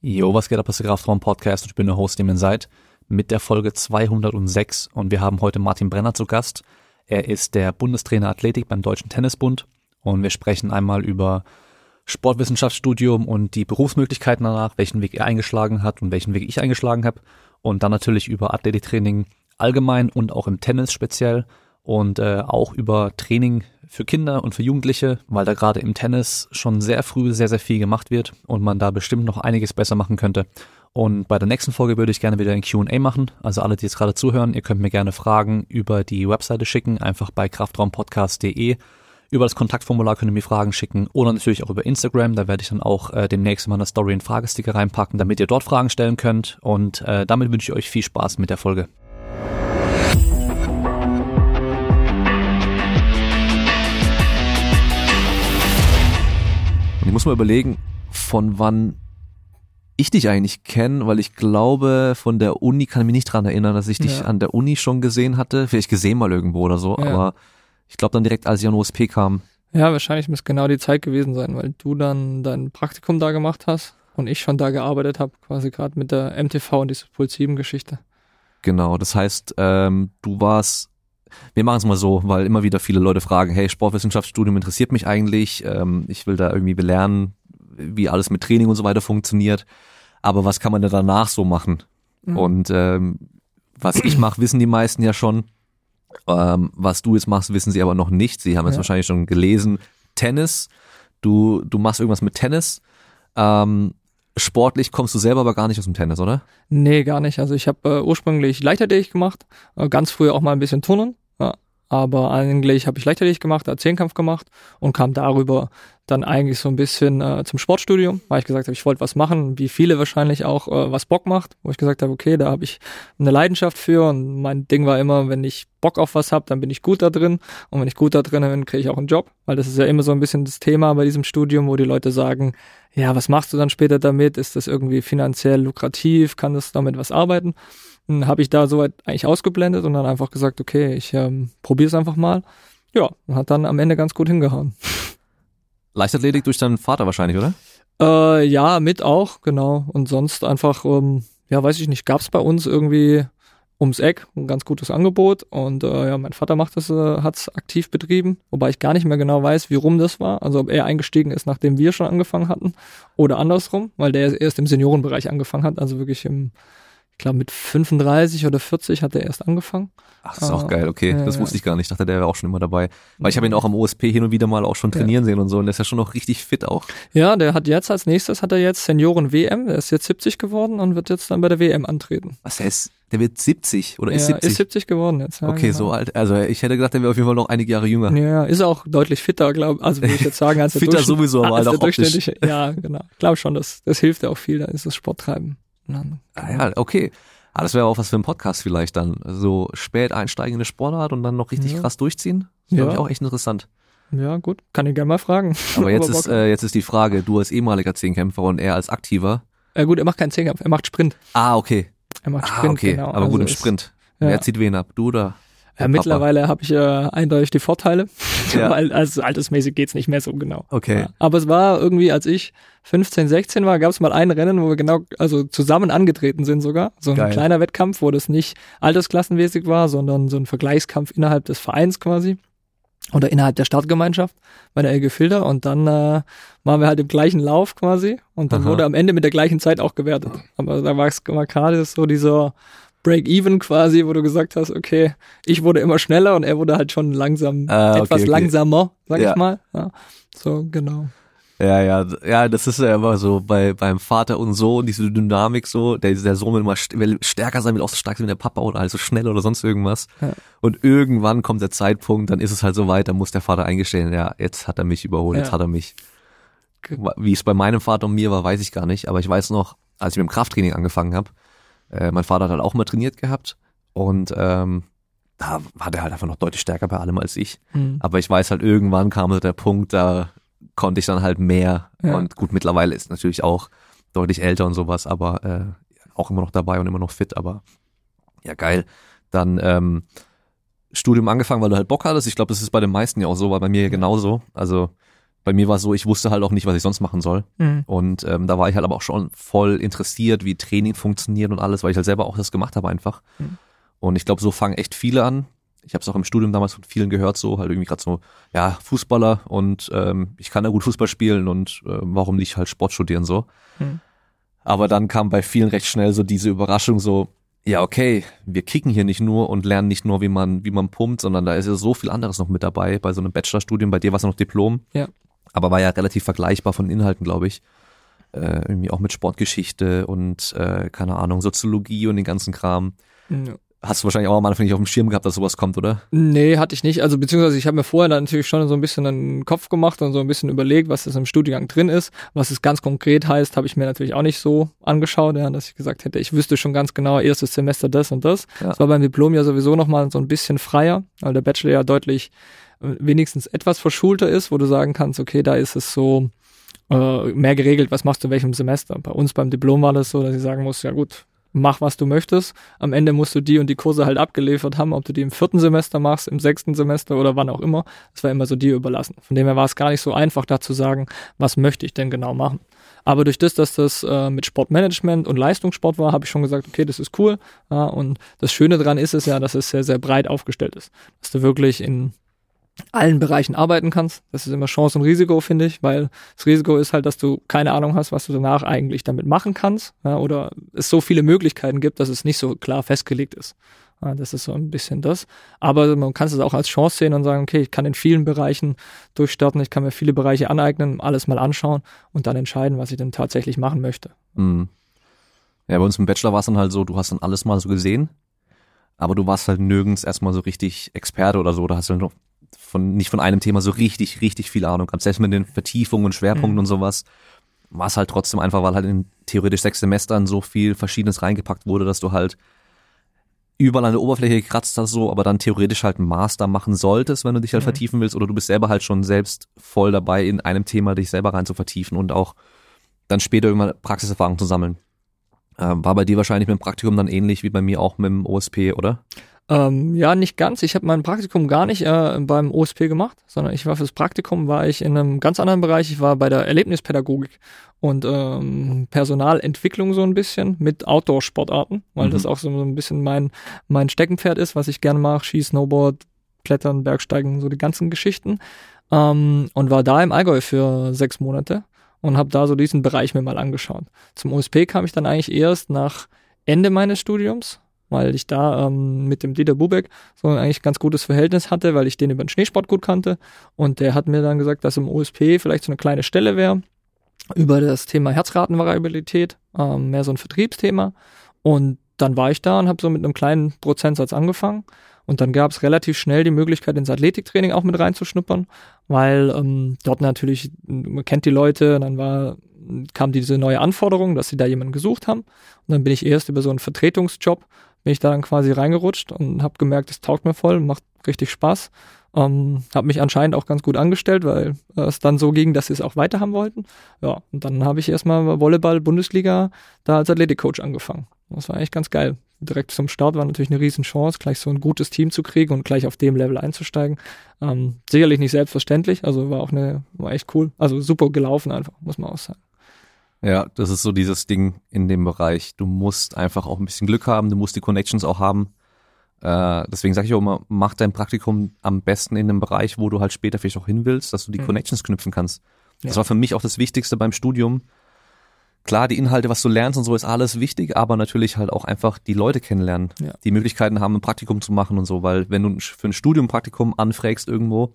Jo, was geht ab, das ist der Kraftraum Podcast und ich bin der Host, dem ihr seid, mit der Folge 206 und wir haben heute Martin Brenner zu Gast. Er ist der Bundestrainer Athletik beim Deutschen Tennisbund. Und wir sprechen einmal über Sportwissenschaftsstudium und die Berufsmöglichkeiten danach, welchen Weg er eingeschlagen hat und welchen Weg ich eingeschlagen habe und dann natürlich über Athletiktraining allgemein und auch im Tennis speziell und äh, auch über Training für Kinder und für Jugendliche, weil da gerade im Tennis schon sehr früh sehr, sehr viel gemacht wird und man da bestimmt noch einiges besser machen könnte. Und bei der nächsten Folge würde ich gerne wieder ein QA machen. Also alle, die jetzt gerade zuhören, ihr könnt mir gerne Fragen über die Webseite schicken, einfach bei kraftraumpodcast.de. Über das Kontaktformular könnt ihr mir Fragen schicken oder natürlich auch über Instagram. Da werde ich dann auch äh, demnächst in meiner Story einen Fragesticker reinpacken, damit ihr dort Fragen stellen könnt. Und äh, damit wünsche ich euch viel Spaß mit der Folge. Ich muss mal überlegen, von wann ich dich eigentlich kenne, weil ich glaube, von der Uni kann ich mich nicht dran erinnern, dass ich dich Ja. an der Uni schon gesehen hatte. Vielleicht gesehen mal irgendwo oder so, Ja. aber ich glaube dann direkt, als ich an OSP kam. Ja, wahrscheinlich muss genau die Zeit gewesen sein, weil du dann dein Praktikum da gemacht hast und ich schon da gearbeitet habe, quasi gerade mit der MTV und dieser Puls 7 Geschichte. Genau, das heißt, ähm, du warst, wir machen es mal so, weil immer wieder viele Leute fragen, hey, Sportwissenschaftsstudium interessiert mich eigentlich, ähm, ich will da irgendwie lernen, wie alles mit Training und so weiter funktioniert, aber was kann man denn danach so machen? Mhm. Und ähm, was ich mache, wissen die meisten ja schon. Ähm, was du jetzt machst, wissen sie aber noch nicht. Sie haben jetzt Ja. wahrscheinlich schon gelesen. Tennis, du, du machst irgendwas mit Tennis. Ähm, sportlich kommst du selber aber gar nicht aus dem Tennis, oder? Nee, gar nicht. Also ich habe äh, ursprünglich Leichtathletik gemacht, äh, ganz früher auch mal ein bisschen Turnen. Aber eigentlich habe ich Leichtathletik gemacht, da Zehnkampf gemacht und kam darüber dann eigentlich so ein bisschen äh, zum Sportstudium, weil ich gesagt habe, ich wollte was machen, wie viele wahrscheinlich auch, äh, was Bock macht, wo ich gesagt habe, okay, da habe ich eine Leidenschaft für und mein Ding war immer, wenn ich Bock auf was habe, dann bin ich gut da drin und wenn ich gut da drin bin, kriege ich auch einen Job, weil das ist ja immer so ein bisschen das Thema bei diesem Studium, wo die Leute sagen, ja, was machst du dann später damit? Ist das irgendwie finanziell lukrativ? Kann das damit was arbeiten? Habe ich da soweit eigentlich ausgeblendet und dann einfach gesagt, okay, ich ähm, probiere es einfach mal. Ja, und hat dann am Ende ganz gut hingehauen. Leichtathletik durch deinen Vater wahrscheinlich, oder? Äh, ja, mit auch, genau. Und sonst einfach, ähm, ja, weiß ich nicht, gab es bei uns irgendwie ums Eck ein ganz gutes Angebot und äh, ja, mein Vater macht das, äh, hat's aktiv betrieben, wobei ich gar nicht mehr genau weiß, wie rum das war. Also ob er eingestiegen ist, nachdem wir schon angefangen hatten oder andersrum, weil der erst im Seniorenbereich angefangen hat, also wirklich im, ich glaube mit 35 oder 40 hat er erst angefangen. Ach, das ist Ah, auch geil, okay. ja, das ja. wusste ich gar nicht. Ich dachte, der wäre auch schon immer dabei. Weil ich habe ihn auch am OSP hin und wieder mal auch schon trainieren sehen und so und der ist ja schon noch richtig fit auch. Ja, der hat jetzt als nächstes hat er jetzt Senioren-WM, der ist jetzt 70 geworden und wird jetzt dann bei der WM antreten. Was, der ist, der wird 70 oder ist ja, 70? ist 70 geworden jetzt. Ja, okay, genau. so alt. Also ich hätte gedacht, der wäre auf jeden Fall noch einige Jahre jünger. Ja, ist auch deutlich fitter, glaube also würde ich jetzt sagen, als der Fitter sowieso, aber als halt der auch optisch. durchschnittliche. Ja, genau. Ich glaube schon, das, das hilft ja auch viel, dann ist das Sporttreiben. Dann- Ah, ja, okay. Ah, das wäre auch was für ein Podcast vielleicht dann. So spät einsteigende Sportart und dann noch richtig Ja. krass durchziehen. Das glaube ich Ja. auch echt interessant. Ja, gut, kann ich gerne mal fragen. Aber jetzt ist, äh, jetzt ist die Frage, du als ehemaliger Zehnkämpfer und er als Aktiver. äh, gut, er macht keinen Zehnkampf, er macht Sprint. Ah, okay. Er macht Ah, Sprint, okay. genau. Aber gut Also im ist- Sprint. ja. Wer zieht wen ab? Du oder? Ja, mittlerweile habe ich äh, eindeutig die Vorteile, Ja. weil also altersmäßig geht's nicht mehr so genau. Okay. Ja. Aber es war irgendwie, als ich 15, 16 war, gab es mal ein Rennen, wo wir genau, also zusammen angetreten sind sogar. So ein Geil. kleiner Wettkampf, wo das nicht altersklassenmäßig war, sondern so ein Vergleichskampf innerhalb des Vereins quasi. Oder innerhalb der Stadtgemeinschaft bei der Elge Filder und dann äh, waren wir halt im gleichen Lauf quasi und dann Aha. wurde am Ende mit der gleichen Zeit auch gewertet. Aber da war es gerade so dieser Break-Even quasi, wo du gesagt hast, okay, ich wurde immer schneller und er wurde halt schon langsam, Ah, okay, etwas okay. langsamer, sag Ja. ich mal. Ja. So, genau. Ja, ja, ja, das ist ja immer so bei beim Vater und Sohn, diese Dynamik so, der, der Sohn will immer will stärker sein, will auch so stark sein wie der Papa oder halt so schnell oder sonst irgendwas. Ja. Und irgendwann kommt der Zeitpunkt, dann ist es halt so weit, dann muss der Vater eingestehen, ja, jetzt hat er mich überholt, jetzt Ja. hat er mich. Wie es bei meinem Vater und mir war, weiß ich gar nicht, aber ich weiß noch, als ich mit dem Krafttraining angefangen habe, äh, mein Vater hat halt auch mal trainiert gehabt und ähm, da war der halt einfach noch deutlich stärker bei allem als ich. Hm. Aber ich weiß halt, irgendwann kam halt der Punkt, da konnte ich dann halt mehr. Ja. Und gut, mittlerweile ist natürlich auch deutlich älter und sowas, aber äh, auch immer noch dabei und immer noch fit, aber ja, geil. Dann ähm, Studium angefangen, weil du halt Bock hattest. Ich glaube, das ist bei den meisten ja auch so, war bei mir ja genauso. Also bei mir war es so, ich wusste halt auch nicht, was ich sonst machen soll. Mhm. Und ähm, da war ich halt aber auch schon voll interessiert, wie Training funktioniert und alles, weil ich halt selber auch das gemacht habe einfach. Mhm. Und ich glaube, so fangen echt viele an. Ich habe es auch im Studium damals von vielen gehört, so halt irgendwie gerade so, ja, Fußballer und ähm, ich kann ja gut Fußball spielen und äh, warum nicht halt Sport studieren so. Mhm. Aber dann kam bei vielen recht schnell so diese Überraschung so, ja, okay, wir kicken hier nicht nur und lernen nicht nur, wie man, wie man pumpt, sondern da ist ja so viel anderes noch mit dabei bei so einem Bachelorstudium. Bei dir war es noch Diplom. Ja. Aber war ja relativ vergleichbar von den Inhalten, glaube ich. Äh, irgendwie auch mit Sportgeschichte und, äh, keine Ahnung, Soziologie und den ganzen Kram. Ja. Hast du wahrscheinlich auch am Anfang nicht auf dem Schirm gehabt, dass sowas kommt, oder? Nee, hatte ich nicht. Also beziehungsweise ich habe mir vorher dann natürlich schon so ein bisschen einen Kopf gemacht und so ein bisschen überlegt, was das im Studiengang drin ist. Was es ganz konkret heißt, habe ich mir natürlich auch nicht so angeschaut, ja, dass ich gesagt hätte, ich wüsste schon ganz genau, erstes Semester das und das. Ja. Das war beim Diplom ja sowieso nochmal so ein bisschen freier, weil der Bachelor ja deutlich wenigstens etwas verschulter ist, wo du sagen kannst, okay, da ist es so äh, mehr geregelt, was machst du in welchem Semester. Bei uns beim Diplom war das so, dass ich sagen muss, ja gut, mach was du möchtest. Am Ende musst du die und die Kurse halt abgeliefert haben, ob du die im vierten Semester machst, im sechsten Semester oder wann auch immer. Das war immer so dir überlassen. Von dem her war es gar nicht so einfach, da zu sagen, was möchte ich denn genau machen. Aber durch das, dass das äh, mit Sportmanagement und Leistungssport war, habe ich schon gesagt, okay, das ist cool. Ja, und das Schöne dran ist es ja, dass es sehr, sehr breit aufgestellt ist. Dass du wirklich in allen Bereichen arbeiten kannst. Das ist immer Chance und Risiko, finde ich, weil das Risiko ist halt, dass du keine Ahnung hast, was du danach eigentlich damit machen kannst, ja, oder es so viele Möglichkeiten gibt, dass es nicht so klar festgelegt ist. Ja, das ist so ein bisschen das. Aber man kann es auch als Chance sehen und sagen, okay, ich kann in vielen Bereichen durchstarten, ich kann mir viele Bereiche aneignen, alles mal anschauen und dann entscheiden, was ich denn tatsächlich machen möchte. Mhm. Ja, bei uns im Bachelor war es dann halt so, du hast dann alles mal so gesehen, aber du warst halt nirgends erstmal so richtig Experte oder so. Da hast du halt noch von, nicht von einem Thema so richtig, richtig viel Ahnung gehabt. Selbst mit den Vertiefungen und Schwerpunkten Mhm. und sowas war es halt trotzdem einfach, weil halt in theoretisch sechs Semestern so viel Verschiedenes reingepackt wurde, dass du halt überall an der Oberfläche gekratzt hast, so, aber dann theoretisch halt einen Master machen solltest, wenn du dich halt Mhm. vertiefen willst, oder du bist selber halt schon selbst voll dabei, in einem Thema dich selber rein zu vertiefen und auch dann später irgendwann Praxiserfahrung zu sammeln. Ähm, war bei dir wahrscheinlich mit dem Praktikum dann ähnlich wie bei mir auch mit dem OSP, oder? Ähm, ja, nicht ganz. Ich habe mein Praktikum gar nicht äh, beim OSP gemacht, sondern ich war fürs Praktikum, war ich in einem ganz anderen Bereich. Ich war bei der Erlebnispädagogik und ähm, Personalentwicklung so ein bisschen mit Outdoor-Sportarten, weil Mhm. das auch so ein bisschen mein, mein Steckenpferd ist, was ich gerne mache. Ski, Snowboard, Klettern, Bergsteigen, so die ganzen Geschichten. Ähm, und war da im Allgäu für sechs Monate und habe da so diesen Bereich mir mal angeschaut. Zum OSP kam ich dann eigentlich erst nach Ende meines Studiums, weil ich da ähm, mit dem Dieter Bubeck so ein eigentlich ganz gutes Verhältnis hatte, weil ich den über den Schneesport gut kannte. Und der hat mir dann gesagt, dass im OSP vielleicht so eine kleine Stelle wäre über das Thema Herzratenvariabilität, ähm, mehr so ein Vertriebsthema. Und dann war ich da und habe so mit einem kleinen Prozentsatz angefangen. Und dann gab es relativ schnell die Möglichkeit, ins Athletiktraining auch mit reinzuschnuppern, weil ähm, dort natürlich, man kennt die Leute, dann war, kam diese neue Anforderung, dass sie da jemanden gesucht haben. Und dann bin ich erst über so einen Vertretungsjob, bin ich da dann quasi reingerutscht und habe gemerkt, es taugt mir voll, macht richtig Spaß. Ähm, habe mich anscheinend auch ganz gut angestellt, weil äh, es dann so ging, dass sie es auch weiter haben wollten. Ja, und dann habe ich erstmal Volleyball Bundesliga da als Athletikcoach angefangen. Das war eigentlich ganz geil. Direkt zum Start war natürlich eine Riesenchance, gleich so ein gutes Team zu kriegen und gleich auf dem Level einzusteigen. Ähm, sicherlich nicht selbstverständlich, also war auch eine, war echt cool. Also super gelaufen einfach, muss man auch sagen. Ja, das ist so dieses Ding in dem Bereich. Du musst einfach auch ein bisschen Glück haben, du musst die Connections auch haben. Äh, deswegen sage ich auch immer, mach dein Praktikum am besten in einem Bereich, wo du halt später vielleicht auch hin willst, dass du die Mhm. Connections knüpfen kannst. Das Ja. war für mich auch das Wichtigste beim Studium. Klar, die Inhalte, was du lernst und so ist alles wichtig, aber natürlich halt auch einfach die Leute kennenlernen, Ja. die Möglichkeiten haben, ein Praktikum zu machen und so, weil wenn du für ein Studium Praktikum anfragst irgendwo,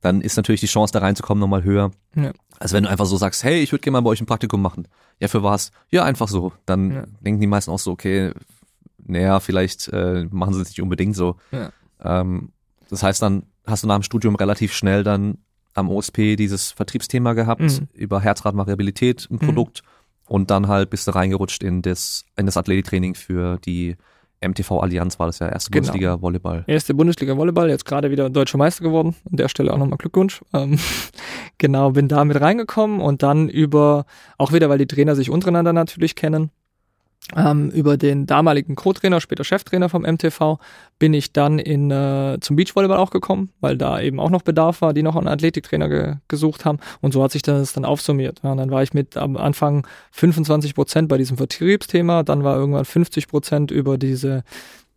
dann ist natürlich die Chance, da reinzukommen, nochmal höher. Ja. Also wenn du einfach so sagst, hey, ich würde gerne mal bei euch ein Praktikum machen. Ja, für was? Ja, einfach so. Dann Ja. denken die meisten auch so, okay, naja, vielleicht äh, machen sie es nicht unbedingt so. Ja. Ähm, das heißt, dann hast du nach dem Studium relativ schnell dann am OSP dieses Vertriebsthema gehabt, Mhm. über Herzratenvariabilität im Mhm. Produkt und dann halt bist du reingerutscht in das, in das Athletiktraining für die MTV Allianz, war das ja erste Genau. Bundesliga Volleyball. Erste Bundesliga Volleyball, jetzt gerade wieder deutscher Meister geworden. An der Stelle auch nochmal Glückwunsch. Ähm, genau, bin da mit reingekommen und dann über, auch wieder, weil die Trainer sich untereinander natürlich kennen, ähm, über den damaligen Co-Trainer, später Cheftrainer vom MTV, bin ich dann in, äh, zum Beachvolleyball auch gekommen, weil da eben auch noch Bedarf war, die noch einen Athletiktrainer ge gesucht haben. Und so hat sich das dann aufsummiert. Ja, und dann war ich mit am Anfang 25 Prozent bei diesem Vertriebsthema, dann war irgendwann 50 Prozent über diese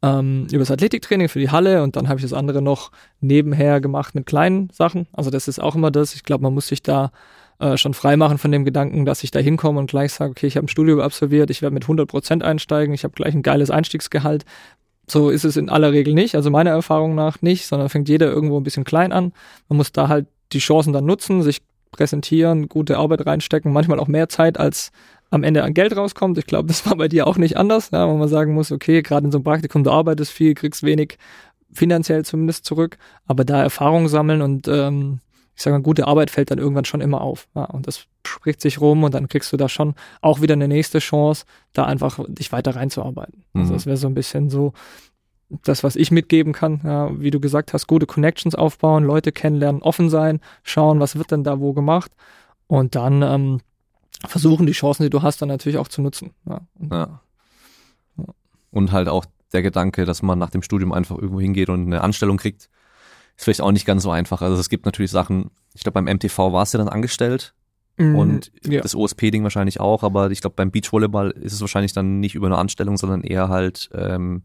ähm, über das Athletiktraining für die Halle und dann habe ich das andere noch nebenher gemacht mit kleinen Sachen. Also das ist auch immer das. Ich glaube, man muss sich da äh, schon freimachen von dem Gedanken, dass ich da hinkomme und gleich sage, okay, ich habe ein Studium absolviert, ich werde mit 100 Prozent einsteigen, ich habe gleich ein geiles Einstiegsgehalt. So ist es in aller Regel nicht, also meiner Erfahrung nach nicht, sondern fängt jeder irgendwo ein bisschen klein an. Man muss da halt die Chancen dann nutzen, sich präsentieren, gute Arbeit reinstecken, manchmal auch mehr Zeit als am Ende an Geld rauskommt. Ich glaube, das war bei dir auch nicht anders, ja, wo man sagen muss, okay, gerade in so einem Praktikum, du arbeitest viel, kriegst wenig finanziell zumindest zurück, aber da Erfahrung sammeln und ähm, ich sage mal, gute Arbeit fällt dann irgendwann schon immer auf. Ja, und das spricht sich rum und dann kriegst du da schon auch wieder eine nächste Chance, da einfach dich weiter reinzuarbeiten. Also mhm. Also das wäre so ein bisschen so das, was ich mitgeben kann. Ja, wie du gesagt hast, gute Connections aufbauen, Leute kennenlernen, offen sein, schauen, was wird denn da wo gemacht und dann ähm, versuchen, die Chancen, die du hast, dann natürlich auch zu nutzen. Ja. Ja. und halt auch der Gedanke, dass man nach dem Studium einfach irgendwo hingeht und eine Anstellung kriegt, ist vielleicht auch nicht ganz so einfach. Also es gibt natürlich Sachen, ich glaube beim MTV warst du dann angestellt mm, und ja. das OSP-Ding wahrscheinlich auch, aber ich glaube beim Beachvolleyball ist es wahrscheinlich dann nicht über eine Anstellung, sondern eher halt ähm,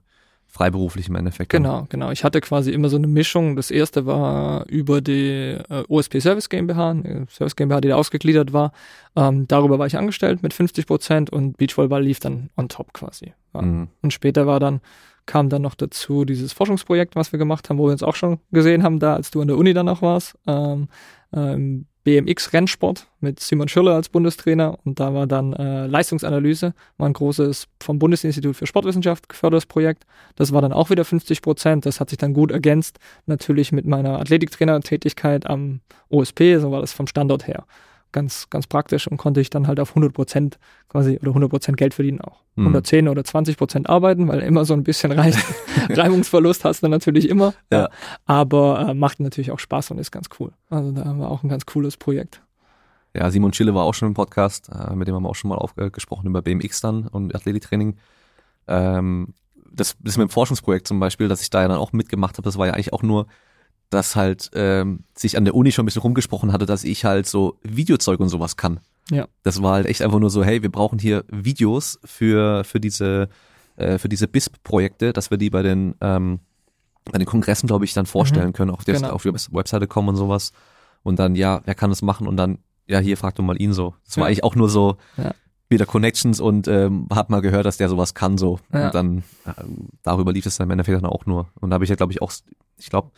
freiberuflich im Endeffekt. Genau, genau. Ich hatte quasi immer so eine Mischung. Das erste war über die äh, OSP Service GmbH, eine Service GmbH, die da ausgegliedert war. Ähm, darüber war ich angestellt mit 50 Prozent und Beachvolleyball lief dann on top quasi. Ja. Mhm. Und später war dann kam dann noch dazu dieses Forschungsprojekt, was wir gemacht haben, wo wir uns auch schon gesehen haben, da als du an der Uni dann noch warst, ähm, ähm, BMX-Rennsport mit Simon Schürrle als Bundestrainer und da war dann äh, Leistungsanalyse, war ein großes vom Bundesinstitut für Sportwissenschaft gefördertes Projekt. Das war dann auch wieder 50 Prozent. Das hat sich dann gut ergänzt, natürlich mit meiner Athletiktrainer-Tätigkeit am OSP, so war das vom Standort her ganz, ganz praktisch und konnte ich dann halt auf 100 Prozent quasi oder 100 Prozent Geld verdienen auch. Mhm. 110 oder 20 Prozent arbeiten, weil immer so ein bisschen Reich Reibungsverlust hast du natürlich immer. Ja. Aber äh, macht natürlich auch Spaß und ist ganz cool. Also da haben wir auch ein ganz cooles Projekt. Ja, Simon Schille war auch schon im Podcast, äh, mit dem haben wir auch schon mal aufgesprochen über BMX dann und Athletiktraining. Ähm, das, das mit dem Forschungsprojekt zum Beispiel, dass ich da ja dann auch mitgemacht habe, das war ja eigentlich auch nur dass halt ähm, sich an der Uni schon ein bisschen rumgesprochen hatte, dass ich halt so Videozeug und sowas kann. Ja. Das war halt echt einfach nur so, hey, wir brauchen hier Videos für für diese äh, für diese BISP-Projekte, dass wir die bei den ähm, bei den Kongressen, glaube ich, dann vorstellen mhm. können, auf, der, genau. auf die Webseite kommen und sowas. Und dann, ja, wer kann das machen? Und dann, ja, hier fragt du mal ihn so. Das war ja. eigentlich auch nur so ja. wieder Connections und ähm, hat mal gehört, dass der sowas kann so. Ja. Und dann äh, darüber lief es dann im Endeffekt dann auch nur. Und da habe ich ja, glaube ich, auch, ich glaube,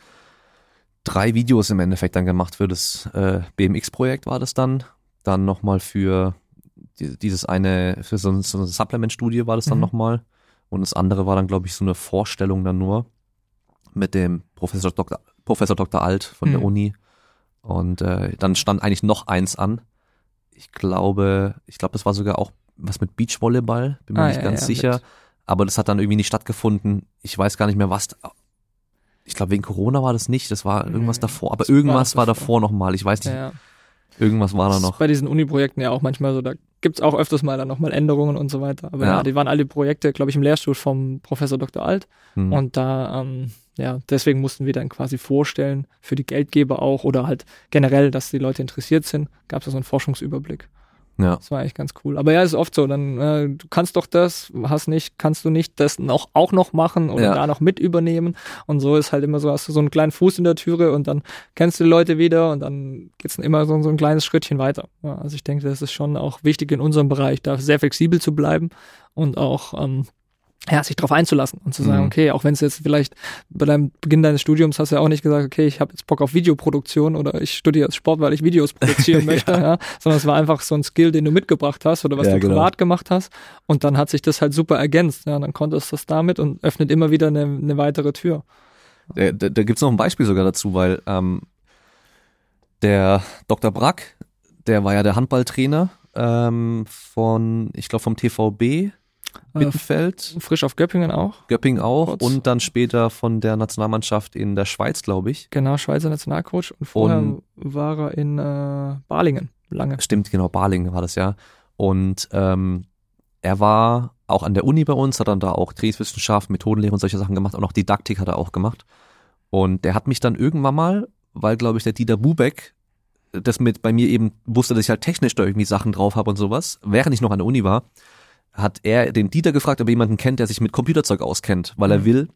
drei Videos im Endeffekt dann gemacht für das äh, BMX-Projekt war das dann. Dann nochmal für die, dieses eine, für so, so eine Supplement-Studie war das dann mhm. nochmal. Und das andere war dann, glaube ich, so eine Vorstellung dann nur mit dem Professor Dr. Professor Dr. Alt von mhm. der Uni. Und äh, dann stand eigentlich noch eins an. Ich glaube, ich glaube, das war sogar auch was mit Beachvolleyball, bin mir ah, nicht ja, ganz ja, sicher. Mit. Aber das hat dann irgendwie nicht stattgefunden. Ich weiß gar nicht mehr, was ich glaube, wegen Corona war das nicht, das war irgendwas mhm. davor, aber das irgendwas war, davor, davor nochmal, ich weiß nicht. Ja. Irgendwas war da noch. Bei diesen Uni-Projekten ja auch manchmal so, da gibt's auch öfters mal dann nochmal Änderungen und so weiter. Aber ja, ja die waren alle Projekte, glaube ich, im Lehrstuhl vom Professor Dr. Alt. Mhm. Und da, ähm, ja, deswegen mussten wir dann quasi vorstellen, für die Geldgeber auch oder halt generell, dass die Leute interessiert sind, gab es da so einen Forschungsüberblick. Ja. Das war eigentlich ganz cool. Aber ja, ist oft so, dann äh, du kannst doch das, hast nicht, kannst du nicht das noch auch noch machen oder ja. da noch mit übernehmen. Und so ist halt immer so, hast du so einen kleinen Fuß in der Türe und dann kennst du die Leute wieder und dann geht's immer so, so ein kleines Schrittchen weiter. Ja, also ich denke, das ist schon auch wichtig in unserem Bereich, da sehr flexibel zu bleiben und auch ähm, ja, sich darauf einzulassen und zu sagen, mhm. okay, auch wenn es jetzt vielleicht bei deinem Beginn deines Studiums hast du ja auch nicht gesagt, okay, ich habe jetzt Bock auf Videoproduktion oder ich studiere jetzt Sport, weil ich Videos produzieren möchte, ja. ja. sondern es war einfach so ein Skill, den du mitgebracht hast oder was ja, du genau. privat gemacht hast und dann hat sich das halt super ergänzt, ja, dann konntest du das damit und öffnet immer wieder eine, eine weitere Tür. Da, da, da gibt's noch ein Beispiel sogar dazu, weil ähm, der Dr. Brack, der war ja der Handballtrainer ähm, von, ich glaube vom TVB, Bittenfeld. Äh, frisch auf Göppingen auch. Göppingen auch Kurz. und dann später von der Nationalmannschaft in der Schweiz, glaube ich. Genau, Schweizer Nationalcoach und vorher und, war er in äh, Balingen lange. Stimmt, genau, Balingen war das ja. Und ähm, er war auch an der Uni bei uns, hat dann da auch Trainingswissenschaft, Methodenlehre und solche Sachen gemacht und auch Didaktik hat er auch gemacht. Und der hat mich dann irgendwann mal, weil glaube ich der Dieter Bubeck das mit bei mir eben wusste, dass ich halt technisch da irgendwie Sachen drauf habe und sowas, während ich noch an der Uni war, hat er den Dieter gefragt, ob er jemanden kennt, der sich mit Computerzeug auskennt, weil er Mhm. will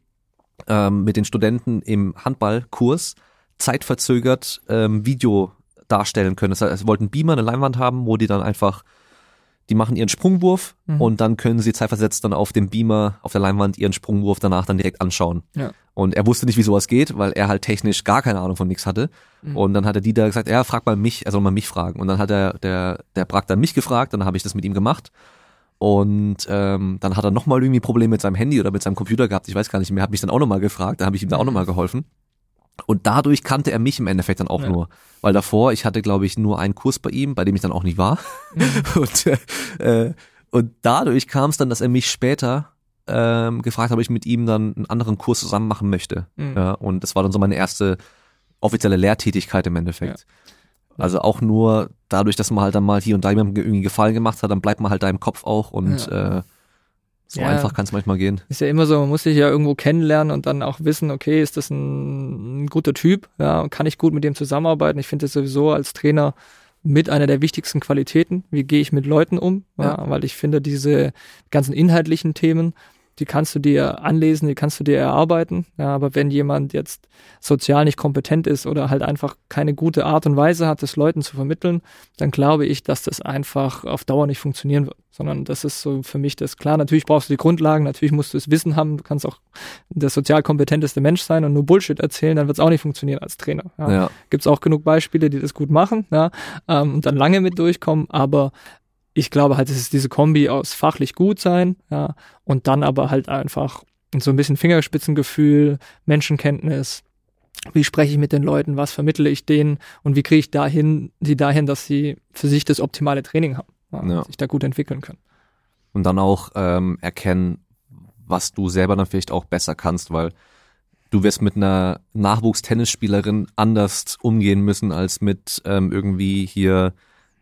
ähm, mit den Studenten im Handballkurs zeitverzögert ähm, Video darstellen können. Das heißt, sie wollten einen Beamer, eine Leinwand haben, wo die dann einfach, die machen ihren Sprungwurf Mhm. und dann können sie zeitversetzt dann auf dem Beamer, auf der Leinwand ihren Sprungwurf danach dann direkt anschauen. Ja. Und er wusste nicht, wie sowas geht, weil er halt technisch gar keine Ahnung von nichts hatte. Mhm. Und dann hat der Dieter gesagt, ja, frag mal mich, er soll mal mich fragen. Und dann hat er, der, der Brack dann mich gefragt, dann habe ich das mit ihm gemacht. Und ähm, dann hat er nochmal irgendwie Probleme mit seinem Handy oder mit seinem Computer gehabt, ich weiß gar nicht mehr, hat mich dann auch nochmal gefragt, da habe ich ihm da auch nochmal geholfen. Und dadurch kannte er mich im Endeffekt dann auch Ja. nur. Weil davor, ich hatte, glaube ich, nur einen Kurs bei ihm, bei dem ich dann auch nicht war. Mhm. Und, äh, und dadurch kam es dann, dass er mich später ähm, gefragt hat, ob ich mit ihm dann einen anderen Kurs zusammen machen möchte. Mhm. Ja, und das war dann so meine erste offizielle Lehrtätigkeit im Endeffekt. Also auch nur dadurch, dass man halt dann mal hier und da jemandem irgendwie Gefallen gemacht hat, dann bleibt man halt da im Kopf auch und äh, so Ja. einfach kann es manchmal gehen. Ist ja immer so, man muss sich ja irgendwo kennenlernen und dann auch wissen, okay, ist das ein, ein guter Typ, ja, kann ich gut mit dem zusammenarbeiten. Ich finde das sowieso als Trainer mit einer der wichtigsten Qualitäten. Wie gehe ich mit Leuten um? Ja, Ja. weil ich finde, diese ganzen inhaltlichen Themen, die kannst du dir anlesen, die kannst du dir erarbeiten. Ja, aber wenn jemand jetzt sozial nicht kompetent ist oder halt einfach keine gute Art und Weise hat, das Leuten zu vermitteln, dann glaube ich, dass das einfach auf Dauer nicht funktionieren wird. Sondern das ist so für mich das klar. Natürlich brauchst du die Grundlagen, natürlich musst du das Wissen haben, du kannst auch der sozial kompetenteste Mensch sein und nur Bullshit erzählen, dann wird es auch nicht funktionieren als Trainer. Ja. Ja. Gibt's auch genug Beispiele, die das gut machen, ja, ähm, und dann lange mit durchkommen, aber ich glaube halt, es ist diese Kombi aus fachlich gut sein, ja, und dann aber halt einfach so ein bisschen Fingerspitzengefühl, Menschenkenntnis. Wie spreche ich mit den Leuten? Was vermittle ich denen? Und wie kriege ich dahin, sie dahin, dass sie für sich das optimale Training haben, ja, Ja. sich da gut entwickeln können. Und dann auch ähm, erkennen, was du selber dann vielleicht auch besser kannst, weil du wirst mit einer Nachwuchstennisspielerin anders umgehen müssen als mit ähm, irgendwie hier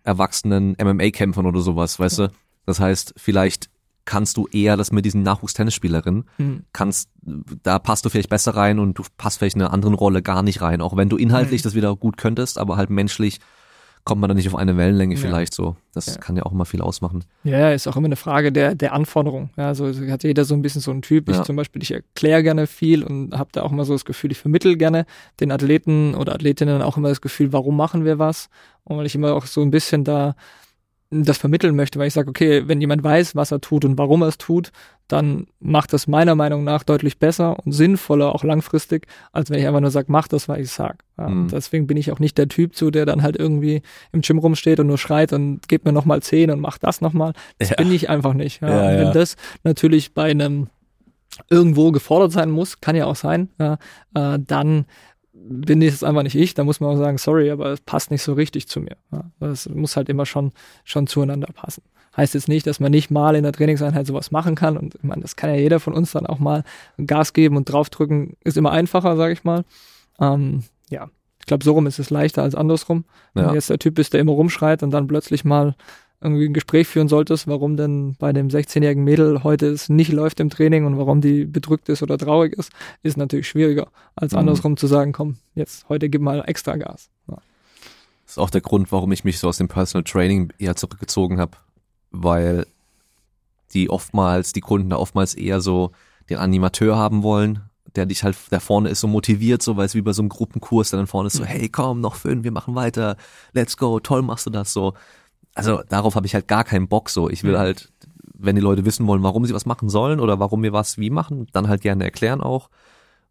erwachsenen MMA-Kämpfern oder sowas, weißt du? Das heißt, vielleicht kannst du eher das mit diesen Nachwuchstennisspielerinnen, Mhm. kannst, da passt du vielleicht besser rein und du passt vielleicht in einer anderen Rolle gar nicht rein, auch wenn du inhaltlich Mhm. das wieder gut könntest, aber halt menschlich kommt man dann nicht auf eine Wellenlänge Ja. vielleicht so. Das Ja. kann ja auch immer viel ausmachen. Ja, ist auch immer eine Frage der, der Anforderung. Ja, also hat jeder so ein bisschen so einen Typ. Ich Ja. zum Beispiel, ich erkläre gerne viel und habe da auch immer so das Gefühl, ich vermittel gerne den Athleten oder Athletinnen auch immer das Gefühl, warum machen wir was? Und weil ich immer auch so ein bisschen da das vermitteln möchte, weil ich sage, okay, wenn jemand weiß, was er tut und warum er es tut, dann macht das meiner Meinung nach deutlich besser und sinnvoller, auch langfristig, als wenn ich einfach nur sage, mach das, was ich sag. Ja, Mhm. Deswegen bin ich auch nicht der Typ zu, der dann halt irgendwie im Gym rumsteht und nur schreit und gebt mir nochmal zehn und macht das nochmal. Das Ja. bin ich einfach nicht. Ja. Ja, und wenn das natürlich bei einem irgendwo gefordert sein muss, kann ja auch sein, äh, dann bin ich es einfach nicht ich. Da muss man auch sagen, sorry, aber es passt nicht so richtig zu mir. Ja. Das muss halt immer schon, schon zueinander passen. Heißt jetzt nicht, dass man nicht mal in der Trainingseinheit sowas machen kann. Und ich meine, das kann ja jeder von uns dann auch mal Gas geben und draufdrücken, ist immer einfacher, sage ich mal. Ähm, ja, ich glaube, so rum ist es leichter als andersrum. Wenn Ja. du jetzt der Typ bist, der immer rumschreit und dann plötzlich mal irgendwie ein Gespräch führen solltest, warum denn bei dem 16-jährigen Mädel heute es nicht läuft im Training und warum die bedrückt ist oder traurig ist, ist natürlich schwieriger, als Mhm. andersrum zu sagen, komm, jetzt heute gib mal extra Gas. Ja. Das ist auch der Grund, warum ich mich so aus dem Personal Training eher zurückgezogen habe, weil die oftmals, die Kunden da oftmals eher so den Animateur haben wollen, der dich halt, der vorne ist so motiviert, so weil es wie bei so einem Gruppenkurs, der dann vorne ist so, Mhm. hey komm, noch fünf, wir machen weiter, let's go, toll machst du das so. Also darauf habe ich halt gar keinen Bock so. Ich will Mhm. halt, wenn die Leute wissen wollen, warum sie was machen sollen oder warum wir was wie machen, dann halt gerne erklären auch.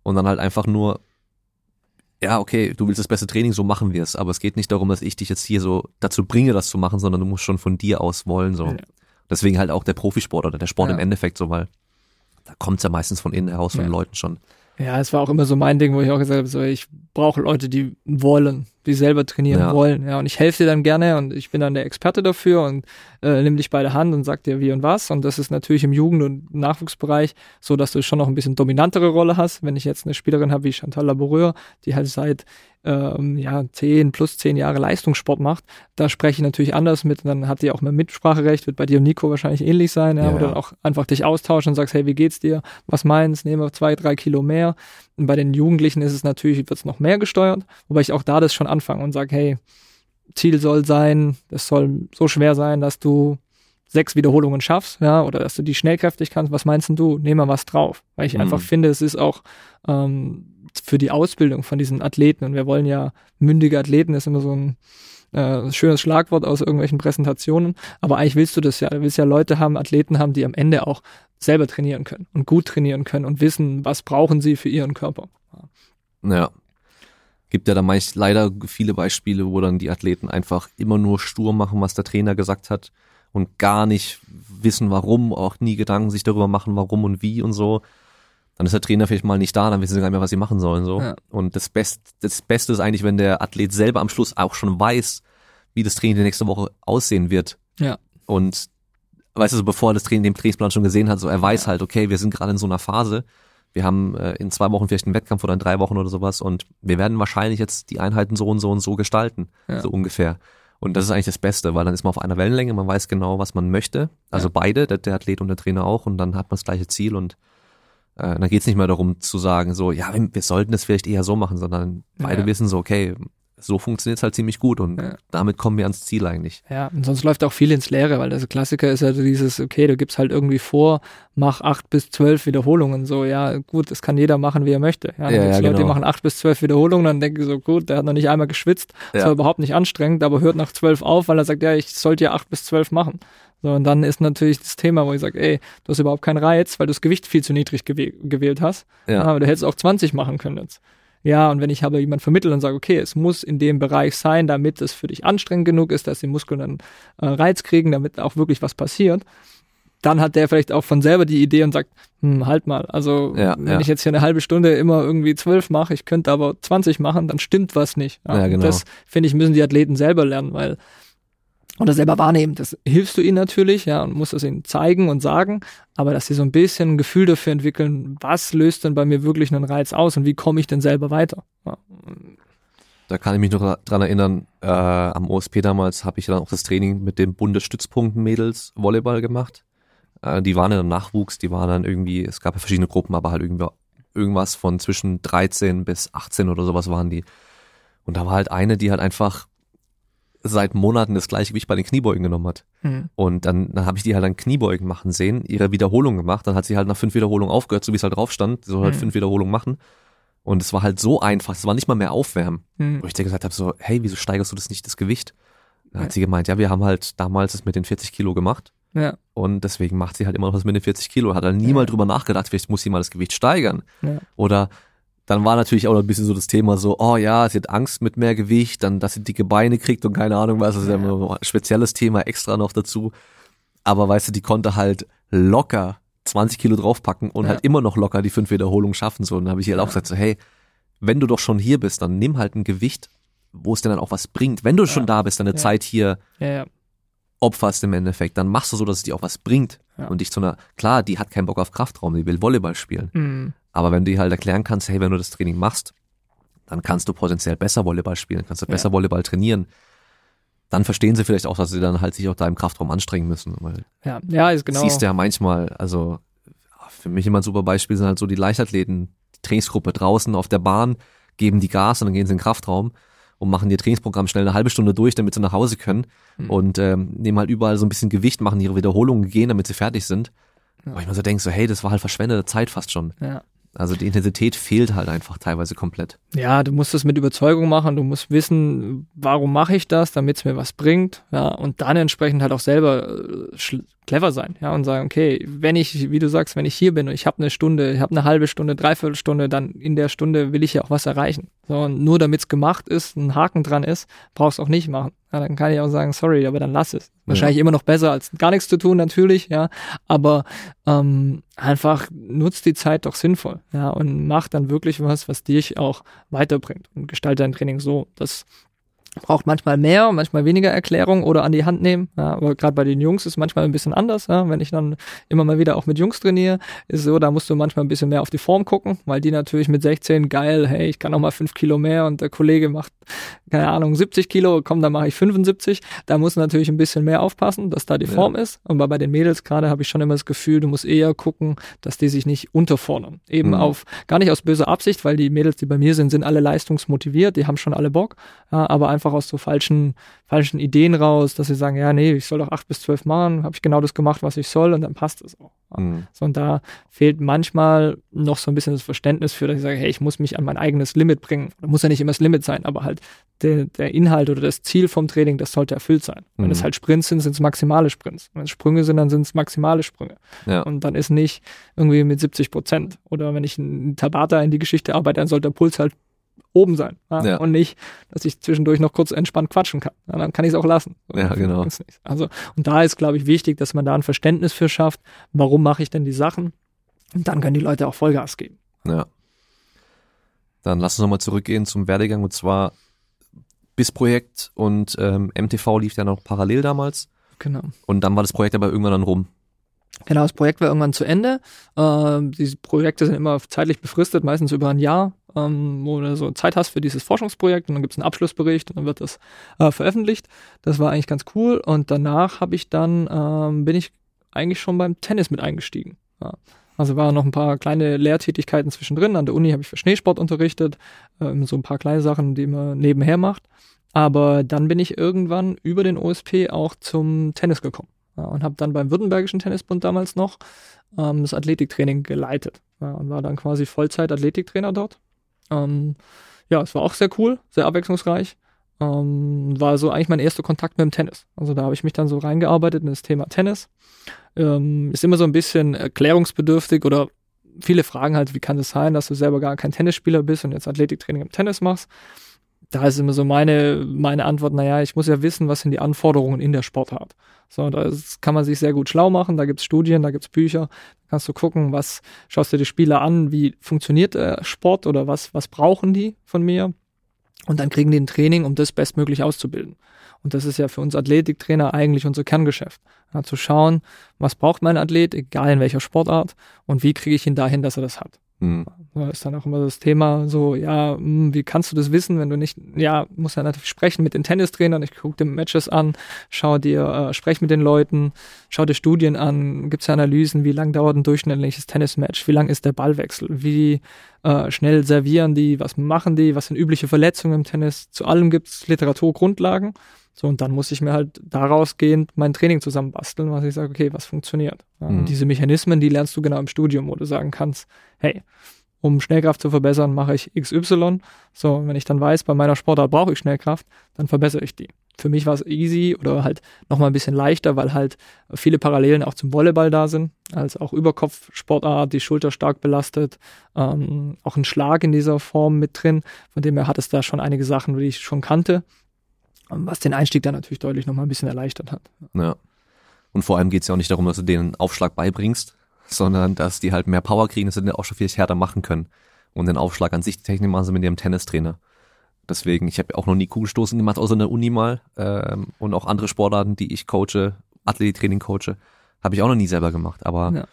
Und dann halt einfach nur, ja, okay, du willst das beste Training, so machen wir es. Aber es geht nicht darum, dass ich dich jetzt hier so dazu bringe, das zu machen, sondern du musst schon von dir aus wollen. So. Ja. Deswegen halt auch der Profisport oder der Sport Ja. im Endeffekt so, weil da kommt's ja meistens von innen heraus, von Ja. den Leuten schon. Ja, es war auch immer so mein Ding, wo ich auch gesagt habe, so, ich brauche Leute, die wollen, die selber trainieren Ja. wollen. Ja, und ich helfe dir dann gerne und ich bin dann der Experte dafür und äh, nimm dich bei der Hand und sag dir wie und was. Und das ist natürlich im Jugend- und Nachwuchsbereich so, dass du schon noch ein bisschen dominantere Rolle hast. Wenn ich jetzt eine Spielerin habe wie Chantal Laboureur, die halt seit ähm, ja, zehn plus zehn Jahre Leistungssport macht, da spreche ich natürlich anders mit. Und dann hat die auch mehr Mitspracherecht, wird bei dir und Nico wahrscheinlich ähnlich sein, ja, Ja, wo du dann auch einfach dich austauschen und sagst, hey, wie geht's dir? Was meinst? Nehmen wir zwei, drei Kilo mehr. Und bei den Jugendlichen ist es natürlich, wird es noch mehr gesteuert, wobei ich auch da das schon anfange und sage, hey, Ziel soll sein, es soll so schwer sein, dass du sechs Wiederholungen schaffst, ja, oder dass du die schnellkräftig kannst. Was meinst du? Nehm mal was drauf. Weil ich Mhm. einfach finde, es ist auch ähm, für die Ausbildung von diesen Athleten und wir wollen ja mündige Athleten, ist immer so ein äh, schönes Schlagwort aus irgendwelchen Präsentationen. Aber eigentlich willst du das ja. Du willst ja Leute haben, Athleten haben, die am Ende auch selber trainieren können und gut trainieren können und wissen, was brauchen sie für ihren Körper. Ja. Gibt ja da meist leider viele Beispiele, wo dann die Athleten einfach immer nur stur machen, was der Trainer gesagt hat und gar nicht wissen, warum, auch nie Gedanken sich darüber machen, warum und wie und so. Dann ist der Trainer vielleicht mal nicht da, dann wissen sie gar nicht mehr, was sie machen sollen. so. Ja. Und das, Best, das Beste ist eigentlich, wenn der Athlet selber am Schluss auch schon weiß, wie das Training die nächste Woche aussehen wird. Ja. Und weißt du, so bevor er das Training den Trainingsplan schon gesehen hat, so er weiß Ja. halt, okay, wir sind gerade in so einer Phase. Wir haben äh, in zwei Wochen vielleicht einen Wettkampf oder in drei Wochen oder sowas und wir werden wahrscheinlich jetzt die Einheiten so und so und so gestalten, Ja. so ungefähr. Und das ist eigentlich das Beste, weil dann ist man auf einer Wellenlänge, man weiß genau, was man möchte. Also Ja. beide, der, der Athlet und der Trainer auch, und dann hat man das gleiche Ziel und äh, dann geht's nicht mehr darum zu sagen, so, ja, wir, wir sollten das vielleicht eher so machen, sondern beide Ja. wissen so, okay, so funktioniert's halt ziemlich gut und Ja. damit kommen wir ans Ziel eigentlich. Ja, und sonst läuft auch viel ins Leere, weil das Klassiker ist ja dieses, okay, du gibst halt irgendwie vor, mach acht bis zwölf Wiederholungen. So, ja, gut, das kann jeder machen, wie er möchte. Ja, Ja, ja, Leute, die genau. machen acht bis zwölf Wiederholungen, dann denke ich so, gut, der hat noch nicht einmal geschwitzt, das war überhaupt nicht anstrengend, aber hört nach zwölf auf, weil er sagt, ja, ich sollte ja acht bis zwölf machen. So, und dann ist natürlich das Thema, wo ich sage, ey, du hast überhaupt keinen Reiz, weil du das Gewicht viel zu niedrig gewäh gewählt hast. Ja. aber du hättest auch 20 machen können jetzt. Ja, und wenn ich aber jemand vermittle und sage, okay, es muss in dem Bereich sein, damit es für dich anstrengend genug ist, dass die Muskeln dann äh, Reiz kriegen, damit auch wirklich was passiert, dann hat der vielleicht auch von selber die Idee und sagt, hm, halt mal, also Ja, wenn ja. ich jetzt hier eine halbe Stunde immer irgendwie zwölf mache, ich könnte aber 20 machen, dann stimmt was nicht. Ja, genau. Das, finde ich, müssen die Athleten selber lernen, weil oder selber wahrnehmen. Das hilfst du ihnen natürlich, ja, und musst es ihnen zeigen und sagen, aber dass sie so ein bisschen ein Gefühl dafür entwickeln, was löst denn bei mir wirklich einen Reiz aus und wie komme ich denn selber weiter? Ja. Da kann ich mich noch dran erinnern, äh, am OSP damals habe ich dann auch das Training mit dem Bundesstützpunkt-Mädels Volleyball gemacht. Äh, die waren in einem Nachwuchs, die waren dann irgendwie, es gab ja verschiedene Gruppen, aber halt irgendwie irgendwas von zwischen 13 bis 18 oder sowas waren die. Und da war halt eine, die halt einfach seit Monaten das gleiche Gewicht bei den Kniebeugen genommen hat. Hm. Und dann, dann habe ich die halt dann Kniebeugen machen sehen, ihre Wiederholung gemacht. Dann hat sie halt nach fünf Wiederholungen aufgehört, so wie es halt drauf stand. Sie soll halt Mhm. fünf Wiederholungen machen. Und es war halt so einfach, es war nicht mal mehr Aufwärmen. Hm. Wo ich dir gesagt habe, so, hey, wieso steigerst du das nicht, das Gewicht? Dann Ja. hat sie gemeint, ja, wir haben halt damals das mit den 40 Kilo gemacht. Ja, Und deswegen macht sie halt immer noch was mit den 40 Kilo. Hat dann niemals Ja. drüber nachgedacht, vielleicht muss sie mal das Gewicht steigern. ja, Oder dann war natürlich auch noch ein bisschen so das Thema so, oh ja, sie hat Angst mit mehr Gewicht, dann, dass sie dicke Beine kriegt und keine Ahnung was, das ist ja Ja. immer ein spezielles Thema extra noch dazu. Aber weißt du, die konnte halt locker 20 Kilo draufpacken und Ja. halt immer noch locker die fünf Wiederholungen schaffen. So, und dann habe ich ihr halt auch Ja. gesagt, so, hey, wenn du doch schon hier bist, dann nimm halt ein Gewicht, wo es dir dann auch was bringt. Wenn du schon da bist, deine Ja. Zeit hier ja, ja. opferst im Endeffekt, dann machst du so, dass es dir auch was bringt. Ja. Und dich zu einer, klar, die hat keinen Bock auf Kraftraum, die will Volleyball spielen. Hm. Aber wenn du dir halt erklären kannst, hey, wenn du das Training machst, dann kannst du potenziell besser Volleyball spielen, kannst du besser Ja. Volleyball trainieren. Dann verstehen sie vielleicht auch, dass sie dann halt sich auch da im Kraftraum anstrengen müssen. Weil ja, ja, ist genau. siehst du ja manchmal, also für mich immer ein super Beispiel sind halt so die Leichtathleten, die Trainingsgruppe draußen auf der Bahn, geben die Gas und dann gehen sie in den Kraftraum und machen ihr Trainingsprogramm schnell eine halbe Stunde durch, damit sie nach Hause können Hm. und ähm, nehmen halt überall so ein bisschen Gewicht, machen ihre Wiederholungen, gehen, damit sie fertig sind. Ja. Wo ich mir so denke, so hey, das war halt verschwendete Zeit fast schon. ja. Also die Intensität fehlt halt einfach teilweise komplett. Ja, du musst es mit Überzeugung machen, du musst wissen, warum mache ich das, damit es mir was bringt, ja, und dann entsprechend halt auch selber äh, clever sein, ja, und sagen, okay, wenn ich, wie du sagst, wenn ich hier bin und ich habe eine Stunde, ich habe eine halbe Stunde, dreiviertel Stunde, dann in der Stunde will ich ja auch was erreichen. So, und nur damit es gemacht ist, ein Haken dran ist, brauchst du auch nicht machen. Ja, dann kann ich auch sagen, sorry, aber dann lass es. Wahrscheinlich immer noch besser als gar nichts zu tun, natürlich, ja, aber ähm, einfach nutzt die Zeit doch sinnvoll, ja, und mach dann wirklich was, was dich auch weiterbringt und gestalte dein Training so, dass braucht manchmal mehr, manchmal weniger Erklärung oder an die Hand nehmen. Ja, aber gerade bei den Jungs ist manchmal ein bisschen anders. Ja. Wenn ich dann immer mal wieder auch mit Jungs trainiere, ist so, da musst du manchmal ein bisschen mehr auf die Form gucken, weil die natürlich mit 16 geil, hey, ich kann noch mal fünf Kilo mehr und der Kollege macht, keine Ahnung, 70 Kilo, komm, dann mache ich 75. Da muss natürlich ein bisschen mehr aufpassen, dass da die Form ja. ist. Aber bei den Mädels gerade habe ich schon immer das Gefühl, du musst eher gucken, dass die sich nicht unterfordern. Eben mhm. auf, gar nicht aus böser Absicht, weil die Mädels, die bei mir sind, sind alle leistungsmotiviert, die haben schon alle Bock, ja, aber einfach einfach aus so falschen, falschen Ideen raus, dass sie sagen, ja, nee, ich soll doch acht bis zwölf machen, habe ich genau das gemacht, was ich soll und dann passt es auch. Mhm. So, und da fehlt manchmal noch so ein bisschen das Verständnis für, dass ich sage, hey, ich muss mich an mein eigenes Limit bringen. Da muss ja nicht immer das Limit sein, aber halt der, der Inhalt oder das Ziel vom Training, das sollte erfüllt sein. Mhm. Wenn es halt Sprints sind, sind es maximale Sprints. Wenn es Sprünge sind, dann sind es maximale Sprünge. Ja. Und dann ist nicht irgendwie mit 70 Prozent. Oder wenn ich einen Tabata in die Geschichte arbeite, dann sollte der Puls halt oben sein. Ja? Ja. Und nicht, dass ich zwischendurch noch kurz entspannt quatschen kann. Ja, dann kann ich es auch lassen. Ja, genau. Also, und da ist, glaube ich, wichtig, dass man da ein Verständnis für schafft, warum mache ich denn die Sachen? Und dann können die Leute auch Vollgas geben. Ja. Dann lass uns nochmal zurückgehen zum Werdegang und zwar BIS-Projekt und ähm, MTV lief ja noch parallel damals. Genau. Und dann war das Projekt aber irgendwann dann rum. Genau, das Projekt war irgendwann zu Ende. Äh, diese Projekte sind immer zeitlich befristet, meistens über ein Jahr ähm, wo du so Zeit hast für dieses Forschungsprojekt und dann gibt es einen Abschlussbericht und dann wird das äh, veröffentlicht. Das war eigentlich ganz cool und danach habe ich dann, ähm, bin ich eigentlich schon beim Tennis mit eingestiegen. Ja. Also waren noch ein paar kleine Lehrtätigkeiten zwischendrin. An der Uni habe ich für Schneesport unterrichtet, ähm, so ein paar kleine Sachen, die man nebenher macht. Aber dann bin ich irgendwann über den OSP auch zum Tennis gekommen ja, und habe dann beim Württembergischen Tennisbund damals noch ähm, das Athletiktraining geleitet ja, und war dann quasi Vollzeit-Athletiktrainer dort ähm, ja, es war auch sehr cool, sehr abwechslungsreich. Ähm, war so eigentlich mein erster Kontakt mit dem Tennis. Also da habe ich mich dann so reingearbeitet in das Thema Tennis. Ähm, ist immer so ein bisschen erklärungsbedürftig oder viele fragen halt, wie kann es sein, dass du selber gar kein Tennisspieler bist und jetzt Athletiktraining im Tennis machst da ist immer so meine, meine Antwort, naja, ich muss ja wissen, was sind die Anforderungen in der Sportart. So, da kann man sich sehr gut schlau machen, da gibt's Studien, da gibt's Bücher, da kannst du gucken, was schaust du die Spieler an, wie funktioniert der Sport oder was, was brauchen die von mir? Und dann kriegen die ein Training, um das bestmöglich auszubilden. Und das ist ja für uns Athletiktrainer eigentlich unser Kerngeschäft. Ja, zu schauen, was braucht mein Athlet, egal in welcher Sportart, und wie kriege ich ihn dahin, dass er das hat. Mhm. Da ist dann auch immer das Thema so, ja, hm, wie kannst du das wissen, wenn du nicht, ja, musst ja natürlich sprechen mit den Tennistrainern, ich gucke dir Matches an, schau dir, äh, sprech mit den Leuten, schau dir Studien an, gibt's ja Analysen, wie lang dauert ein durchschnittliches Tennismatch, wie lang ist der Ballwechsel, wie äh, schnell servieren die, was machen die, was sind übliche Verletzungen im Tennis, zu allem gibt's Literaturgrundlagen so, und dann muss ich mir halt daraus gehend mein Training zusammenbasteln, was ich sage, okay, was funktioniert. Ja, mhm. diese Mechanismen, die lernst du genau im Studium, wo du sagen kannst, hey, um Schnellkraft zu verbessern, mache ich XY. So, wenn ich dann weiß, bei meiner Sportart brauche ich Schnellkraft, dann verbessere ich die. Für mich war es easy oder halt nochmal ein bisschen leichter, weil halt viele Parallelen auch zum Volleyball da sind, als auch Überkopfsportart, die Schulter stark belastet, ähm, auch ein Schlag in dieser Form mit drin. Von dem her hat es da schon einige Sachen, die ich schon kannte was den Einstieg dann natürlich deutlich nochmal ein bisschen erleichtert hat. Ja. Und vor allem geht es ja auch nicht darum, dass du denen Aufschlag beibringst, sondern dass die halt mehr Power kriegen, dass sie den auch schon viel härter machen können. Und den Aufschlag an sich, die Technik machen sie mit ihrem Tennistrainer. Deswegen, ich habe auch noch nie Kugelstoßen gemacht, außer in der Uni mal. Ähm, und auch andere Sportarten, die ich coache, Athletiktraining coache, habe ich auch noch nie selber gemacht. Aber ja.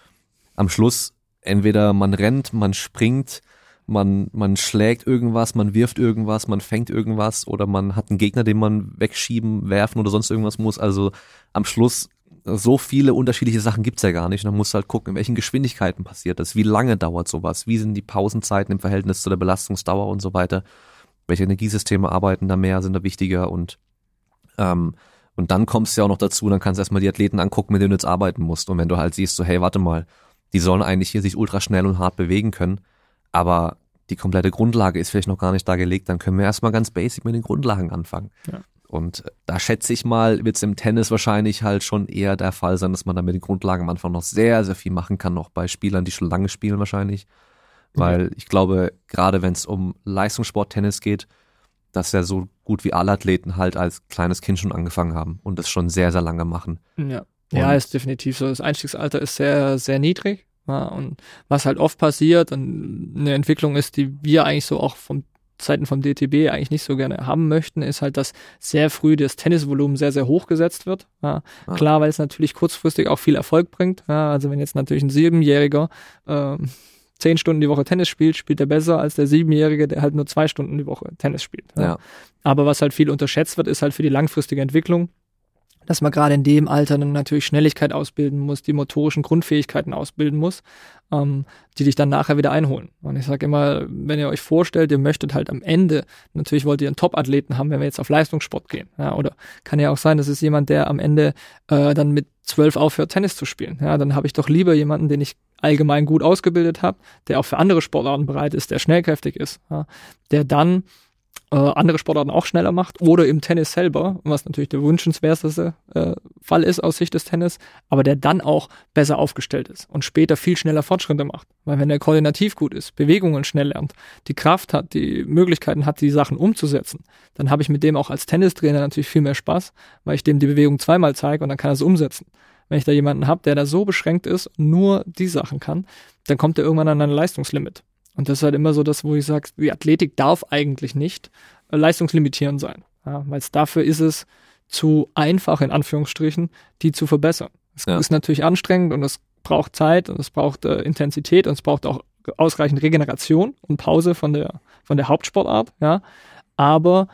am Schluss, entweder man rennt, man springt, man, man schlägt irgendwas, man wirft irgendwas, man fängt irgendwas oder man hat einen Gegner, den man wegschieben, werfen oder sonst irgendwas muss. Also am Schluss so viele unterschiedliche Sachen gibt's ja gar nicht. Und man muss halt gucken, in welchen Geschwindigkeiten passiert das, wie lange dauert sowas, wie sind die Pausenzeiten im Verhältnis zu der Belastungsdauer und so weiter. Welche Energiesysteme arbeiten da mehr, sind da wichtiger und ähm, und dann kommst du ja auch noch dazu, dann kannst du erstmal die Athleten angucken, mit denen du jetzt arbeiten musst. Und wenn du halt siehst, so, hey, warte mal, die sollen eigentlich hier sich ultra schnell und hart bewegen können, aber die komplette Grundlage ist vielleicht noch gar nicht da gelegt, dann können wir erstmal ganz basic mit den Grundlagen anfangen. Ja. Und da schätze ich mal, wird es im Tennis wahrscheinlich halt schon eher der Fall sein, dass man da mit den Grundlagen am Anfang noch sehr, sehr viel machen kann, noch bei Spielern, die schon lange spielen wahrscheinlich. Weil ja. ich glaube, gerade wenn es um Leistungssport-Tennis geht, dass ja so gut wie alle Athleten halt als kleines Kind schon angefangen haben und das schon sehr, sehr lange machen. Ja. Und ja, ist definitiv so. Das Einstiegsalter ist sehr, sehr niedrig. Ja, und was halt oft passiert und eine Entwicklung ist, die wir eigentlich so auch vom Seiten vom DTB eigentlich nicht so gerne haben möchten, ist halt, dass sehr früh das Tennisvolumen sehr, sehr hoch gesetzt wird. Ja. Ah. Klar, weil es natürlich kurzfristig auch viel Erfolg bringt. Ja, also wenn jetzt natürlich ein Siebenjähriger äh, zehn Stunden die Woche Tennis spielt, spielt er besser als der Siebenjährige, der halt nur zwei Stunden die Woche Tennis spielt. Ja. Aber was halt viel unterschätzt wird, ist halt für die langfristige Entwicklung dass man gerade in dem Alter dann natürlich Schnelligkeit ausbilden muss, die motorischen Grundfähigkeiten ausbilden muss, ähm, die dich dann nachher wieder einholen. Und ich sage immer, wenn ihr euch vorstellt, ihr möchtet halt am Ende, natürlich wollt ihr einen Top-Athleten haben, wenn wir jetzt auf Leistungssport gehen. Ja, oder kann ja auch sein, das ist jemand, der am Ende äh, dann mit zwölf aufhört, Tennis zu spielen. Ja, dann habe ich doch lieber jemanden, den ich allgemein gut ausgebildet habe, der auch für andere Sportarten bereit ist, der schnellkräftig ist, ja, der dann äh, andere Sportarten auch schneller macht oder im Tennis selber, was natürlich der wünschenswerteste äh, Fall ist aus Sicht des Tennis, aber der dann auch besser aufgestellt ist und später viel schneller Fortschritte macht. Weil wenn er koordinativ gut ist, Bewegungen schnell lernt, die Kraft hat, die Möglichkeiten hat, die Sachen umzusetzen, dann habe ich mit dem auch als Tennistrainer natürlich viel mehr Spaß, weil ich dem die Bewegung zweimal zeige und dann kann er es umsetzen. Wenn ich da jemanden habe, der da so beschränkt ist, nur die Sachen kann, dann kommt er irgendwann an ein Leistungslimit. Und das ist halt immer so das, wo ich sage, die Athletik darf eigentlich nicht äh, leistungslimitierend sein. Ja, weil dafür ist es zu einfach, in Anführungsstrichen, die zu verbessern. Es ja. ist natürlich anstrengend und es braucht Zeit und es braucht äh, Intensität und es braucht auch ausreichend Regeneration und Pause von der, von der Hauptsportart, ja. Aber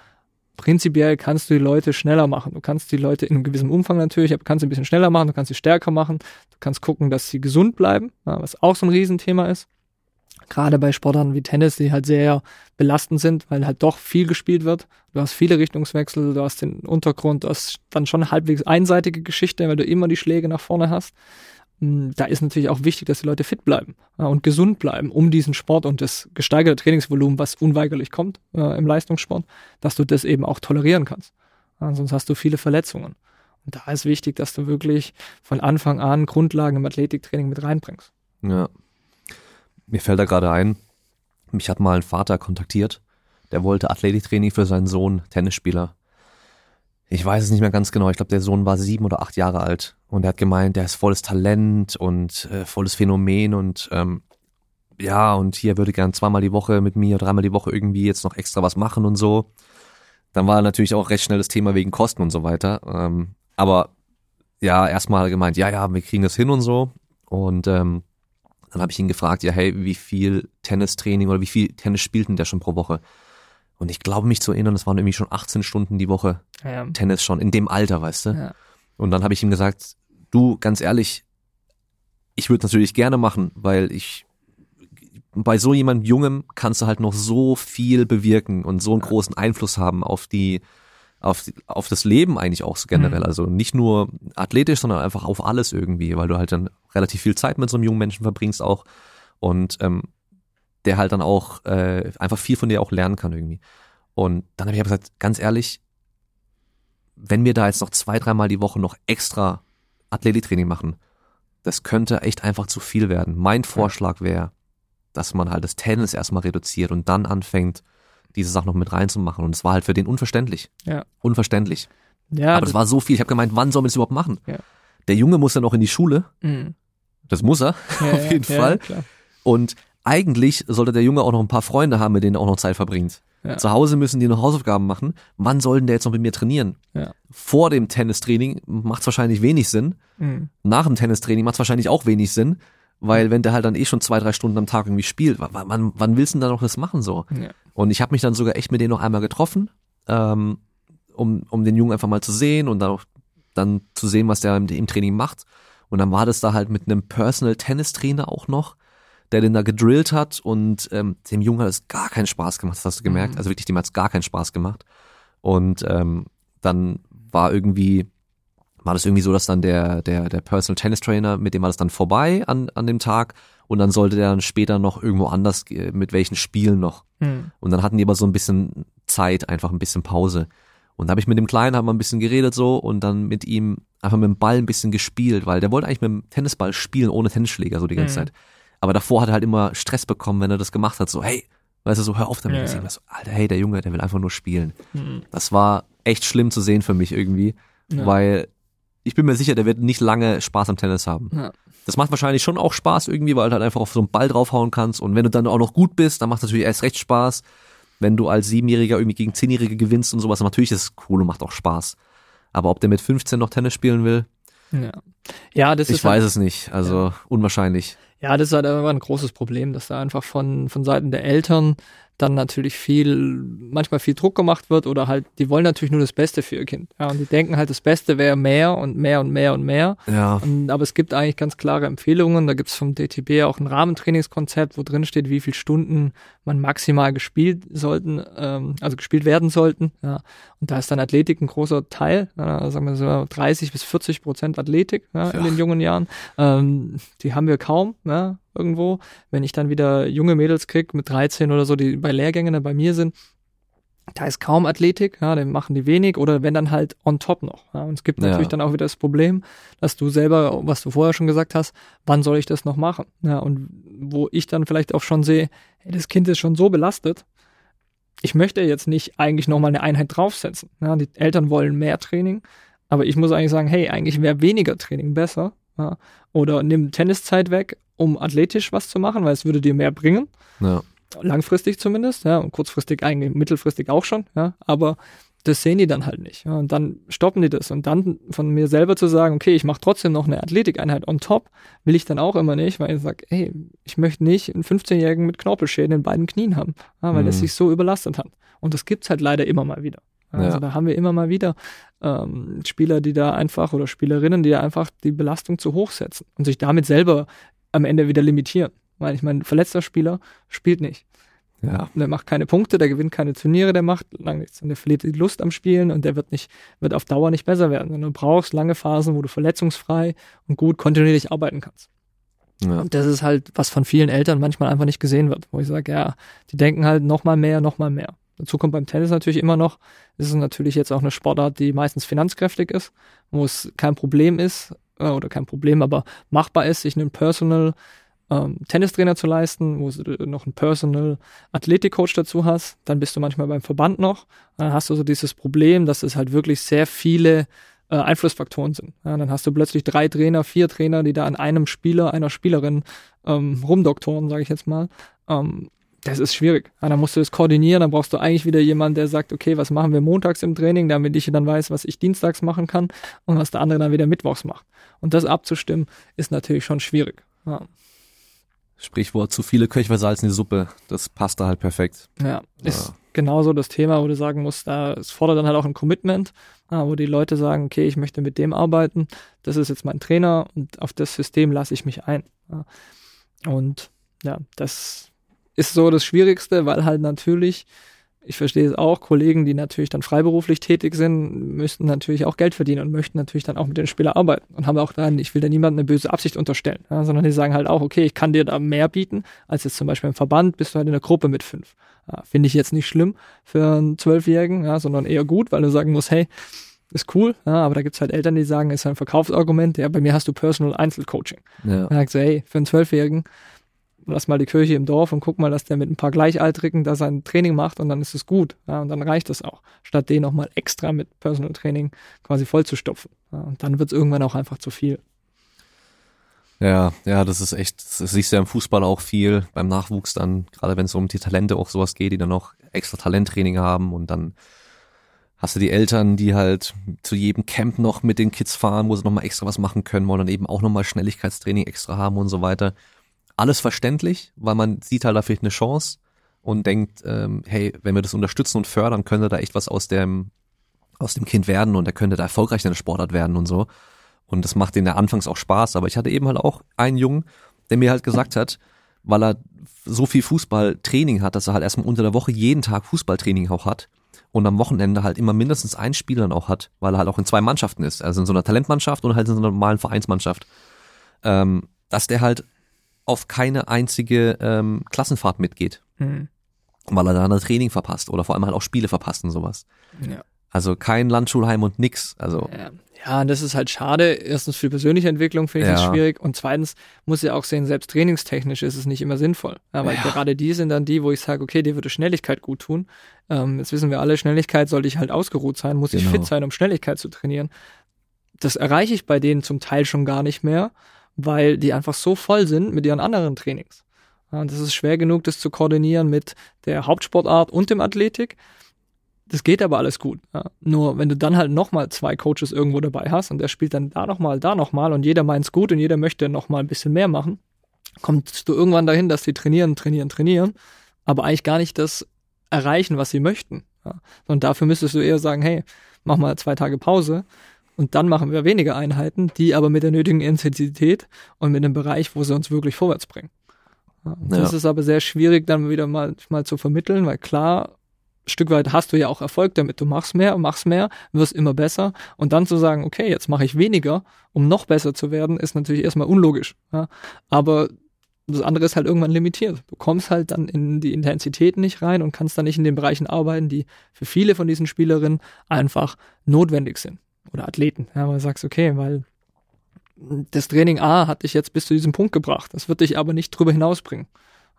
prinzipiell kannst du die Leute schneller machen. Du kannst die Leute in einem gewissen Umfang natürlich, aber kannst sie ein bisschen schneller machen, du kannst sie stärker machen, du kannst gucken, dass sie gesund bleiben, ja, was auch so ein Riesenthema ist gerade bei Sportarten wie Tennis, die halt sehr belastend sind, weil halt doch viel gespielt wird. Du hast viele Richtungswechsel, du hast den Untergrund, du hast dann schon halbwegs einseitige Geschichte, weil du immer die Schläge nach vorne hast. Hm, da ist natürlich auch wichtig, dass die Leute fit bleiben und gesund bleiben, um diesen Sport und das gesteigerte Trainingsvolumen, was unweigerlich kommt äh, im Leistungssport, dass du das eben auch tolerieren kannst. Sonst hast du viele Verletzungen. Und da ist wichtig, dass du wirklich von Anfang an Grundlagen im Athletiktraining mit reinbringst. Ja, mir fällt da gerade ein, mich hat mal ein Vater kontaktiert, der wollte Athletiktraining für seinen Sohn, Tennisspieler. Ich weiß es nicht mehr ganz genau. Ich glaube, der Sohn war sieben oder acht Jahre alt und er hat gemeint, der ist volles Talent und äh, volles Phänomen und ähm, ja, und hier würde gern zweimal die Woche mit mir, dreimal die Woche irgendwie jetzt noch extra was machen und so. Dann war natürlich auch recht schnell das Thema wegen Kosten und so weiter. Ähm, aber ja, erstmal gemeint, ja, ja, wir kriegen das hin und so. Und ähm, dann habe ich ihn gefragt, ja, hey, wie viel Tennistraining oder wie viel Tennis spielt denn der schon pro Woche? Und ich glaube mich zu erinnern, es waren irgendwie schon 18 Stunden die Woche ja. Tennis schon, in dem Alter, weißt du? Ja. Und dann habe ich ihm gesagt, du, ganz ehrlich, ich würde natürlich gerne machen, weil ich bei so jemand Jungem kannst du halt noch so viel bewirken und so einen großen Einfluss haben auf die auf, auf das Leben eigentlich auch so generell. Mhm. Also nicht nur athletisch, sondern einfach auf alles irgendwie, weil du halt dann relativ viel Zeit mit so einem jungen Menschen verbringst auch und ähm, der halt dann auch äh, einfach viel von dir auch lernen kann irgendwie. Und dann habe ich gesagt, ganz ehrlich, wenn wir da jetzt noch zwei, dreimal die Woche noch extra Athletiktraining machen, das könnte echt einfach zu viel werden. Mein Vorschlag wäre, dass man halt das Tennis erstmal reduziert und dann anfängt, diese Sachen noch mit reinzumachen. Und es war halt für den unverständlich. Ja. Unverständlich. Ja, Aber das, war so viel. Ich habe gemeint, wann sollen wir das überhaupt machen? Ja. Der Junge muss ja noch in die Schule. Mhm. Das muss er, ja, auf jeden ja, Fall. Klar. Und eigentlich sollte der Junge auch noch ein paar Freunde haben, mit denen er auch noch Zeit verbringt. Ja. Zu Hause müssen die noch Hausaufgaben machen. Wann soll denn der jetzt noch mit mir trainieren? Ja. Vor dem Tennistraining macht es wahrscheinlich wenig Sinn. Mhm. Nach dem Tennistraining macht es wahrscheinlich auch wenig Sinn. Weil wenn der halt dann eh schon zwei, drei Stunden am Tag irgendwie spielt, wann, wann willst du denn da noch das machen so? Ja. Und ich habe mich dann sogar echt mit denen noch einmal getroffen, ähm, um, um den Jungen einfach mal zu sehen und dann auch dann zu sehen, was der im, im Training macht. Und dann war das da halt mit einem Personal Tennis Trainer auch noch, der den da gedrillt hat und ähm, dem Jungen hat es gar keinen Spaß gemacht, das hast du gemerkt. Mhm. Also wirklich, dem hat es gar keinen Spaß gemacht. Und ähm, dann war irgendwie war das irgendwie so, dass dann der, der, der Personal Tennis Trainer, mit dem war das dann vorbei an, an dem Tag und dann sollte der dann später noch irgendwo anders, mit welchen Spielen noch. Mhm. Und dann hatten die aber so ein bisschen Zeit, einfach ein bisschen Pause. Und da habe ich mit dem Kleinen haben wir ein bisschen geredet so und dann mit ihm einfach mit dem Ball ein bisschen gespielt, weil der wollte eigentlich mit dem Tennisball spielen ohne Tennisschläger so die ganze mhm. Zeit. Aber davor hat er halt immer Stress bekommen, wenn er das gemacht hat, so hey, weißt du, so hör auf damit. Ja, ja. So, Alter, hey, der Junge, der will einfach nur spielen. Mhm. Das war echt schlimm zu sehen für mich irgendwie, ja. weil ich bin mir sicher, der wird nicht lange Spaß am Tennis haben. Ja. Das macht wahrscheinlich schon auch Spaß irgendwie, weil du halt einfach auf so einen Ball draufhauen kannst und wenn du dann auch noch gut bist, dann macht es natürlich erst recht Spaß. wenn du als Siebenjähriger irgendwie gegen Zehnjährige gewinnst und sowas, natürlich ist es cool und macht auch Spaß. Aber ob der mit 15 noch Tennis spielen will, Ja, ja das ich ist weiß halt, es nicht. Also unwahrscheinlich. Ja, das ist halt immer ein großes Problem, dass da einfach von, von Seiten der Eltern dann natürlich viel, manchmal viel Druck gemacht wird oder halt, die wollen natürlich nur das Beste für ihr Kind. Ja, und die denken halt, das Beste wäre mehr und mehr und mehr und mehr. Ja. Und, aber es gibt eigentlich ganz klare Empfehlungen. Da gibt es vom DTB auch ein Rahmentrainingskonzept, wo drin steht, wie viele Stunden man maximal gespielt sollten, ähm, also gespielt werden sollten. Ja. Und da ist dann Athletik ein großer Teil, ja, sagen wir so 30 bis 40 Prozent Athletik ja, in den jungen Jahren. Ähm, die haben wir kaum, ja, irgendwo. Wenn ich dann wieder junge Mädels krieg mit 13 oder so, die bei Lehrgängen bei mir sind, da ist kaum Athletik, ja, dann machen die wenig oder wenn dann halt on top noch. Ja. Und es gibt Ja. natürlich dann auch wieder das Problem, dass du selber, was du vorher schon gesagt hast, wann soll ich das noch machen? Ja, und wo ich dann vielleicht auch schon sehe, hey, das Kind ist schon so belastet, ich möchte jetzt nicht eigentlich nochmal eine Einheit draufsetzen. Ja, die Eltern wollen mehr Training, aber ich muss eigentlich sagen, hey, eigentlich wäre weniger Training besser. Ja, oder nimm Tenniszeit weg, um athletisch was zu machen, weil es würde dir mehr bringen Ja. langfristig zumindest, ja, und kurzfristig eigentlich, mittelfristig auch schon, ja, aber das sehen die dann halt nicht. Ja, und dann stoppen die das. Und dann von mir selber zu sagen, okay, ich mache trotzdem noch eine Athletikeinheit on top, will ich dann auch immer nicht, weil ich sage, hey, ich möchte nicht einen 15-Jährigen mit Knorpelschäden in beiden Knien haben, ja, weil Mhm. das sich so überlastet hat. Und das gibt's halt leider immer mal wieder. Also Ja. da haben wir immer mal wieder ähm, Spieler, die da einfach oder Spielerinnen, die da einfach die Belastung zu hoch setzen und sich damit selber am Ende wieder limitieren. Weil ich meine, ein verletzter Spieler spielt nicht. Ja. Der macht keine Punkte, der gewinnt keine Turniere, der macht lang nichts. Und der verliert die Lust am Spielen und der wird nicht, wird auf Dauer nicht besser werden. Sondern du brauchst lange Phasen, wo du verletzungsfrei und gut kontinuierlich arbeiten kannst. Ja. Und das ist halt, was von vielen Eltern manchmal einfach nicht gesehen wird. Wo ich sage, ja, die denken halt noch mal mehr, noch mal mehr. Dazu kommt beim Tennis natürlich immer noch, es ist natürlich jetzt auch eine Sportart, die meistens finanzkräftig ist, wo es kein Problem ist, äh, oder kein Problem, aber machbar ist, sich einen Personal ähm, Tennistrainer zu leisten, wo du noch einen Personal Athletikcoach dazu hast, dann bist du manchmal beim Verband noch, dann hast du so dieses Problem, dass es halt wirklich sehr viele äh, Einflussfaktoren sind. Ja, dann hast du plötzlich drei Trainer, vier Trainer, die da an einem Spieler, einer Spielerin ähm, rumdoktoren, sage ich jetzt mal. Ähm, das ist schwierig. Ja, dann musst du das koordinieren, dann brauchst du eigentlich wieder jemanden, der sagt, okay, was machen wir montags im Training, damit ich dann weiß, was ich dienstags machen kann und was der andere dann wieder mittwochs macht. Und das abzustimmen, ist natürlich schon schwierig. Ja, Sprichwort, zu viele Köche salzen die Suppe. Das passt da halt perfekt. ja. ist Ja. genauso das Thema, wo du sagen musst, da es fordert dann halt auch ein Commitment, wo die Leute sagen, okay, ich möchte mit dem arbeiten, das ist jetzt mein Trainer und auf das System lasse ich mich ein. Und ja, das ist so das Schwierigste, weil halt natürlich, ich verstehe es auch, Kollegen, die natürlich dann freiberuflich tätig sind, müssten natürlich auch Geld verdienen und möchten natürlich dann auch mit den Spielern arbeiten und haben auch dann, ich will da niemandem eine böse Absicht unterstellen, ja, sondern die sagen halt auch, okay, ich kann dir da mehr bieten, als jetzt zum Beispiel im Verband, bist du halt in der Gruppe mit fünf. Ja, Finde ich jetzt nicht schlimm für einen Zwölfjährigen, ja, sondern eher gut, weil du sagen musst, hey, ist cool, ja, aber da gibt's halt Eltern, die sagen, ist ein Verkaufsargument, ja, bei mir hast du Personal Einzelcoaching. Ja. Dann sagst du, hey, für einen Zwölfjährigen, lass mal die Kirche im Dorf und guck mal, dass der mit ein paar Gleichaltrigen da sein Training macht und dann ist es gut. Ja, und dann reicht es auch, statt den nochmal extra mit Personal Training quasi vollzustopfen. Ja, und dann wird's irgendwann auch einfach zu viel. Ja, ja, das ist echt, das siehst du ja im Fußball auch viel, beim Nachwuchs dann, gerade wenn es um die Talente auch sowas geht, die dann noch extra Talenttraining haben und dann hast du die Eltern, die halt zu jedem Camp noch mit den Kids fahren, wo sie nochmal extra was machen können, wollen dann eben auch nochmal Schnelligkeitstraining extra haben und so weiter. Alles verständlich, weil man sieht halt da vielleicht eine Chance und denkt, ähm, hey, wenn wir das unterstützen und fördern, könnte da echt was aus dem, aus dem Kind werden und er könnte da erfolgreich in der Sportart werden und so. Und das macht denen ja anfangs auch Spaß. Aber ich hatte eben halt auch einen Jungen, der mir halt gesagt hat, weil er so viel Fußballtraining hat, dass er halt erstmal unter der Woche jeden Tag Fußballtraining auch hat und am Wochenende halt immer mindestens einen Spieler dann auch hat, weil er halt auch in zwei Mannschaften ist. Also in so einer Talentmannschaft und halt in so einer normalen Vereinsmannschaft. Ähm, dass der halt auf keine einzige ähm, Klassenfahrt mitgeht, Hm. weil er da ein Training verpasst oder vor allem halt auch Spiele verpasst und sowas. Ja. Also kein Landschulheim und nix. Also Ja, ja, und das ist halt schade. Erstens für die persönliche Entwicklung finde ich das Ja. schwierig. Und zweitens muss ich auch sehen, selbst trainingstechnisch ist es nicht immer sinnvoll. Ja, weil Ja. gerade die sind dann die, wo ich sage, okay, dir würde Schnelligkeit gut tun. Ähm, jetzt wissen wir alle, Schnelligkeit sollte ich halt ausgeruht sein, muss ich Genau. fit sein, um Schnelligkeit zu trainieren. Das erreiche ich bei denen zum Teil schon gar nicht mehr, weil die einfach so voll sind mit ihren anderen Trainings. Und das ist schwer genug, das zu koordinieren mit der Hauptsportart und dem Athletik. Das geht aber alles gut. Ja. Nur wenn du dann halt nochmal zwei Coaches irgendwo dabei hast und der spielt dann da nochmal, da nochmal und jeder meint's gut und jeder möchte nochmal ein bisschen mehr machen, kommst du irgendwann dahin, dass die trainieren, trainieren, trainieren, aber eigentlich gar nicht das erreichen, was sie möchten. Ja. Und dafür müsstest du eher sagen, hey, mach mal zwei Tage Pause und dann machen wir weniger Einheiten, die aber mit der nötigen Intensität und mit einem Bereich, wo sie uns wirklich vorwärts bringen. Ja, das ja. ist aber sehr schwierig dann wieder mal, mal zu vermitteln, weil klar, Stück weit hast du ja auch Erfolg damit. Du machst mehr, machst mehr, wirst immer besser. Und dann zu sagen, okay, jetzt mache ich weniger, um noch besser zu werden, ist natürlich erstmal unlogisch. Ja? Aber das andere ist halt irgendwann limitiert. Du kommst halt dann in die Intensität nicht rein und kannst dann nicht in den Bereichen arbeiten, die für viele von diesen Spielerinnen einfach notwendig sind. Oder Athleten. Ja, weil du sagst, okay, weil das Training A hat dich jetzt bis zu diesem Punkt gebracht. Das wird dich aber nicht drüber hinausbringen.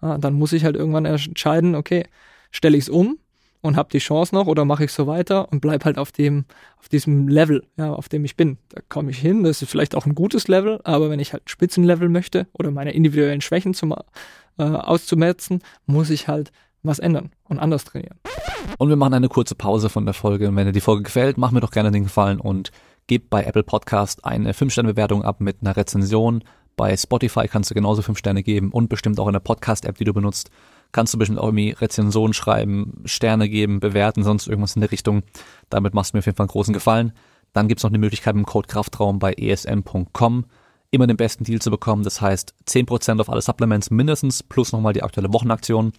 Ja, dann muss ich halt irgendwann entscheiden, okay, stelle ich es um und habe die Chance noch oder mache ich so weiter und bleib halt auf dem, auf diesem Level, ja, auf dem ich bin. Da komme ich hin, das ist vielleicht auch ein gutes Level, aber wenn ich halt Spitzenlevel möchte oder meine individuellen Schwächen zum, äh, auszumerzen, muss ich halt was ändern und anders trainieren. Und wir machen eine kurze Pause von der Folge. Und wenn dir die Folge gefällt, mach mir doch gerne den Gefallen und gib bei Apple Podcast eine 5-Sterne-Bewertung ab mit einer Rezension. Bei Spotify kannst du genauso 5 Sterne geben und bestimmt auch in der Podcast-App, die du benutzt kannst du bestimmt auch irgendwie Rezensionen schreiben, Sterne geben, bewerten, sonst irgendwas in der Richtung. Damit machst du mir auf jeden Fall einen großen Gefallen. Dann gibt's noch eine Möglichkeit mit dem Code Kraftraum bei esm.com immer den besten Deal zu bekommen. Das heißt 10% auf alle Supplements mindestens plus nochmal die aktuelle Wochenaktion.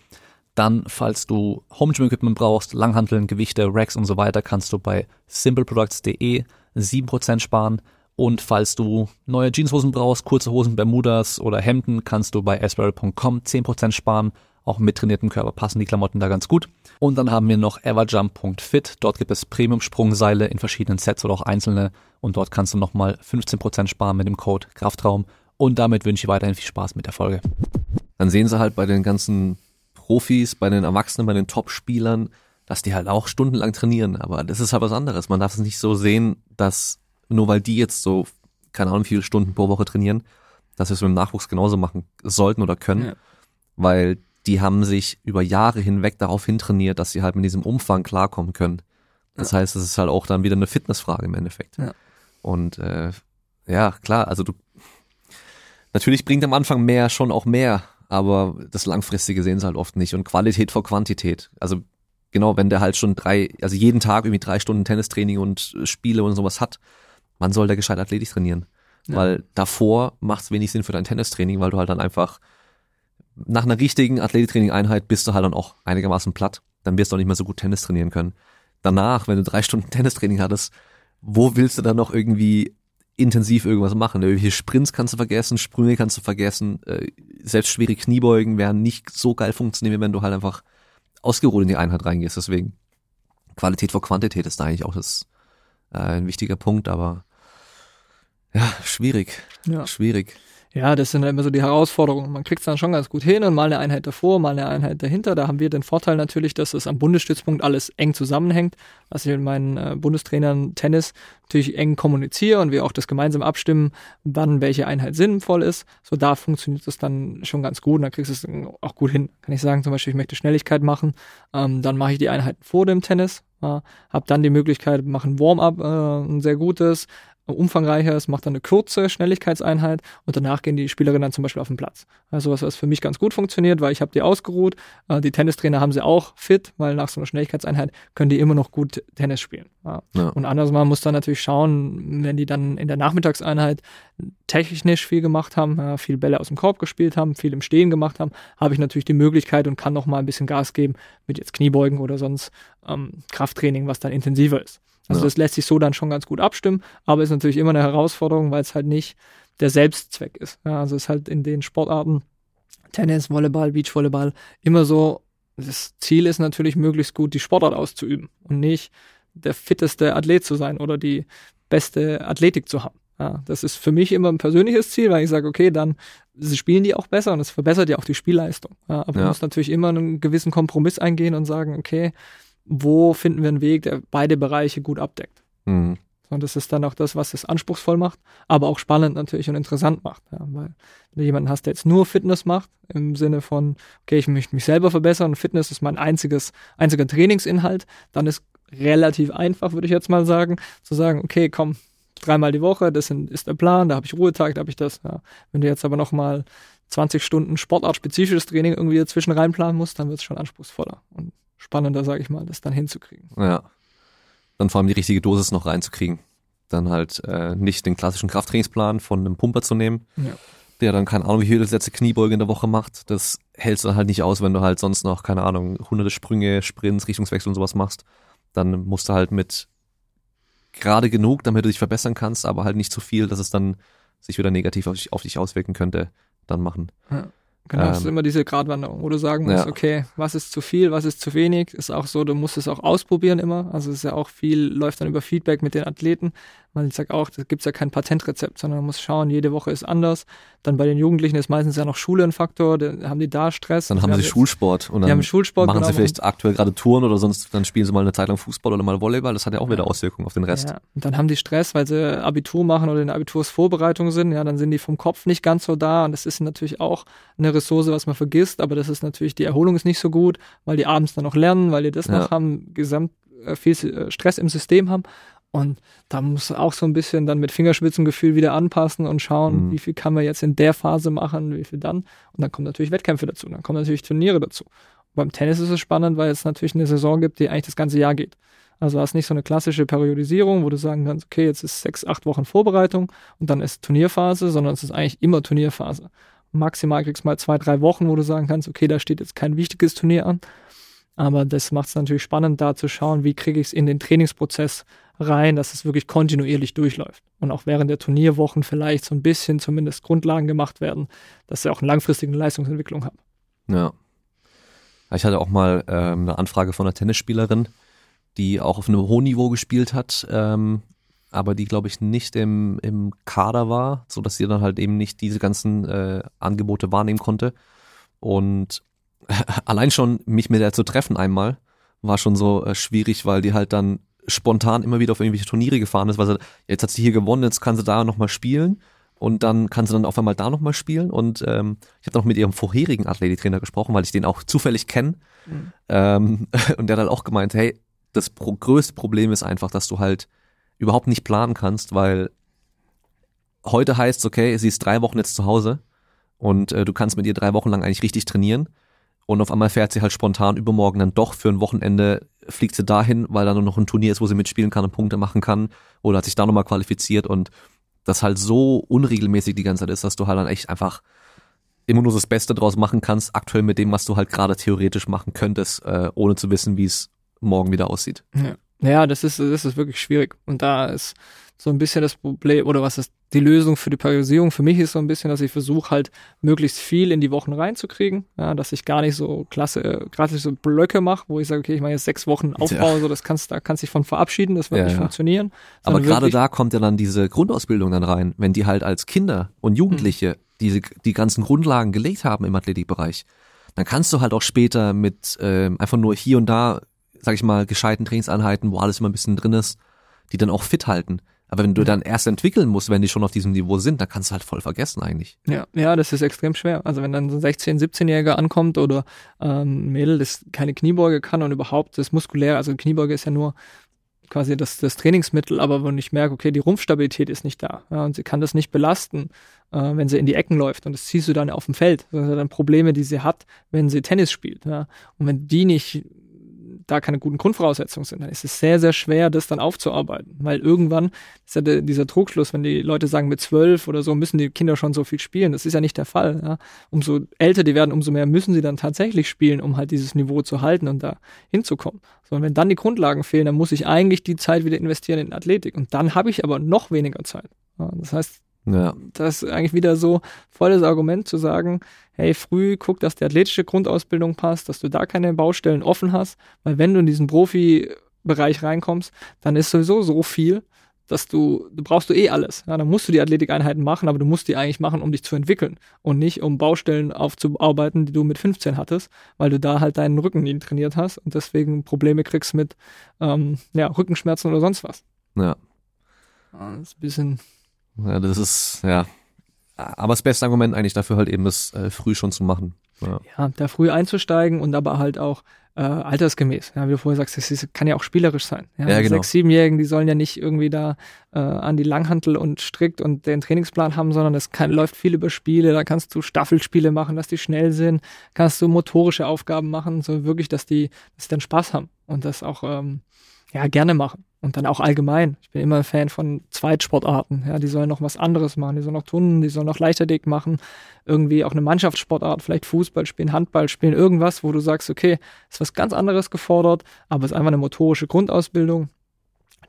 Dann, falls du Home Gym Equipment brauchst, Langhanteln, Gewichte, Racks und so weiter, kannst du bei simpleproducts.de 7% sparen. Und falls du neue Jeanshosen brauchst, kurze Hosen, Bermudas oder Hemden, kannst du bei asparrow.com 10% sparen auch mit trainiertem Körper passen die Klamotten da ganz gut. Und dann haben wir noch everjump.fit. Dort gibt es Premium-Sprungseile in verschiedenen Sets oder auch einzelne. Und dort kannst du nochmal 15% sparen mit dem Code Kraftraum. Und damit wünsche ich weiterhin viel Spaß mit der Folge. Dann sehen sie halt bei den ganzen Profis, bei den Erwachsenen, bei den Top-Spielern, dass die halt auch stundenlang trainieren. Aber das ist halt was anderes. Man darf es nicht so sehen, dass nur weil die jetzt so, keine Ahnung, wie viele Stunden pro Woche trainieren, dass wir es mit dem Nachwuchs genauso machen sollten oder können. Ja. Weil die haben sich über Jahre hinweg darauf hintrainiert, dass sie halt mit diesem Umfang klarkommen können. Das ja. heißt, es ist halt auch dann wieder eine Fitnessfrage im Endeffekt. Ja. Und äh, ja, klar, also du natürlich bringt am Anfang mehr schon auch mehr, aber das Langfristige sehen sie halt oft nicht. Und Qualität vor Quantität. Also genau, wenn der halt schon drei, also jeden Tag irgendwie drei Stunden Tennistraining und Spiele und sowas hat, man soll da gescheit athletisch trainieren. Ja. Weil davor macht es wenig Sinn für dein Tennistraining, weil du halt dann einfach nach einer richtigen Athletiktraining-Einheit bist du halt dann auch einigermaßen platt. Dann wirst du auch nicht mehr so gut Tennis trainieren können. Danach, wenn du drei Stunden Tennistraining hattest, wo willst du dann noch irgendwie intensiv irgendwas machen? Irgendwelche Sprints kannst du vergessen, Sprünge kannst du vergessen, äh, selbst schwere Kniebeugen werden nicht so geil funktionieren, wenn du halt einfach ausgeruht in die Einheit reingehst. Deswegen Qualität vor Quantität ist da eigentlich auch das äh, ein wichtiger Punkt, aber ja, schwierig. Ja. Schwierig. Ja, das sind immer so die Herausforderungen. Man kriegt es dann schon ganz gut hin und mal eine Einheit davor, mal eine Einheit dahinter. Da haben wir den Vorteil natürlich, dass es am Bundesstützpunkt alles eng zusammenhängt, was ich mit meinen äh, Bundestrainern Tennis natürlich eng kommuniziere und wir auch das gemeinsam abstimmen, wann welche Einheit sinnvoll ist. So da funktioniert das dann schon ganz gut und dann kriegst du es auch gut hin. Kann ich sagen, zum Beispiel, ich möchte Schnelligkeit machen, ähm, dann mache ich die Einheiten vor dem Tennis, äh, habe dann die Möglichkeit, mache ein Warm-up, äh, ein sehr gutes, umfangreicher ist, macht dann eine kurze Schnelligkeitseinheit und danach gehen die Spielerinnen dann zum Beispiel auf den Platz. Also was, was für mich ganz gut funktioniert, weil ich habe die ausgeruht. Äh, die Tennistrainer haben sie auch fit, weil nach so einer Schnelligkeitseinheit können die immer noch gut Tennis spielen. Ja. Ja. Und anders man muss dann natürlich schauen, wenn die dann in der Nachmittagseinheit technisch viel gemacht haben, ja, viel Bälle aus dem Korb gespielt haben, viel im Stehen gemacht haben, habe ich natürlich die Möglichkeit und kann noch mal ein bisschen Gas geben mit jetzt Kniebeugen oder sonst ähm, Krafttraining, was dann intensiver ist. Also ja. das lässt sich so dann schon ganz gut abstimmen, aber ist natürlich immer eine Herausforderung, weil es halt nicht der Selbstzweck ist. Ja, also es ist halt in den Sportarten Tennis, Volleyball, Beachvolleyball immer so, das Ziel ist natürlich möglichst gut die Sportart auszuüben und nicht der fitteste Athlet zu sein oder die beste Athletik zu haben. Ja, das ist für mich immer ein persönliches Ziel, weil ich sage, okay, dann spielen die auch besser und es verbessert ja auch die Spielleistung. Ja, aber ja. man muss natürlich immer einen gewissen Kompromiss eingehen und sagen, okay, wo finden wir einen Weg, der beide Bereiche gut abdeckt. Mhm. Und das ist dann auch das, was es anspruchsvoll macht, aber auch spannend natürlich und interessant macht. Ja, weil wenn du jemanden hast, der jetzt nur Fitness macht, im Sinne von, okay, ich möchte mich selber verbessern und Fitness ist mein einziges, einziger Trainingsinhalt, dann ist relativ einfach, würde ich jetzt mal sagen, zu sagen, okay, komm, dreimal die Woche, das ist der Plan, da habe ich Ruhetag, da habe ich das. Ja. Wenn du jetzt aber nochmal 20 Stunden sportartspezifisches Training irgendwie dazwischen reinplanen musst, dann wird es schon anspruchsvoller und spannender, sage ich mal, das dann hinzukriegen. Ja. Dann vor allem die richtige Dosis noch reinzukriegen. Dann halt äh, nicht den klassischen Krafttrainingsplan von einem Pumper zu nehmen, ja. der dann keine Ahnung, wie viele Sätze Kniebeuge in der Woche macht. Das hältst du halt nicht aus, wenn du halt sonst noch, keine Ahnung, hunderte Sprünge, Sprints, Richtungswechsel und sowas machst. Dann musst du halt mit gerade genug, damit du dich verbessern kannst, aber halt nicht zu viel, dass es dann sich wieder negativ auf dich, auf dich auswirken könnte, dann machen. Ja. Genau, ähm, es ist ähm, immer diese Gratwanderung, wo du sagen musst, ja. okay, was ist zu viel, was ist zu wenig. Ist auch so, du musst es auch ausprobieren immer. Also es ist ja auch viel, läuft dann über Feedback mit den Athleten. Man sagt auch, da gibt's ja kein Patentrezept, sondern man muss schauen, jede Woche ist anders. Dann bei den Jugendlichen ist meistens ja noch Schule ein Faktor, dann haben die da Stress. Dann haben sie Schulsport und dann haben Schulsport, machen genau, sie vielleicht aktuell gerade Touren oder sonst, dann spielen sie mal eine Zeit lang Fußball oder mal Volleyball. Das hat ja auch wieder Auswirkungen auf den Rest. Ja. Und dann haben die Stress, weil sie Abitur machen oder in Abitursvorbereitung sind. Ja, dann sind die vom Kopf nicht ganz so da und das ist natürlich auch eine Ressource, was man vergisst, aber das ist natürlich, die Erholung ist nicht so gut, weil die abends dann noch lernen, weil die das ja. noch haben, gesamt äh, viel äh, Stress im System haben und da muss auch so ein bisschen dann mit Fingerspitzengefühl wieder anpassen und schauen, mhm. wie viel kann man jetzt in der Phase machen, wie viel dann. Und dann kommen natürlich Wettkämpfe dazu, dann kommen natürlich Turniere dazu. Und beim Tennis ist es spannend, weil es natürlich eine Saison gibt, die eigentlich das ganze Jahr geht. Also hast nicht so eine klassische Periodisierung, wo du sagen kannst, okay, jetzt ist sechs, acht Wochen Vorbereitung und dann ist Turnierphase, sondern es ist eigentlich immer Turnierphase. Maximal kriegst du mal zwei, drei Wochen, wo du sagen kannst, okay, da steht jetzt kein wichtiges Turnier an. Aber das macht es natürlich spannend, da zu schauen, wie kriege ich es in den Trainingsprozess rein, dass es wirklich kontinuierlich durchläuft. Und auch während der Turnierwochen vielleicht so ein bisschen zumindest Grundlagen gemacht werden, dass ich auch eine langfristige Leistungsentwicklung habe. Ja. Ich hatte auch mal ähm, eine Anfrage von einer Tennisspielerin, die auch auf einem hohen Niveau gespielt hat, ähm, aber die, glaube ich, nicht im, im Kader war, so dass sie dann halt eben nicht diese ganzen äh, Angebote wahrnehmen konnte. Und allein schon mich mit der zu treffen einmal war schon so äh, schwierig, weil die halt dann spontan immer wieder auf irgendwelche Turniere gefahren ist, weil sie, jetzt hat sie hier gewonnen, jetzt kann sie da nochmal spielen. Und dann kann sie dann auf einmal da nochmal spielen. Und ähm, ich habe noch mit ihrem vorherigen Athletiktrainer gesprochen, weil ich den auch zufällig kenne mhm. ähm, und der hat halt auch gemeint, hey, das pro größte Problem ist einfach, dass du halt überhaupt nicht planen kannst, weil heute heißt es, okay, sie ist drei Wochen jetzt zu Hause und äh, du kannst mit ihr drei Wochen lang eigentlich richtig trainieren und auf einmal fährt sie halt spontan übermorgen dann doch für ein Wochenende, fliegt sie dahin, weil da nur noch ein Turnier ist, wo sie mitspielen kann und Punkte machen kann. Oder hat sich da nochmal qualifiziert und das halt so unregelmäßig die ganze Zeit ist, dass du halt dann echt einfach immer nur das Beste draus machen kannst, aktuell mit dem, was du halt gerade theoretisch machen könntest, äh, ohne zu wissen, wie es morgen wieder aussieht. Ja. Ja, das ist, das ist wirklich schwierig. Und da ist so ein bisschen das Problem, oder was ist die Lösung für die Periodisierung für mich ist so ein bisschen, dass ich versuche halt möglichst viel in die Wochen reinzukriegen, ja, dass ich gar nicht so klasse, äh, gerade so Blöcke mache, wo ich sage, okay, ich mache jetzt sechs Wochen Aufbau, ja. so das kannst, da kannst dich von verabschieden, das wird ja, nicht funktionieren. Aber gerade da kommt ja dann diese Grundausbildung dann rein, wenn die halt als Kinder und Jugendliche mhm. diese die ganzen Grundlagen gelegt haben im Athletikbereich, dann kannst du halt auch später mit äh, einfach nur hier und da, sag ich mal, gescheiten Trainingseinheiten, wo alles immer ein bisschen drin ist, die dann auch fit halten. Aber wenn du dann erst entwickeln musst, wenn die schon auf diesem Niveau sind, dann kannst du halt voll vergessen eigentlich. Ja, ja, das ist extrem schwer. Also wenn dann so ein 16-, 17-Jähriger ankommt oder ähm, ein Mädel, das keine Kniebeuge kann und überhaupt das muskulär, also Kniebeuge ist ja nur quasi das, das Trainingsmittel, aber wenn ich merke, okay, die Rumpfstabilität ist nicht da ja, und sie kann das nicht belasten, äh, wenn sie in die Ecken läuft und das siehst du dann auf dem Feld. Das sind dann Probleme, die sie hat, wenn sie Tennis spielt. Ja. Und wenn die nicht da keine guten Grundvoraussetzungen sind, dann ist es sehr, sehr schwer, das dann aufzuarbeiten. Weil irgendwann ist ja der, dieser Trugschluss, wenn die Leute sagen, mit zwölf oder so müssen die Kinder schon so viel spielen. Das ist ja nicht der Fall. Ja. Umso älter die werden, umso mehr müssen sie dann tatsächlich spielen, um halt dieses Niveau zu halten und da hinzukommen. So, und wenn dann die Grundlagen fehlen, dann muss ich eigentlich die Zeit wieder investieren in Athletik. Und dann habe ich aber noch weniger Zeit. Ja, das heißt, ja. Das ist eigentlich wieder so volles Argument zu sagen, hey, früh guck, dass die athletische Grundausbildung passt, dass du da keine Baustellen offen hast, weil wenn du in diesen Profibereich reinkommst, dann ist sowieso so viel, dass du, du brauchst du eh alles. Ja, dann musst du die Athletikeinheiten machen, aber du musst die eigentlich machen, um dich zu entwickeln und nicht um Baustellen aufzuarbeiten, die du mit 15 hattest, weil du da halt deinen Rücken nie trainiert hast und deswegen Probleme kriegst mit ähm, ja, Rückenschmerzen oder sonst was. Ja. das ist ein bisschen. Ja, das ist, ja. Aber das beste Argument eigentlich dafür halt eben, das äh, früh schon zu machen. Ja. ja, da früh einzusteigen und aber halt auch äh, altersgemäß. Ja, wie du vorher sagst, das kann ja auch spielerisch sein. Ja, ja genau. Sechs, siebenjährigen, die sollen ja nicht irgendwie da äh, an die Langhantel und strikt und den Trainingsplan haben, sondern es kann, läuft viel über Spiele. Da kannst du Staffelspiele machen, dass die schnell sind. Kannst du motorische Aufgaben machen, so wirklich, dass die, dass die dann Spaß haben und das auch ähm, ja gerne machen. Und dann auch allgemein. Ich bin immer ein Fan von Zweitsportarten. Ja, die sollen noch was anderes machen. Die sollen noch Tunnen, die sollen noch Leichtathletik machen. Irgendwie auch eine Mannschaftssportart, vielleicht Fußball spielen, Handball spielen, irgendwas, wo du sagst, okay, ist was ganz anderes gefordert, aber es ist einfach eine motorische Grundausbildung,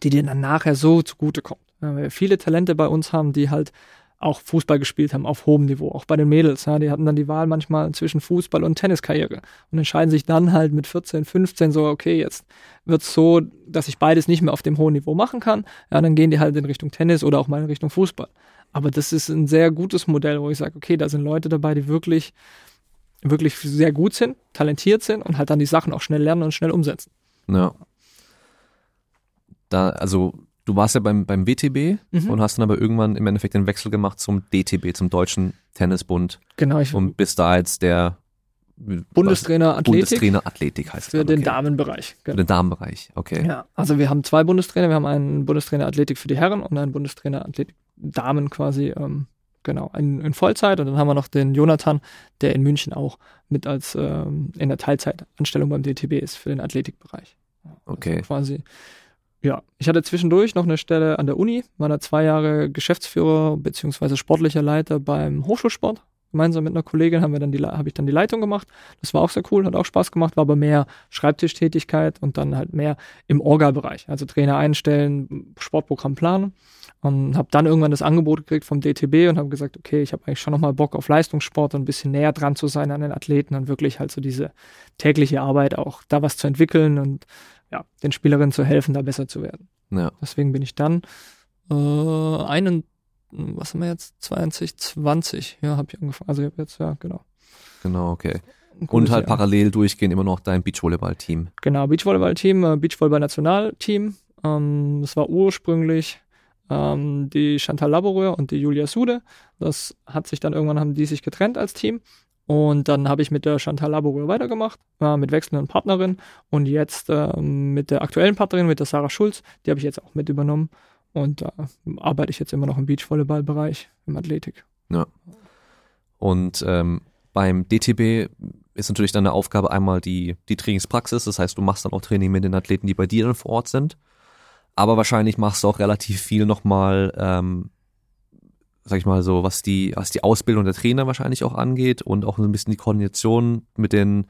die dir dann nachher so zugutekommt. Weil wir viele Talente bei uns haben, die halt auch Fußball gespielt haben auf hohem Niveau, auch bei den Mädels. Ja, die hatten dann die Wahl manchmal zwischen Fußball und Tenniskarriere und entscheiden sich dann halt mit 14, 15 so, okay, jetzt wird's so, dass ich beides nicht mehr auf dem hohen Niveau machen kann. Ja, dann gehen die halt in Richtung Tennis oder auch mal in Richtung Fußball. Aber das ist ein sehr gutes Modell, wo ich sage, okay, da sind Leute dabei, die wirklich, wirklich sehr gut sind, talentiert sind und halt dann die Sachen auch schnell lernen und schnell umsetzen. Ja. Da, also du warst ja beim, beim WTB mhm. und hast dann aber irgendwann im Endeffekt den Wechsel gemacht zum DTB, zum Deutschen Tennisbund. Genau. Ich, und bist da jetzt der Bundestrainer Athletik. Bundestrainer Athletik heißt Für dann, okay. den Damenbereich. Genau. Für den Damenbereich, okay. Ja, also wir haben zwei Bundestrainer. Wir haben einen Bundestrainer Athletik für die Herren und einen Bundestrainer Athletik Damen quasi, ähm, genau, in, in, Vollzeit. Und dann haben wir noch den Jonathan, der in München auch mit als ähm, in der Teilzeitanstellung beim DTB ist für den Athletikbereich. Also okay. quasi ja, ich hatte zwischendurch noch eine Stelle an der Uni, war da zwei Jahre Geschäftsführer beziehungsweise sportlicher Leiter beim Hochschulsport. Gemeinsam mit einer Kollegin haben wir habe ich dann die Leitung gemacht. Das war auch sehr cool, hat auch Spaß gemacht, war aber mehr Schreibtischtätigkeit und dann halt mehr im Orga-Bereich, also Trainer einstellen, Sportprogramm planen. Und habe dann irgendwann das Angebot gekriegt vom DTB und habe gesagt, okay, ich habe eigentlich schon nochmal Bock auf Leistungssport und ein bisschen näher dran zu sein an den Athleten und wirklich halt so diese tägliche Arbeit auch da was zu entwickeln und ja, den Spielerinnen zu helfen, da besser zu werden. Ja. Deswegen bin ich dann äh, einen, was haben wir jetzt, 2020, ja, habe ich angefangen. Also ich habe jetzt, ja, genau. Genau, okay. Und halt Jahr. parallel durchgehen immer noch dein Beachvolleyball-Team. Genau, Beachvolleyball-Team, äh, Beachvolleyball-Nationalteam. Ähm, das war ursprünglich ähm, die Chantal Laboureur und die Julia Sude. Das hat sich dann irgendwann, haben die sich getrennt als Team. Und dann habe ich mit der Chantal Laboureux weitergemacht, äh, mit wechselnden Partnerinnen und jetzt äh, mit der aktuellen Partnerin, mit der Sarah Schulz, die habe ich jetzt auch mit übernommen und da äh, arbeite ich jetzt immer noch im Beachvolleyball-Bereich, im Athletik. Ja. Und ähm, beim DTB ist natürlich deine Aufgabe einmal die, die Trainingspraxis, das heißt, du machst dann auch Training mit den Athleten, die bei dir dann vor Ort sind. Aber wahrscheinlich machst du auch relativ viel nochmal ähm, sag ich mal so, was die, was die Ausbildung der Trainer wahrscheinlich auch angeht und auch so ein bisschen die Koordination mit den,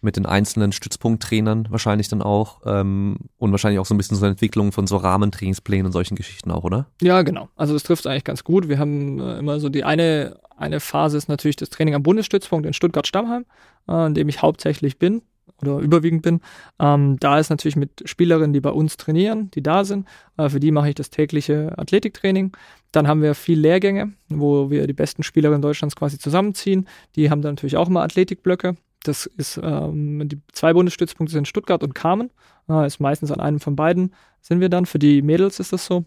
mit den einzelnen Stützpunkttrainern wahrscheinlich dann auch ähm, und wahrscheinlich auch so ein bisschen so eine Entwicklung von so Rahmentrainingsplänen und solchen Geschichten auch, oder? Ja, genau. Also das trifft eigentlich ganz gut. Wir haben äh, immer so die eine, eine Phase ist natürlich das Training am Bundesstützpunkt in Stuttgart-Stammheim, äh, in dem ich hauptsächlich bin oder überwiegend bin. Ähm, da ist natürlich mit Spielerinnen, die bei uns trainieren, die da sind. Äh, für die mache ich das tägliche Athletiktraining. Dann haben wir viel Lehrgänge, wo wir die besten Spielerinnen Deutschlands quasi zusammenziehen. Die haben dann natürlich auch immer Athletikblöcke. Das ist ähm, die zwei Bundesstützpunkte sind Stuttgart und Kamen. Äh, ist meistens an einem von beiden sind wir dann. Für die Mädels ist das so.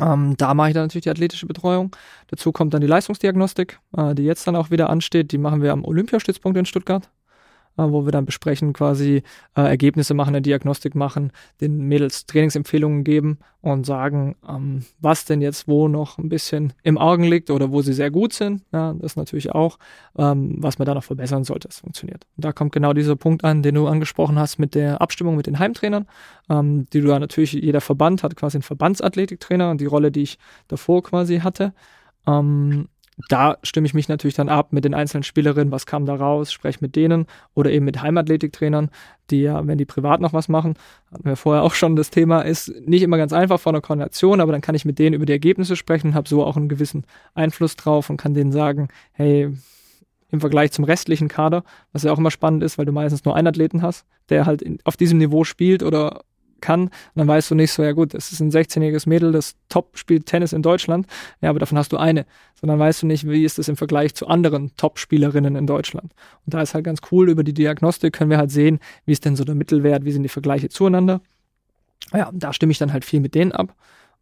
Ähm, da mache ich dann natürlich die athletische Betreuung. Dazu kommt dann die Leistungsdiagnostik, äh, die jetzt dann auch wieder ansteht. Die machen wir am Olympiastützpunkt in Stuttgart. Äh, wo wir dann besprechen, quasi äh, Ergebnisse machen, eine Diagnostik machen, den Mädels Trainingsempfehlungen geben und sagen, ähm, was denn jetzt wo noch ein bisschen im Augen liegt oder wo sie sehr gut sind. Ja, das natürlich auch, ähm, was man da noch verbessern sollte, es funktioniert. Und da kommt genau dieser Punkt an, den du angesprochen hast mit der Abstimmung mit den Heimtrainern, ähm, die du da natürlich, jeder Verband hat quasi einen Verbandsathletiktrainer und die Rolle, die ich davor quasi hatte. Ähm, da stimme ich mich natürlich dann ab mit den einzelnen Spielerinnen, was kam da raus, spreche mit denen oder eben mit Heimathletiktrainern, die ja, wenn die privat noch was machen, hatten wir vorher auch schon das Thema, ist nicht immer ganz einfach vor einer Koordination, aber dann kann ich mit denen über die Ergebnisse sprechen und habe so auch einen gewissen Einfluss drauf und kann denen sagen, hey, im Vergleich zum restlichen Kader, was ja auch immer spannend ist, weil du meistens nur einen Athleten hast, der halt in, auf diesem Niveau spielt oder kann, dann weißt du nicht so, ja gut, das ist ein 16-jähriges Mädel, das top spielt Tennis in Deutschland, ja, aber davon hast du eine. Sondern weißt du nicht, wie ist das im Vergleich zu anderen Top-Spielerinnen in Deutschland. Und da ist halt ganz cool, über die Diagnostik können wir halt sehen, wie ist denn so der Mittelwert, wie sind die Vergleiche zueinander. Ja, da stimme ich dann halt viel mit denen ab.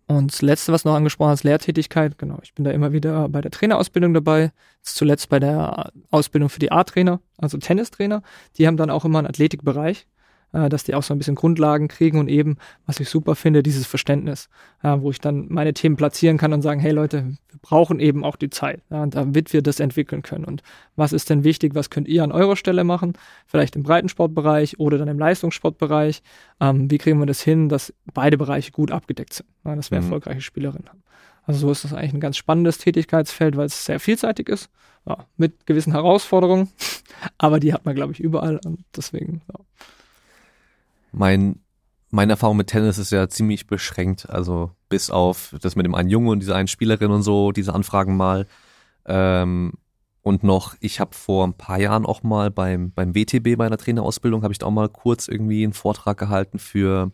Und das Letzte, was noch angesprochen hast, Lehrtätigkeit, genau. Ich bin da immer wieder bei der Trainerausbildung dabei. Zuletzt bei der Ausbildung für die A-Trainer, also Tennistrainer. Die haben dann auch immer einen Athletikbereich äh, dass die auch so ein bisschen Grundlagen kriegen und eben, was ich super finde, dieses Verständnis, äh, wo ich dann meine Themen platzieren kann und sagen, hey Leute, wir brauchen eben auch die Zeit, ja, damit wir das entwickeln können. Und was ist denn wichtig, was könnt ihr an eurer Stelle machen? Vielleicht im Breitensportbereich oder dann im Leistungssportbereich. Ähm, wie kriegen wir das hin, dass beide Bereiche gut abgedeckt sind, ja, dass wir mhm. erfolgreiche Spielerinnen haben. Also so ist das eigentlich ein ganz spannendes Tätigkeitsfeld, weil es sehr vielseitig ist, ja, mit gewissen Herausforderungen, aber die hat man, glaube ich, überall und deswegen, ja mein, meine Erfahrung mit Tennis ist ja ziemlich beschränkt. Also bis auf das mit dem einen Junge und dieser einen Spielerin und so, diese Anfragen mal. Ähm, und noch, ich habe vor ein paar Jahren auch mal beim, beim WTB bei einer Trainerausbildung, habe ich da auch mal kurz irgendwie einen Vortrag gehalten für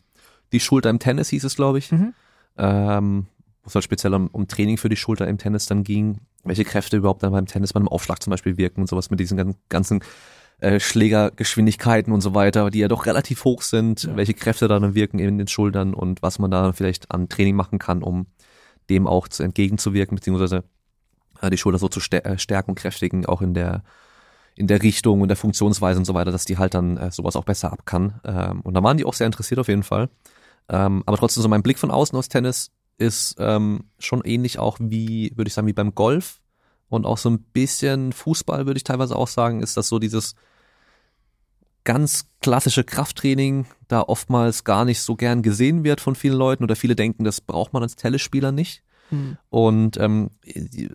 die Schulter im Tennis, hieß es, glaube ich. Mhm. Ähm, wo es halt speziell um, um Training für die Schulter im Tennis dann ging, welche Kräfte überhaupt dann beim Tennis, beim Aufschlag zum Beispiel wirken und sowas mit diesen ganzen äh, Schlägergeschwindigkeiten und so weiter, die ja doch relativ hoch sind, ja. welche Kräfte da dann wirken in den Schultern und was man da vielleicht an Training machen kann, um dem auch zu entgegenzuwirken, beziehungsweise äh, die Schulter so zu äh, stärken und kräftigen, auch in der in der Richtung und der Funktionsweise und so weiter, dass die halt dann äh, sowas auch besser ab kann. Ähm, und da waren die auch sehr interessiert auf jeden Fall. Ähm, aber trotzdem so mein Blick von außen aus Tennis ist ähm, schon ähnlich auch wie, würde ich sagen, wie beim Golf und auch so ein bisschen Fußball, würde ich teilweise auch sagen, ist das so dieses ganz klassische Krafttraining da oftmals gar nicht so gern gesehen wird von vielen Leuten oder viele denken, das braucht man als Telespieler nicht. Hm. Und ähm,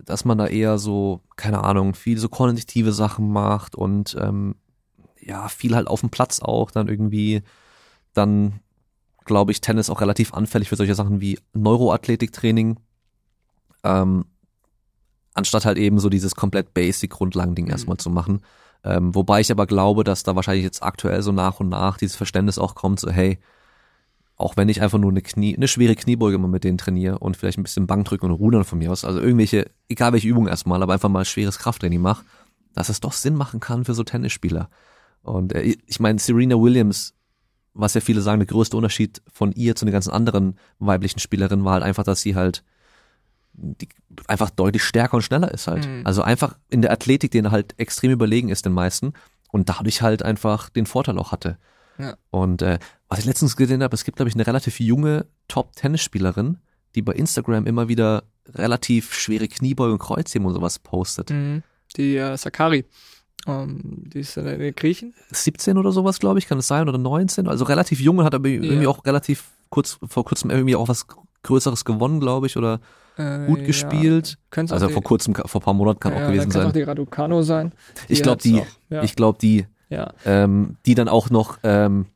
dass man da eher so, keine Ahnung, viel so kognitive Sachen macht und ähm, ja, viel halt auf dem Platz auch dann irgendwie dann glaube ich, Tennis auch relativ anfällig für solche Sachen wie Neuroathletiktraining. Ähm, anstatt halt eben so dieses komplett basic Grundlagending mhm. erstmal zu machen. Ähm, wobei ich aber glaube, dass da wahrscheinlich jetzt aktuell so nach und nach dieses Verständnis auch kommt, so hey, auch wenn ich einfach nur eine Knie, eine schwere Kniebeuge mal mit denen trainiere und vielleicht ein bisschen Bankdrücken und Rudern von mir aus, also irgendwelche, egal welche Übung erstmal, aber einfach mal schweres Krafttraining mache, dass es doch Sinn machen kann für so Tennisspieler. Und äh, ich meine, Serena Williams, was ja viele sagen, der größte Unterschied von ihr zu den ganzen anderen weiblichen Spielerinnen war halt einfach, dass sie halt die einfach deutlich stärker und schneller ist halt. Mhm. Also einfach in der Athletik, denen halt extrem überlegen ist den meisten und dadurch halt einfach den Vorteil auch hatte. Ja. Und äh, was ich letztens gesehen habe, es gibt, glaube ich, eine relativ junge Top-Tennisspielerin, die bei Instagram immer wieder relativ schwere Kniebeugen und Kreuzheben und sowas postet. Mhm. Die äh, Sakari. Um, ähm, die ist äh, Griechen. 17 oder sowas, glaube ich, kann es sein, oder 19. Also relativ jung und hat aber ja. irgendwie auch relativ kurz vor kurzem irgendwie auch was Größeres gewonnen, glaube ich, oder äh, gut gespielt. Ja, also vor kurzem, vor paar Monaten kann ja, auch gewesen sein. Kann auch die Raducano sein. Die ich glaube die, ja. ich glaube die, ähm, die dann auch noch ähm,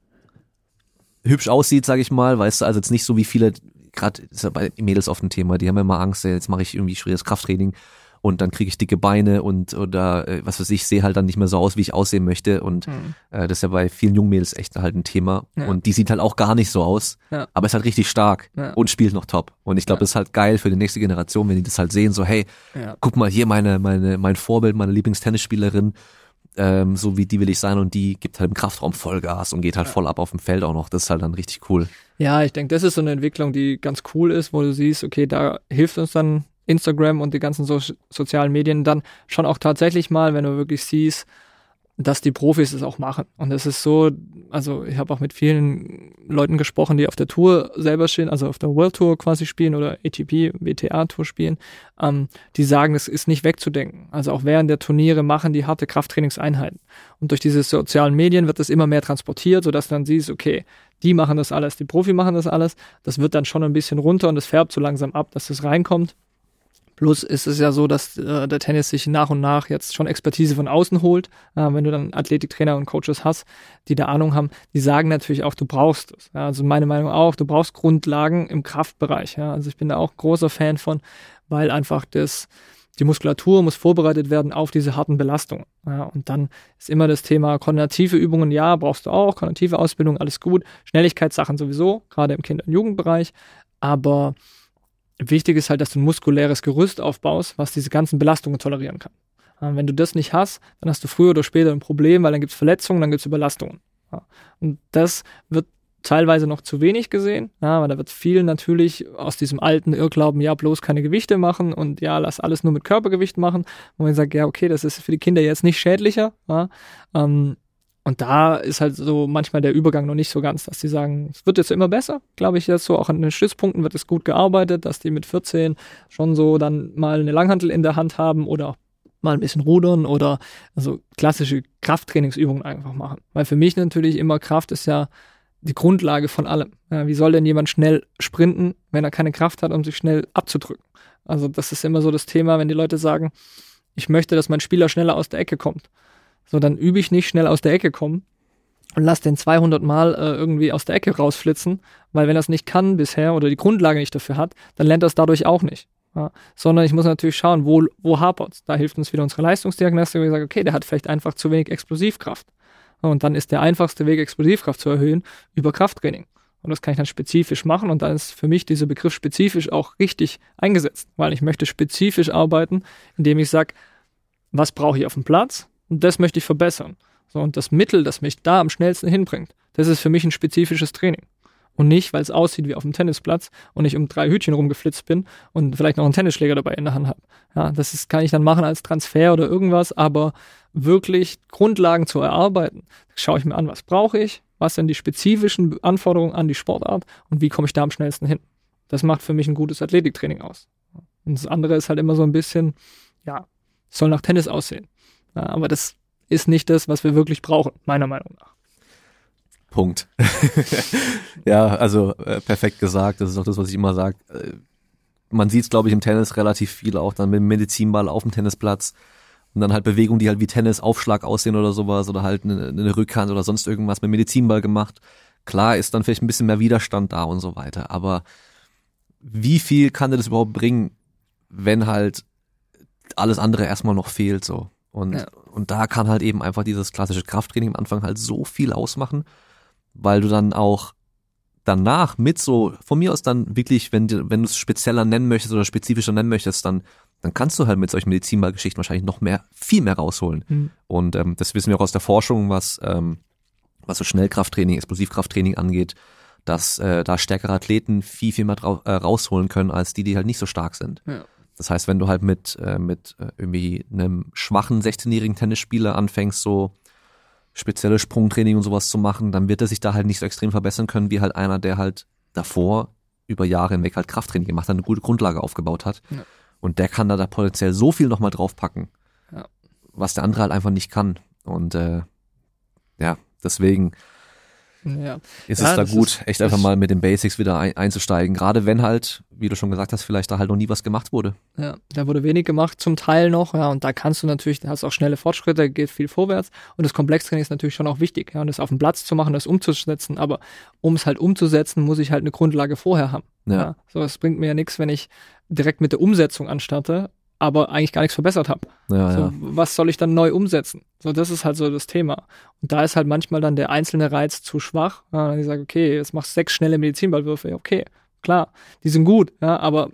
hübsch aussieht, sage ich mal, weißt du, also jetzt nicht so wie viele, gerade ist ja bei Mädels oft ein Thema, die haben immer Angst, jetzt mache ich irgendwie schweres Krafttraining und dann kriege ich dicke Beine und oder äh, was weiß ich, sehe halt dann nicht mehr so aus, wie ich aussehen möchte. Und mhm. äh, das ist ja bei vielen Jungmädels echt halt ein Thema. Ja. Und die sieht halt auch gar nicht so aus, ja. aber ist halt richtig stark ja. und spielt noch top. Und ich glaube, das ist halt geil für die nächste Generation, wenn die das halt sehen, so, hey, guck mal, hier meine, meine, mein Vorbild, meine Lieblingstennisspielerin, ähm, so wie die will ich sein und die gibt halt im Kraftraum Vollgas und geht halt voll ab auf dem Feld auch noch. Das ist halt dann richtig cool. Ja, ich denke, das ist so eine Entwicklung, die ganz cool ist, wo du siehst, okay, da hilft uns dann Instagram und die ganzen so sozialen Medien dann schon auch tatsächlich mal, wenn du wirklich siehst, dass die Profis es auch machen. Und es ist so, also ich habe auch mit vielen Leuten gesprochen, die auf der Tour selber stehen, also auf der World Tour quasi spielen oder ATP, WTA Tour spielen, ähm, die sagen, es ist nicht wegzudenken. Also auch während der Turniere machen die harte Krafttrainingseinheiten. Und durch diese sozialen Medien wird das immer mehr transportiert, sodass dann siehst, okay, die machen das alles, die Profi machen das alles. Das wird dann schon ein bisschen runter und es färbt so langsam ab, dass das reinkommt. Plus ist es ja so, dass äh, der Tennis sich nach und nach jetzt schon Expertise von außen holt. Äh, wenn du dann Athletiktrainer und Coaches hast, die da Ahnung haben, die sagen natürlich auch, du brauchst es. Ja, also meine Meinung auch, du brauchst Grundlagen im Kraftbereich. Ja. Also ich bin da auch großer Fan von, weil einfach das, die Muskulatur muss vorbereitet werden auf diese harten Belastungen. Ja, und dann ist immer das Thema koordinative Übungen, ja, brauchst du auch, koordinative Ausbildung, alles gut, Schnelligkeitssachen sowieso, gerade im Kinder- und Jugendbereich, aber Wichtig ist halt, dass du ein muskuläres Gerüst aufbaust, was diese ganzen Belastungen tolerieren kann. wenn du das nicht hast, dann hast du früher oder später ein Problem, weil dann gibt es Verletzungen, dann gibt es Überlastungen. Und das wird teilweise noch zu wenig gesehen, weil da wird viel natürlich aus diesem alten Irrglauben, ja, bloß keine Gewichte machen und ja, lass alles nur mit Körpergewicht machen, wo man sagt, ja, okay, das ist für die Kinder jetzt nicht schädlicher, ähm, und da ist halt so manchmal der Übergang noch nicht so ganz, dass die sagen, es wird jetzt immer besser, glaube ich jetzt so. Auch an den Stützpunkten wird es gut gearbeitet, dass die mit 14 schon so dann mal eine Langhantel in der Hand haben oder mal ein bisschen rudern oder also klassische Krafttrainingsübungen einfach machen. Weil für mich natürlich immer Kraft ist ja die Grundlage von allem. Ja, wie soll denn jemand schnell sprinten, wenn er keine Kraft hat, um sich schnell abzudrücken? Also das ist immer so das Thema, wenn die Leute sagen, ich möchte, dass mein Spieler schneller aus der Ecke kommt. So, dann übe ich nicht schnell aus der Ecke kommen und lass den 200 Mal äh, irgendwie aus der Ecke rausflitzen, weil wenn er es nicht kann bisher oder die Grundlage nicht dafür hat, dann lernt er es dadurch auch nicht. Ja, sondern ich muss natürlich schauen, wo, wo hapert Da hilft uns wieder unsere Leistungsdiagnostik, wo ich sage, okay, der hat vielleicht einfach zu wenig Explosivkraft. Und dann ist der einfachste Weg, Explosivkraft zu erhöhen, über Krafttraining. Und das kann ich dann spezifisch machen und dann ist für mich dieser Begriff spezifisch auch richtig eingesetzt, weil ich möchte spezifisch arbeiten, indem ich sage, was brauche ich auf dem Platz und das möchte ich verbessern. So, und das Mittel, das mich da am schnellsten hinbringt, das ist für mich ein spezifisches Training. Und nicht, weil es aussieht wie auf dem Tennisplatz und ich um drei Hütchen rumgeflitzt bin und vielleicht noch einen Tennisschläger dabei in der Hand habe. Ja, das ist, kann ich dann machen als Transfer oder irgendwas, aber wirklich Grundlagen zu erarbeiten, schaue ich mir an, was brauche ich, was sind die spezifischen Anforderungen an die Sportart und wie komme ich da am schnellsten hin. Das macht für mich ein gutes Athletiktraining aus. Und das andere ist halt immer so ein bisschen, ja, soll nach Tennis aussehen. Ja, aber das ist nicht das, was wir wirklich brauchen, meiner Meinung nach. Punkt. ja, also äh, perfekt gesagt. Das ist auch das, was ich immer sage. Äh, man sieht es, glaube ich, im Tennis relativ viel, auch dann mit dem Medizinball auf dem Tennisplatz. Und dann halt Bewegungen, die halt wie Tennis, Aufschlag aussehen oder sowas oder halt eine, eine Rückhand oder sonst irgendwas mit Medizinball gemacht. Klar ist dann vielleicht ein bisschen mehr Widerstand da und so weiter. Aber wie viel kann dir das überhaupt bringen, wenn halt alles andere erstmal noch fehlt so? Und, ja. und da kann halt eben einfach dieses klassische Krafttraining am Anfang halt so viel ausmachen weil du dann auch danach mit so, von mir aus dann wirklich, wenn, wenn du es spezieller nennen möchtest oder spezifischer nennen möchtest, dann, dann kannst du halt mit solchen Medizinballgeschichten wahrscheinlich noch mehr, viel mehr rausholen. Mhm. Und ähm, das wissen wir auch aus der Forschung, was, ähm, was so Schnellkrafttraining, Explosivkrafttraining angeht, dass äh, da stärkere Athleten viel, viel mehr äh, rausholen können, als die, die halt nicht so stark sind. Ja. Das heißt, wenn du halt mit, äh, mit äh, irgendwie einem schwachen 16-jährigen Tennisspieler anfängst, so spezielle Sprungtraining und sowas zu machen, dann wird er sich da halt nicht so extrem verbessern können, wie halt einer, der halt davor über Jahre hinweg halt Krafttraining gemacht hat, eine gute Grundlage aufgebaut hat. Ja. Und der kann da, da potenziell so viel nochmal draufpacken, ja. was der andere halt einfach nicht kann. Und äh, ja, deswegen ja. ist ja, es da gut, ist, echt einfach mal mit den Basics wieder ein, einzusteigen. Gerade wenn halt, wie du schon gesagt hast, vielleicht da halt noch nie was gemacht wurde. Ja, da wurde wenig gemacht, zum Teil noch, ja, und da kannst du natürlich, da hast auch schnelle Fortschritte, geht viel vorwärts und das Komplextraining ist natürlich schon auch wichtig, ja, und das auf dem Platz zu machen, das umzusetzen, aber um es halt umzusetzen, muss ich halt eine Grundlage vorher haben. Ja. ja. So, es bringt mir ja nichts, wenn ich direkt mit der Umsetzung anstarte aber eigentlich gar nichts verbessert habe. Ja, so, ja. Was soll ich dann neu umsetzen? So, das ist halt so das Thema. Und da ist halt manchmal dann der einzelne Reiz zu schwach. Ja, ich sage, okay, jetzt machst du sechs schnelle Medizinballwürfe. Okay, klar, die sind gut, ja, aber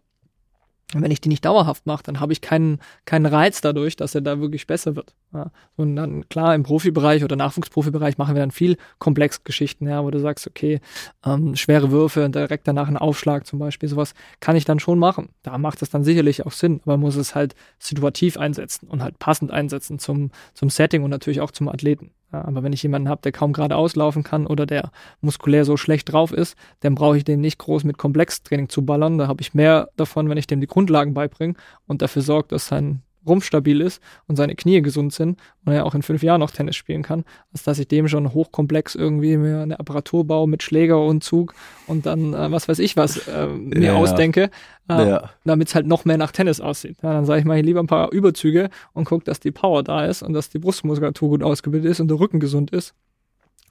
und wenn ich die nicht dauerhaft mache, dann habe ich keinen, keinen Reiz dadurch, dass er da wirklich besser wird. Ja. Und dann, klar, im Profibereich oder Nachwuchsprofibereich machen wir dann viel Komplexgeschichten, ja, wo du sagst, okay, ähm, schwere Würfe, direkt danach ein Aufschlag zum Beispiel, sowas kann ich dann schon machen. Da macht es dann sicherlich auch Sinn, aber man muss es halt situativ einsetzen und halt passend einsetzen zum, zum Setting und natürlich auch zum Athleten. Aber wenn ich jemanden habe, der kaum geradeaus laufen kann oder der muskulär so schlecht drauf ist, dann brauche ich den nicht groß mit Komplextraining zu ballern. Da habe ich mehr davon, wenn ich dem die Grundlagen beibringe und dafür sorge, dass sein Rumpf stabil ist und seine Knie gesund sind und er auch in fünf Jahren noch Tennis spielen kann, als dass ich dem schon hochkomplex irgendwie mir eine Apparatur baue mit Schläger und Zug und dann äh, was weiß ich was äh, mir ja, ausdenke, äh, ja. damit es halt noch mehr nach Tennis aussieht. Ja, dann sage ich mal lieber ein paar Überzüge und gucke, dass die Power da ist und dass die Brustmuskulatur gut ausgebildet ist und der Rücken gesund ist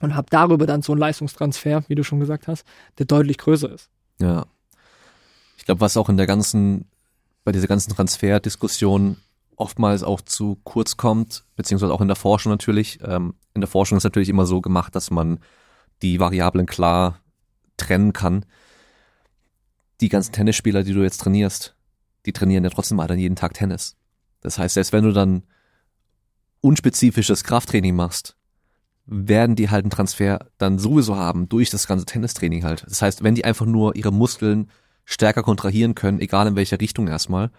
und habe darüber dann so einen Leistungstransfer, wie du schon gesagt hast, der deutlich größer ist. Ja. Ich glaube, was auch in der ganzen, bei dieser ganzen Transferdiskussion oftmals auch zu kurz kommt, beziehungsweise auch in der Forschung natürlich. Ähm, in der Forschung ist natürlich immer so gemacht, dass man die Variablen klar trennen kann. Die ganzen Tennisspieler, die du jetzt trainierst, die trainieren ja trotzdem mal dann jeden Tag Tennis. Das heißt, selbst wenn du dann unspezifisches Krafttraining machst, werden die halt einen Transfer dann sowieso haben durch das ganze Tennistraining halt. Das heißt, wenn die einfach nur ihre Muskeln stärker kontrahieren können, egal in welcher Richtung erstmal,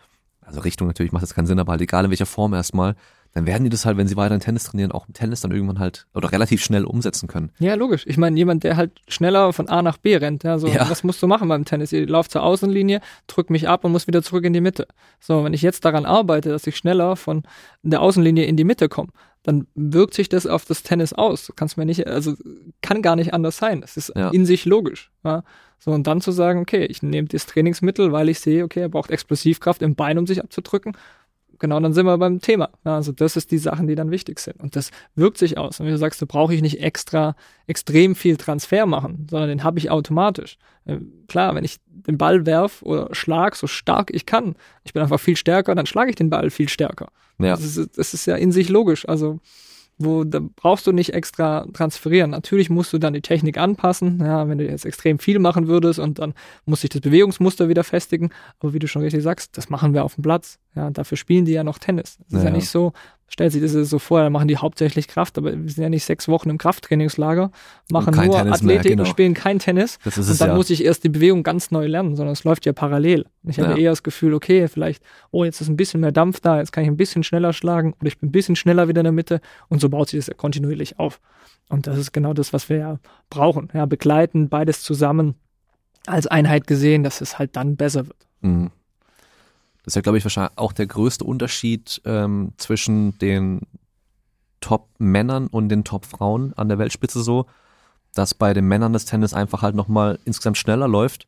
also Richtung natürlich macht das keinen Sinn, aber halt egal in welcher Form erstmal, dann werden die das halt, wenn sie weiter in Tennis trainieren, auch im Tennis dann irgendwann halt oder relativ schnell umsetzen können. Ja, logisch. Ich meine, jemand, der halt schneller von A nach B rennt, ja, so, ja. was musst du machen beim Tennis? Ich laufe zur Außenlinie, drück mich ab und muss wieder zurück in die Mitte. So, wenn ich jetzt daran arbeite, dass ich schneller von der Außenlinie in die Mitte komme, dann wirkt sich das auf das Tennis aus. Du kannst mir nicht, also kann gar nicht anders sein. Es ist ja. in sich logisch. Ja. So, und dann zu sagen, okay, ich nehme das Trainingsmittel, weil ich sehe, okay, er braucht Explosivkraft im Bein, um sich abzudrücken genau, dann sind wir beim Thema. Ja, also das ist die Sachen, die dann wichtig sind. Und das wirkt sich aus. Und wie du sagst, da brauche ich nicht extra extrem viel Transfer machen, sondern den habe ich automatisch. Äh, klar, wenn ich den Ball werf oder schlag so stark ich kann, ich bin einfach viel stärker, dann schlage ich den Ball viel stärker. Ja. Das, ist, das ist ja in sich logisch. Also wo da brauchst du nicht extra transferieren. Natürlich musst du dann die Technik anpassen. Ja, wenn du jetzt extrem viel machen würdest und dann muss sich das Bewegungsmuster wieder festigen. Aber wie du schon richtig sagst, das machen wir auf dem Platz. Ja, dafür spielen die ja noch Tennis. Es ist ja. ja nicht so, stellt sich das so vor, da machen die hauptsächlich Kraft, aber wir sind ja nicht sechs Wochen im Krafttrainingslager, machen nur Tennis Athletik mehr, genau. und spielen kein Tennis. Das ist und dann ja. muss ich erst die Bewegung ganz neu lernen, sondern es läuft ja parallel. Ich ja. habe eher das Gefühl, okay, vielleicht, oh, jetzt ist ein bisschen mehr Dampf da, jetzt kann ich ein bisschen schneller schlagen oder ich bin ein bisschen schneller wieder in der Mitte und so baut sich das ja kontinuierlich auf. Und das ist genau das, was wir ja brauchen. Ja, begleiten, beides zusammen als Einheit gesehen, dass es halt dann besser wird. Mhm. Das ist ja, glaube ich, wahrscheinlich auch der größte Unterschied ähm, zwischen den Top-Männern und den Top-Frauen an der Weltspitze so, dass bei den Männern das Tennis einfach halt nochmal insgesamt schneller läuft,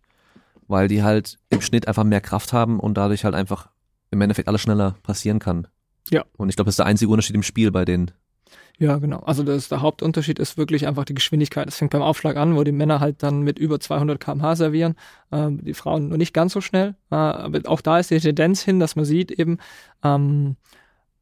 weil die halt im Schnitt einfach mehr Kraft haben und dadurch halt einfach im Endeffekt alles schneller passieren kann. Ja. Und ich glaube, das ist der einzige Unterschied im Spiel bei den ja, genau. Also das, der Hauptunterschied ist wirklich einfach die Geschwindigkeit. Es fängt beim Aufschlag an, wo die Männer halt dann mit über 200 km/h servieren, äh, die Frauen nur nicht ganz so schnell. Äh, aber auch da ist die Tendenz hin, dass man sieht eben, ähm,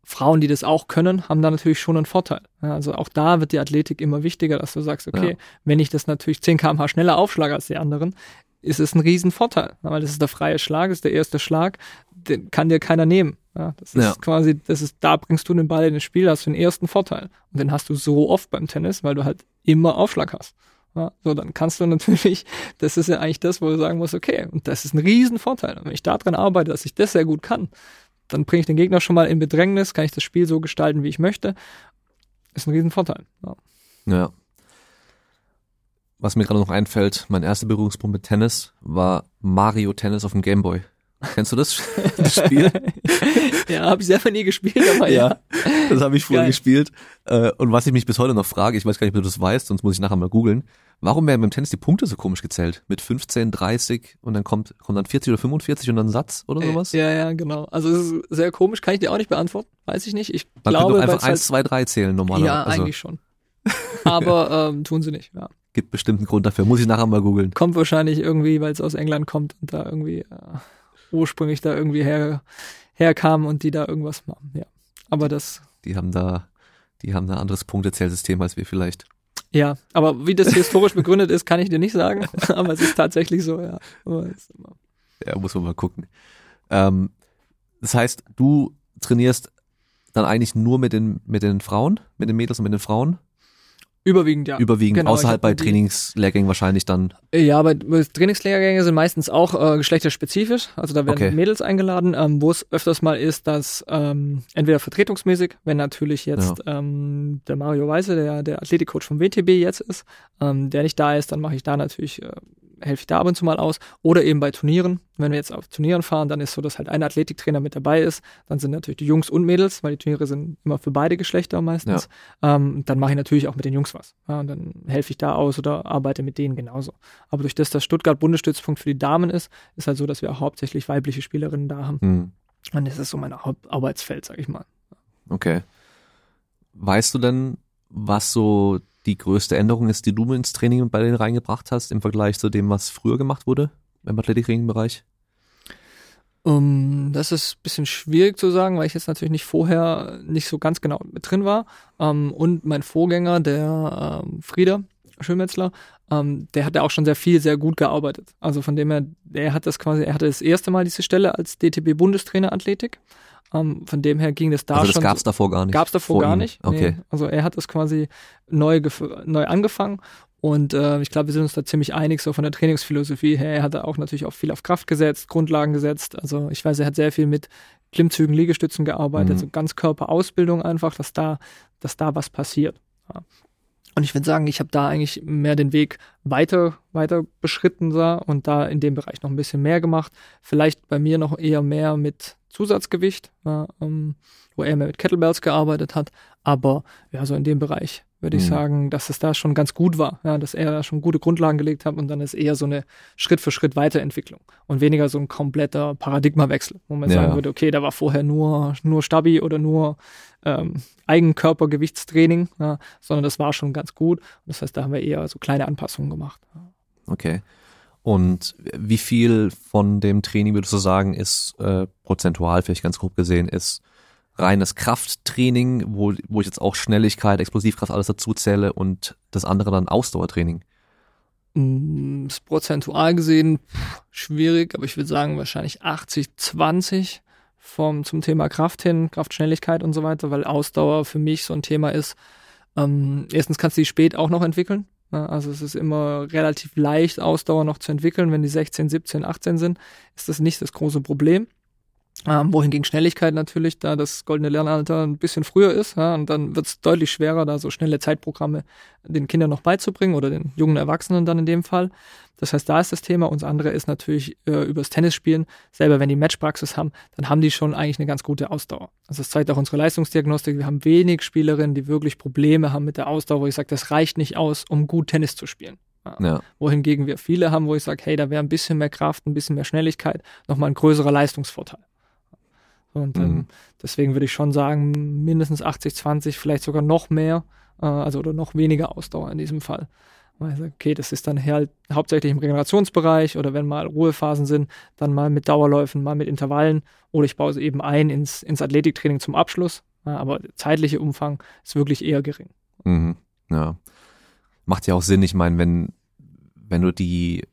Frauen, die das auch können, haben da natürlich schon einen Vorteil. Also auch da wird die Athletik immer wichtiger, dass du sagst, okay, ja. wenn ich das natürlich 10 km/h schneller aufschlage als die anderen, ist es ein Riesenvorteil, weil das ist der freie Schlag, ist der erste Schlag, den kann dir keiner nehmen. Ja, das ist ja. quasi, das ist, da bringst du den Ball in das Spiel, hast du den ersten Vorteil. Und den hast du so oft beim Tennis, weil du halt immer Aufschlag hast. Ja, so, dann kannst du natürlich, das ist ja eigentlich das, wo du sagen musst, okay, und das ist ein Riesenvorteil. Und wenn ich daran arbeite, dass ich das sehr gut kann, dann bringe ich den Gegner schon mal in Bedrängnis, kann ich das Spiel so gestalten, wie ich möchte. Ist ein Riesenvorteil. Ja. ja. Was mir gerade noch einfällt, mein erster Berührungspunkt mit Tennis war Mario Tennis auf dem Gameboy. Kennst du das, das Spiel? ja, habe ich selber nie gespielt, aber ja. ja das habe ich vorher gespielt. Äh, und was ich mich bis heute noch frage, ich weiß gar nicht, ob du das weißt, sonst muss ich nachher mal googeln. Warum werden beim Tennis die Punkte so komisch gezählt? Mit 15, 30 und dann kommt, kommt dann 40 oder 45 und dann Satz oder äh, sowas? Ja, ja, genau. Also es ist sehr komisch, kann ich dir auch nicht beantworten. Weiß ich nicht. Ich Man glaube, könnte doch einfach 1, 2, 3 zählen normalerweise. Ja, also. eigentlich schon. Aber ähm, tun sie nicht, ja. Gibt bestimmt einen Grund dafür. Muss ich nachher mal googeln. Kommt wahrscheinlich irgendwie, weil es aus England kommt und da irgendwie äh, ursprünglich da irgendwie her, herkamen und die da irgendwas machen, ja. Aber das. Die haben da, die haben da ein anderes Punktezählsystem als wir vielleicht. Ja, aber wie das historisch begründet ist, kann ich dir nicht sagen. aber es ist tatsächlich so, ja. Ja, muss man mal gucken. Ähm, das heißt, du trainierst dann eigentlich nur mit den, mit den Frauen, mit den Mädels und mit den Frauen? Überwiegend, ja. Überwiegend, genau, außerhalb bei Trainingslehrgängen wahrscheinlich dann. Ja, aber Trainingslehrgänge sind meistens auch äh, geschlechterspezifisch. Also da werden okay. Mädels eingeladen, ähm, wo es öfters mal ist, dass ähm, entweder vertretungsmäßig, wenn natürlich jetzt ja. ähm, der Mario Weise, der der Athletikcoach vom WTB jetzt ist, ähm, der nicht da ist, dann mache ich da natürlich äh, helfe ich da ab und zu mal aus. Oder eben bei Turnieren. Wenn wir jetzt auf Turnieren fahren, dann ist so, dass halt ein Athletiktrainer mit dabei ist. Dann sind natürlich die Jungs und Mädels, weil die Turniere sind immer für beide Geschlechter meistens. Ja. Ähm, dann mache ich natürlich auch mit den Jungs was. Ja, und dann helfe ich da aus oder arbeite mit denen genauso. Aber durch das, dass Stuttgart Bundesstützpunkt für die Damen ist, ist halt so, dass wir auch hauptsächlich weibliche Spielerinnen da haben. Mhm. Und das ist so mein Hauptarbeitsfeld, sag ich mal. Okay. Weißt du denn, was so die größte Änderung ist, die du ins Training bei denen reingebracht hast im Vergleich zu dem, was früher gemacht wurde im Athletikring-Bereich? Um, das ist bisschen schwierig zu sagen, weil ich jetzt natürlich nicht vorher nicht so ganz genau mit drin war. Um, und mein Vorgänger, der ähm, Frieder, Schönmetzler, ähm, der hat ja auch schon sehr viel, sehr gut gearbeitet. Also von dem her, er hat das quasi, er hatte das erste Mal diese Stelle als DTB-Bundestrainer Athletik. Ähm, von dem her ging das da also das schon. Gab es davor gar nicht. Gab es davor gar ihm. nicht. Okay. Nee. Also er hat das quasi neu, neu angefangen und äh, ich glaube, wir sind uns da ziemlich einig, so von der Trainingsphilosophie her. Er hat da auch natürlich auch viel auf Kraft gesetzt, Grundlagen gesetzt. Also ich weiß, er hat sehr viel mit Klimmzügen, Liegestützen gearbeitet, Mhm. so Ganzkörperausbildung einfach, dass da, dass da was passiert. Ja. Und ich würde sagen, ich habe da eigentlich mehr den Weg weiter, weiter beschritten da und da in dem Bereich noch ein bisschen mehr gemacht. Vielleicht bei mir noch eher mehr mit Zusatzgewicht, ähm, wo er mehr mit Kettlebells gearbeitet hat. Aber ja, so in dem Bereich würde ich Mhm. sagen, dass es da schon ganz gut war, ja, dass er da schon gute Grundlagen gelegt hat und dann ist eher so eine Schritt für Schritt Weiterentwicklung und weniger so ein kompletter Paradigmawechsel, wo man Ja. sagen würde, okay, da war vorher nur, nur Stabi oder nur ähm, Eigenkörpergewichtstraining, ja, sondern das war schon ganz gut. Das heißt, da haben wir eher so kleine Anpassungen gemacht. Okay. Und wie viel von dem Training würdest du sagen, ist äh, prozentual, vielleicht ganz grob gesehen, ist reines Krafttraining, wo, wo ich jetzt auch Schnelligkeit, Explosivkraft alles dazu zähle und das andere dann Ausdauertraining? Mm, Ist prozentual gesehen schwierig, aber ich würde sagen wahrscheinlich 80, 20 vom, zum Thema Kraft hin, Kraftschnelligkeit und so weiter, weil Ausdauer für mich so ein Thema ist. Ähm, erstens kannst du die spät auch noch entwickeln. Ja, also es ist immer relativ leicht, Ausdauer noch zu entwickeln. Wenn die 16, 17, 18 sind, ist das nicht das große Problem. Ähm, wohingegen Schnelligkeit natürlich, da das goldene Lernalter ein bisschen früher ist, ja, und dann wird es deutlich schwerer, da so schnelle Zeitprogramme den Kindern noch beizubringen oder den jungen Erwachsenen dann in dem Fall. Das heißt, da ist das Thema. Und das andere ist natürlich äh, übers Tennisspielen. Selber, wenn die Matchpraxis haben, dann haben die schon eigentlich eine ganz gute Ausdauer. Also das zeigt auch unsere Leistungsdiagnostik. Wir haben wenig Spielerinnen, die wirklich Probleme haben mit der Ausdauer, wo ich sage, das reicht nicht aus, um gut Tennis zu spielen. Ja. Wohingegen wir viele haben, wo ich sage, hey, da wäre ein bisschen mehr Kraft, ein bisschen mehr Schnelligkeit, nochmal ein größerer Leistungsvorteil. Und ähm, Mhm. deswegen würde ich schon sagen, mindestens 80, 20, vielleicht sogar noch mehr, äh, also oder noch weniger Ausdauer in diesem Fall. Sage, okay, das ist dann halt hauptsächlich im Regenerationsbereich oder wenn mal Ruhephasen sind, dann mal mit Dauerläufen, mal mit Intervallen oder ich baue sie eben ein ins, ins Athletiktraining zum Abschluss. Ja, aber der zeitliche Umfang ist wirklich eher gering. Mhm. Ja. Macht ja auch Sinn. Ich meine, wenn, wenn du die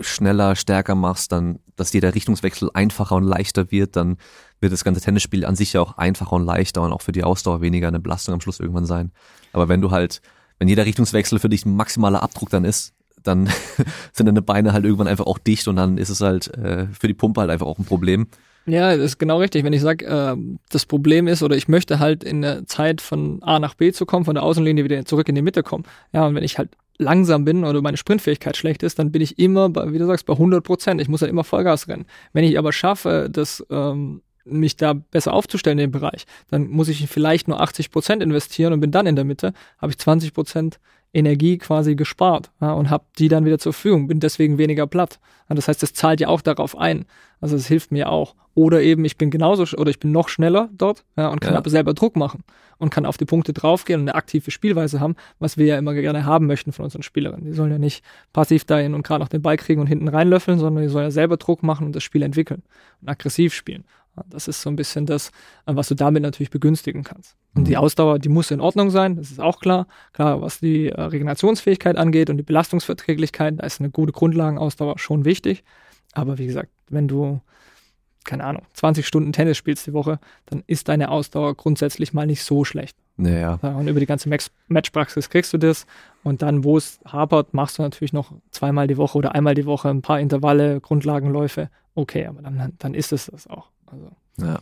schneller, stärker machst, dann, dass jeder Richtungswechsel einfacher und leichter wird, dann wird das ganze Tennisspiel an sich ja auch einfacher und leichter und auch für die Ausdauer weniger eine Belastung am Schluss irgendwann sein. Aber wenn du halt, wenn jeder Richtungswechsel für dich ein maximaler Abdruck dann ist, dann sind deine Beine halt irgendwann einfach auch dicht und dann ist es halt äh, für die Pumpe halt einfach auch ein Problem. Ja, das ist genau richtig. Wenn ich sage, äh, das Problem ist oder ich möchte halt in der Zeit von A nach B zu kommen, von der Außenlinie wieder zurück in die Mitte kommen. Ja, und wenn ich halt langsam bin oder meine Sprintfähigkeit schlecht ist, dann bin ich immer, bei, wie du sagst, bei 100 Prozent. Ich muss halt immer Vollgas rennen. Wenn ich aber schaffe, das ähm, mich da besser aufzustellen in dem Bereich, dann muss ich vielleicht nur 80 Prozent investieren und bin dann in der Mitte, habe ich 20 Prozent Energie quasi gespart ja, und habe die dann wieder zur Verfügung, bin deswegen weniger platt. Ja, das heißt, das zahlt ja auch darauf ein. Also es hilft mir auch. Oder eben, ich bin genauso oder ich bin noch schneller dort ja, und kann aber selber Druck machen und kann auf die Punkte draufgehen und eine aktive Spielweise haben, was wir ja immer gerne haben möchten von unseren Spielerinnen. Die sollen ja nicht passiv dahin und gerade noch den Ball kriegen und hinten reinlöffeln, sondern die sollen ja selber Druck machen und das Spiel entwickeln und aggressiv spielen. Das ist so ein bisschen das, äh, was du damit natürlich begünstigen kannst. Und die Ausdauer, die muss in Ordnung sein, das ist auch klar. Klar, was die äh, Regenerationsfähigkeit angeht und die Belastungsverträglichkeit, da ist eine gute Grundlagenausdauer schon wichtig. Aber wie gesagt, wenn du, keine Ahnung, 20 Stunden Tennis spielst die Woche, dann ist deine Ausdauer grundsätzlich mal nicht so schlecht. Naja. Ja, und über die ganze Matchpraxis kriegst du das. Und dann, wo es hapert, machst du natürlich noch zweimal die Woche oder einmal die Woche ein paar Intervalle, Grundlagenläufe. Okay, aber dann, dann ist es das auch. Also, Ja.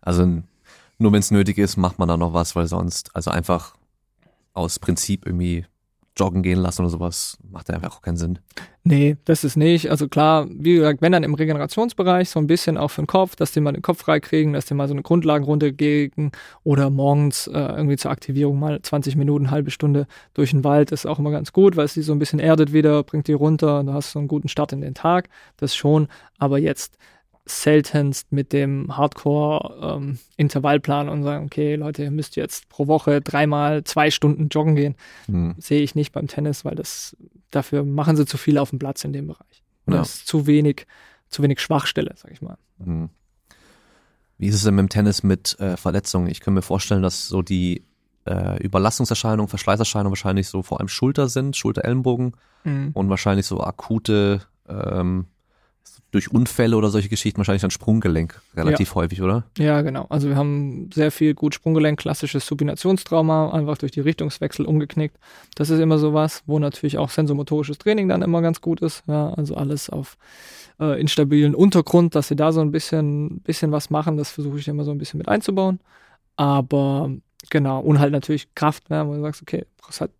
Also nur wenn es nötig ist, macht man da noch was, weil sonst, also einfach aus Prinzip irgendwie joggen gehen lassen oder sowas, macht ja einfach auch keinen Sinn. nee, das ist nicht. Also klar, wie gesagt, wenn dann im Regenerationsbereich so ein bisschen auch für den Kopf, dass die mal den Kopf frei kriegen, dass die mal so eine Grundlagenrunde gegen oder morgens äh, irgendwie zur Aktivierung mal 20 Minuten, halbe Stunde durch den Wald ist auch immer ganz gut, weil es die so ein bisschen erdet wieder, bringt die runter und du hast so einen guten Start in den Tag. Das schon, aber jetzt seltenst mit dem Hardcore-Intervallplan und sagen, okay, Leute, ihr müsst jetzt pro Woche dreimal zwei Stunden joggen gehen. Hm. Sehe ich nicht beim Tennis, weil das dafür machen sie zu viel auf dem Platz in dem Bereich. Und Ja. Das ist zu wenig, zu wenig Schwachstelle, sag ich mal. Hm. Wie ist es denn mit dem Tennis mit äh, Verletzungen? Ich kann mir vorstellen, dass so die äh, Überlastungserscheinungen, Verschleißerscheinungen wahrscheinlich so vor allem Schulter sind, Schulter-Ellenbogen Mhm. und wahrscheinlich so akute ähm, durch Unfälle oder solche Geschichten wahrscheinlich dann Sprunggelenk relativ häufig, oder? Ja, genau. Also wir haben sehr viel gut Sprunggelenk, klassisches Supinationstrauma, einfach durch die Richtungswechsel umgeknickt. Das ist immer sowas, wo natürlich auch sensomotorisches Training dann immer ganz gut ist. Ja, also alles auf äh, instabilen Untergrund, dass sie da so ein bisschen, bisschen was machen, das versuche ich immer so ein bisschen mit einzubauen. Aber genau, und halt natürlich Kraft, ja, wo du sagst, okay, du brauchst halt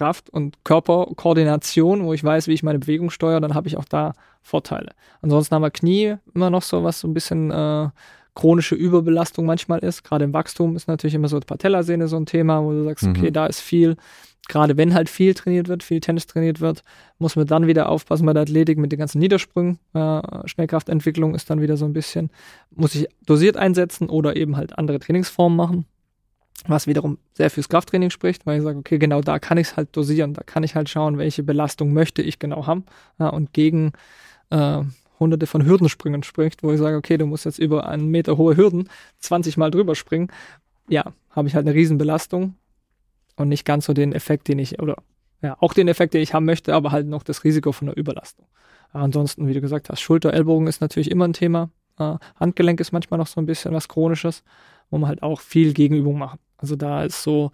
Kraft und Körperkoordination, wo ich weiß, wie ich meine Bewegung steuere, dann habe ich auch da Vorteile. Ansonsten haben wir Knie immer noch so, was so ein bisschen äh, chronische Überbelastung manchmal ist. Gerade im Wachstum ist natürlich immer so die Patellasehne so ein Thema, wo du sagst, Mhm. okay, da ist viel. Gerade wenn halt viel trainiert wird, viel Tennis trainiert wird, muss man dann wieder aufpassen bei der Athletik mit den ganzen Niedersprüngen. Äh, Schnellkraftentwicklung ist dann wieder so ein bisschen, muss ich dosiert einsetzen oder eben halt andere Trainingsformen machen. Was wiederum sehr fürs Krafttraining spricht, weil ich sage, okay, genau da kann ich es halt dosieren, da kann ich halt schauen, welche Belastung möchte ich genau haben. Ja, und gegen äh, hunderte von Hürdensprüngen spricht, wo ich sage, okay, du musst jetzt über einen Meter hohe Hürden 20 Mal drüber springen. Ja, habe ich halt eine Riesenbelastung und nicht ganz so den Effekt, den ich, oder ja, auch den Effekt, den ich haben möchte, aber halt noch das Risiko von einer Überlastung. Ja, ansonsten, wie du gesagt hast, Schulter, Ellbogen ist natürlich immer ein Thema. Äh, Handgelenk ist manchmal noch so ein bisschen was Chronisches, wo man halt auch viel Gegenübung macht. Also da ist so,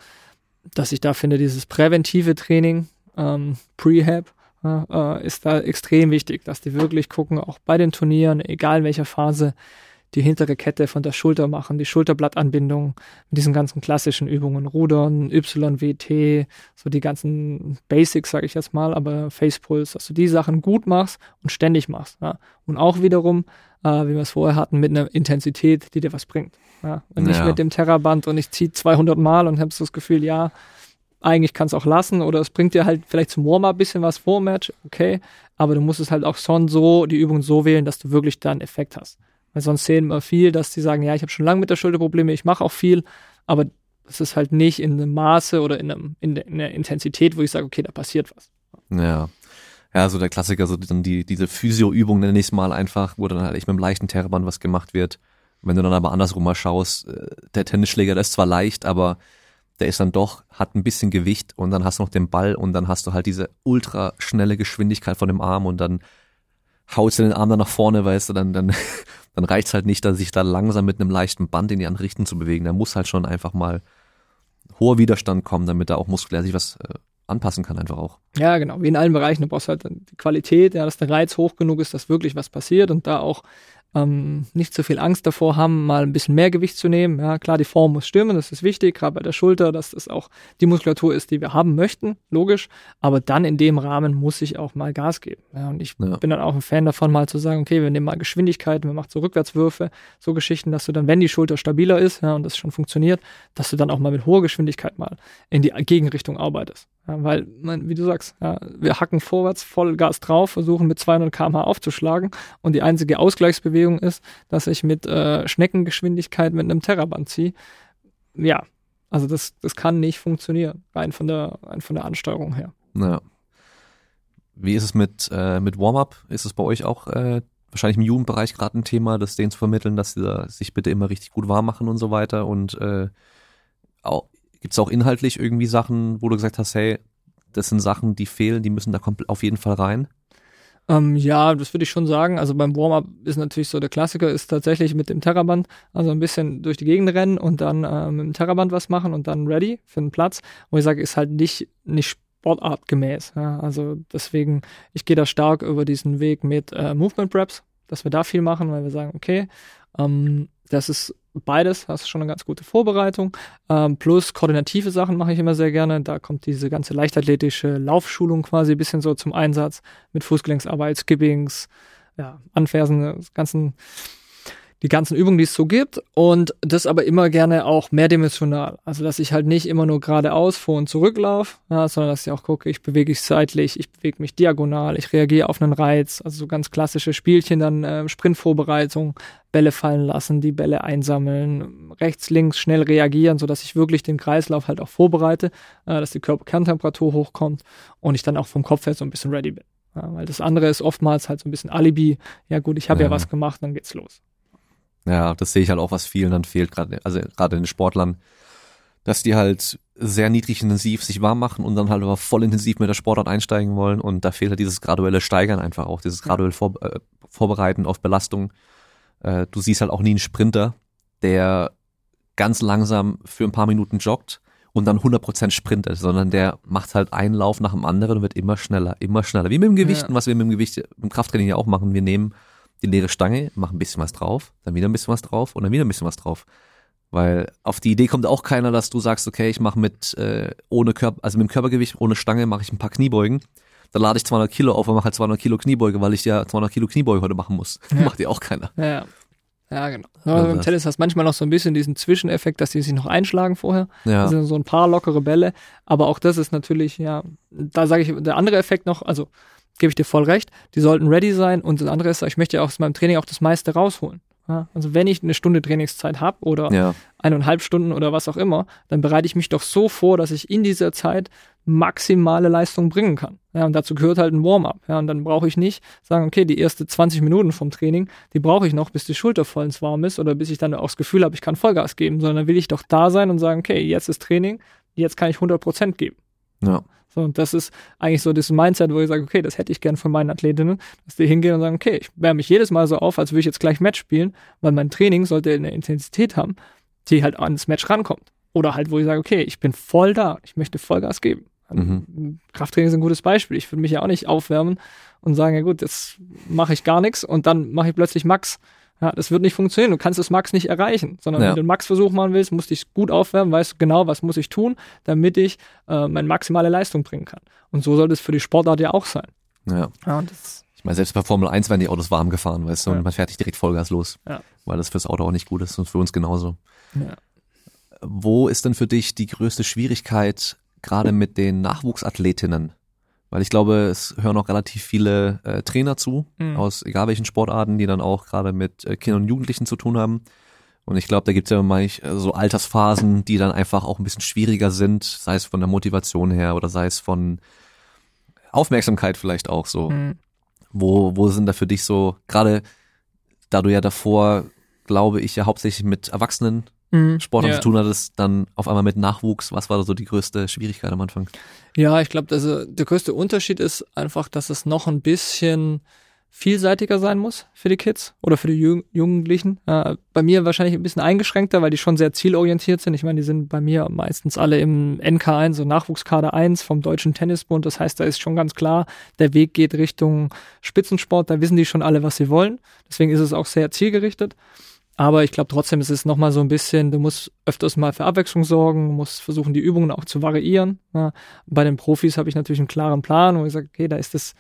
dass ich da finde, dieses präventive Training, ähm, Prehab, äh, ist da extrem wichtig, dass die wirklich gucken, auch bei den Turnieren, egal in welcher Phase, die hintere Kette von der Schulter machen, die Schulterblattanbindung mit diesen ganzen klassischen Übungen, Rudern, YWT, so die ganzen Basics, sage ich jetzt mal, aber Facepulse, dass du die Sachen gut machst und ständig machst. Ja. Und auch wiederum, äh, wie wir es vorher hatten, mit einer Intensität, die dir was bringt. Ja. Und nicht Ja. mit dem Terraband und ich ziehe 200 Mal und habe so das Gefühl, ja, eigentlich kannst du auch lassen oder es bringt dir halt vielleicht zum Warm-up ein bisschen was vor Match, okay, aber du musst es halt auch schon so, die Übung so wählen, dass du wirklich da einen Effekt hast. Weil sonst sehen wir viel, dass die sagen, ja, ich habe schon lange mit der Schulter Probleme, ich mache auch viel, aber es ist halt nicht in einem Maße oder in, einem, in, der, in der Intensität, wo ich sage, okay, da passiert was. Ja. Ja, so der Klassiker, so dann die, diese Physio-Übung nenne ich es mal einfach, wo dann halt echt mit dem leichten Terraband was gemacht wird. Wenn du dann aber andersrum mal schaust, äh, der Tennisschläger, der ist zwar leicht, aber der ist dann doch, hat ein bisschen Gewicht und dann hast du noch den Ball und dann hast du halt diese ultra schnelle Geschwindigkeit von dem Arm und dann haust du den Arm dann nach vorne, weißt du, dann, dann, dann reicht's halt nicht, sich da langsam mit einem leichten Band in die andere Richtung zu bewegen. Da muss halt schon einfach mal hoher Widerstand kommen, damit da auch muskulär sich was äh, anpassen kann einfach auch. Ja, genau, wie in allen Bereichen, du brauchst halt die Qualität, ja, dass der Reiz hoch genug ist, dass wirklich was passiert und da auch ähm, nicht so viel Angst davor haben, mal ein bisschen mehr Gewicht zu nehmen. Ja, klar, die Form muss stimmen, das ist wichtig, gerade bei der Schulter, dass das auch die Muskulatur ist, die wir haben möchten, logisch. Aber dann in dem Rahmen muss ich auch mal Gas geben. Ja, und ich Ja. bin dann auch ein Fan davon, mal zu sagen, okay, wir nehmen mal Geschwindigkeiten, wir machen so Rückwärtswürfe, so Geschichten, dass du dann, wenn die Schulter stabiler ist, ja, und das schon funktioniert, dass du dann auch mal mit hoher Geschwindigkeit mal in die Gegenrichtung arbeitest. Ja, weil, man, wie du sagst, ja, wir hacken vorwärts voll Gas drauf, versuchen mit 200 km/h aufzuschlagen und die einzige Ausgleichsbewegung ist, dass ich mit äh, Schneckengeschwindigkeit mit einem Terraband ziehe. Ja, also das, das kann nicht funktionieren, rein von der, rein von der Ansteuerung her. Ja. Wie ist es mit, äh, mit Warm-up? Ist es bei euch auch äh, wahrscheinlich im Jugendbereich gerade ein Thema, das denen zu vermitteln, dass sie da sich bitte immer richtig gut warm machen und so weiter? Und äh, auch, gibt's auch inhaltlich irgendwie Sachen, wo du gesagt hast, hey, das sind Sachen, die fehlen, die müssen da auf jeden Fall rein? Ähm, ja, das würde ich schon sagen. Also beim Warm-up ist natürlich so der Klassiker, ist tatsächlich mit dem Terraband, also ein bisschen durch die Gegend rennen und dann äh, mit dem Terraband was machen und dann ready für den Platz. Wo ich sage, ist halt nicht, nicht sportartgemäß. Ja. Also deswegen, ich gehe da stark über diesen Weg mit äh, Movement Preps, dass wir da viel machen, weil wir sagen, okay, ähm, das ist beides, das ist schon eine ganz gute Vorbereitung. Ähm, plus koordinative Sachen mache ich immer sehr gerne. Da kommt diese ganze leichtathletische Laufschulung quasi ein bisschen so zum Einsatz mit Fußgelenksarbeit, Skippings, ja, Anfersen, ganzen, die ganzen Übungen, die es so gibt. Und das aber immer gerne auch mehrdimensional. Also, dass ich halt nicht immer nur geradeaus vor und zurück laufe, ja, sondern dass ich auch gucke, ich bewege mich seitlich, ich bewege mich diagonal, ich reagiere auf einen Reiz. Also so ganz klassische Spielchen, dann äh, Sprintvorbereitung, Bälle fallen lassen, die Bälle einsammeln, rechts, links schnell reagieren, so dass ich wirklich den Kreislauf halt auch vorbereite, äh, dass die Körperkerntemperatur hochkommt und ich dann auch vom Kopf her so ein bisschen ready bin. Ja, weil das andere ist oftmals halt so ein bisschen Alibi. Ja gut, ich habe ja. Ja. was gemacht, dann geht's los. Ja, das sehe ich halt auch, was vielen dann fehlt, gerade, also gerade den Sportlern, dass die halt sehr niedrig intensiv sich warm machen und dann halt aber voll intensiv mit der Sportart einsteigen wollen und da fehlt halt dieses graduelle Steigern einfach auch, dieses graduelle Vor äh, Vorbereiten auf Belastung. Äh, du siehst halt auch nie einen Sprinter, der ganz langsam für ein paar Minuten joggt und dann 100% sprintet, sondern der macht halt einen Lauf nach dem anderen und wird immer schneller, immer schneller. Wie mit dem Gewichten, ja. was wir mit dem Gewicht im Krafttraining ja auch machen. Wir nehmen die leere Stange, machen ein bisschen was drauf, dann wieder ein bisschen was drauf und dann wieder ein bisschen was drauf. Weil auf die Idee kommt auch keiner, dass du sagst, okay, ich mache mit äh, ohne Körper, also mit dem Körpergewicht ohne Stange mache ich ein paar Kniebeugen. Dann lade ich 200 Kilo auf und mache halt 200 Kilo Kniebeuge, weil ich ja 200 Kilo Kniebeuge heute machen muss. Ja. Macht ja auch keiner. Ja, ja. genau. Aber beim Tennis hast du manchmal noch so ein bisschen diesen Zwischeneffekt, dass die sich noch einschlagen vorher. Ja. Das sind so ein paar lockere Bälle. Aber auch das ist natürlich, ja, da sage ich, der andere Effekt noch, also gebe ich dir voll recht, die sollten ready sein und das andere ist, ich möchte ja aus meinem Training auch das meiste rausholen. Ja, also wenn ich eine Stunde Trainingszeit habe oder ja. eineinhalb Stunden oder was auch immer, dann bereite ich mich doch so vor, dass ich in dieser Zeit maximale Leistung bringen kann. Ja, und dazu gehört halt ein Warm-up. Ja, und dann brauche ich nicht sagen, okay, die erste 20 Minuten vom Training, die brauche ich noch, bis die Schulter vollends warm ist oder bis ich dann auch das Gefühl habe, ich kann Vollgas geben, sondern dann will ich doch da sein und sagen, okay, jetzt ist Training, jetzt kann ich 100 Prozent geben. Ja. So, und das ist eigentlich so das Mindset, wo ich sage, okay, das hätte ich gern von meinen Athletinnen, dass die hingehen und sagen, okay, ich wärme mich jedes Mal so auf, als würde ich jetzt gleich Match spielen, weil mein Training sollte eine Intensität haben, die halt ans Match rankommt. Oder halt, wo ich sage, okay, ich bin voll da, ich möchte Vollgas geben. Mhm. Krafttraining ist ein gutes Beispiel. Ich würde mich ja auch nicht aufwärmen und sagen, ja gut, jetzt mache ich gar nichts und dann mache ich plötzlich Max ja, das wird nicht funktionieren. Du kannst das Max nicht erreichen, sondern ja. wenn du einen Max-Versuch machen willst, musst du dich gut aufwärmen, weißt du genau, was muss ich tun, damit ich äh, meine maximale Leistung bringen kann. Und so soll das für die Sportart ja auch sein. Ja. ja ich meine, selbst bei Formel 1 werden die Autos warm gefahren, weißt du, ja. und man fährt nicht direkt Vollgas los, ja. weil das fürs Auto auch nicht gut ist und für uns genauso. Ja. Wo ist denn für dich die größte Schwierigkeit, gerade mit den Nachwuchsathletinnen? Weil ich glaube, es hören auch relativ viele äh, Trainer zu, mhm. aus egal welchen Sportarten, die dann auch gerade mit äh, Kindern und Jugendlichen zu tun haben. Und ich glaube, da gibt es ja manchmal äh, so Altersphasen, die dann einfach auch ein bisschen schwieriger sind, sei es von der Motivation her oder sei es von Aufmerksamkeit vielleicht auch so. Mhm. Wo, wo sind da für dich so, gerade da du ja davor, glaube ich, ja hauptsächlich mit Erwachsenen mhm. Sportlern ja. zu tun hattest, dann auf einmal mit Nachwuchs, was war da so die größte Schwierigkeit am Anfang? Ja, ich glaube, also der größte Unterschied ist einfach, dass es noch ein bisschen vielseitiger sein muss für die Kids oder für die Jung Jugendlichen. Äh, bei mir wahrscheinlich ein bisschen eingeschränkter, weil die schon sehr zielorientiert sind. Ich meine, die sind bei mir meistens alle im NK1, so Nachwuchskader 1 vom Deutschen Tennisbund. Das heißt, da ist schon ganz klar, der Weg geht Richtung Spitzensport. Da wissen die schon alle, was sie wollen. Deswegen ist es auch sehr zielgerichtet. Aber ich glaube trotzdem, es ist nochmal so ein bisschen, du musst öfters mal für Abwechslung sorgen, musst versuchen, die Übungen auch zu variieren. Ja. Bei den Profis habe ich natürlich einen klaren Plan, wo ich sage, okay, da ist es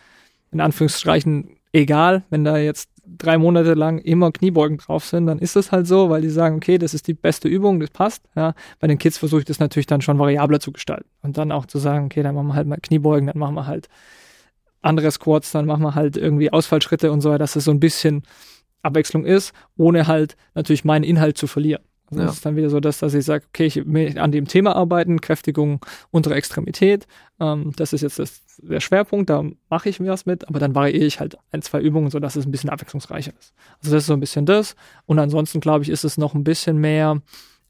in Anführungsstrichen egal, wenn da jetzt drei Monate lang immer Kniebeugen drauf sind, dann ist das halt so, weil die sagen, okay, das ist die beste Übung, das passt. Ja. Bei den Kids versuche ich das natürlich dann schon variabler zu gestalten. Und dann auch zu sagen, okay, dann machen wir halt mal Kniebeugen, dann machen wir halt andere Squats, dann machen wir halt irgendwie Ausfallschritte und so, weiter, dass es so ein bisschen Abwechslung ist, ohne halt natürlich meinen Inhalt zu verlieren. Also ja. Das ist dann wieder so, dass, dass ich sage, okay, ich will an dem Thema arbeiten, Kräftigung untere Extremität. Ähm, das ist jetzt das, der Schwerpunkt, da mache ich mir was mit, aber dann variiere ich halt ein, zwei Übungen, so dass es ein bisschen abwechslungsreicher ist. Also das ist so ein bisschen das. Und ansonsten, glaube ich, ist es noch ein bisschen mehr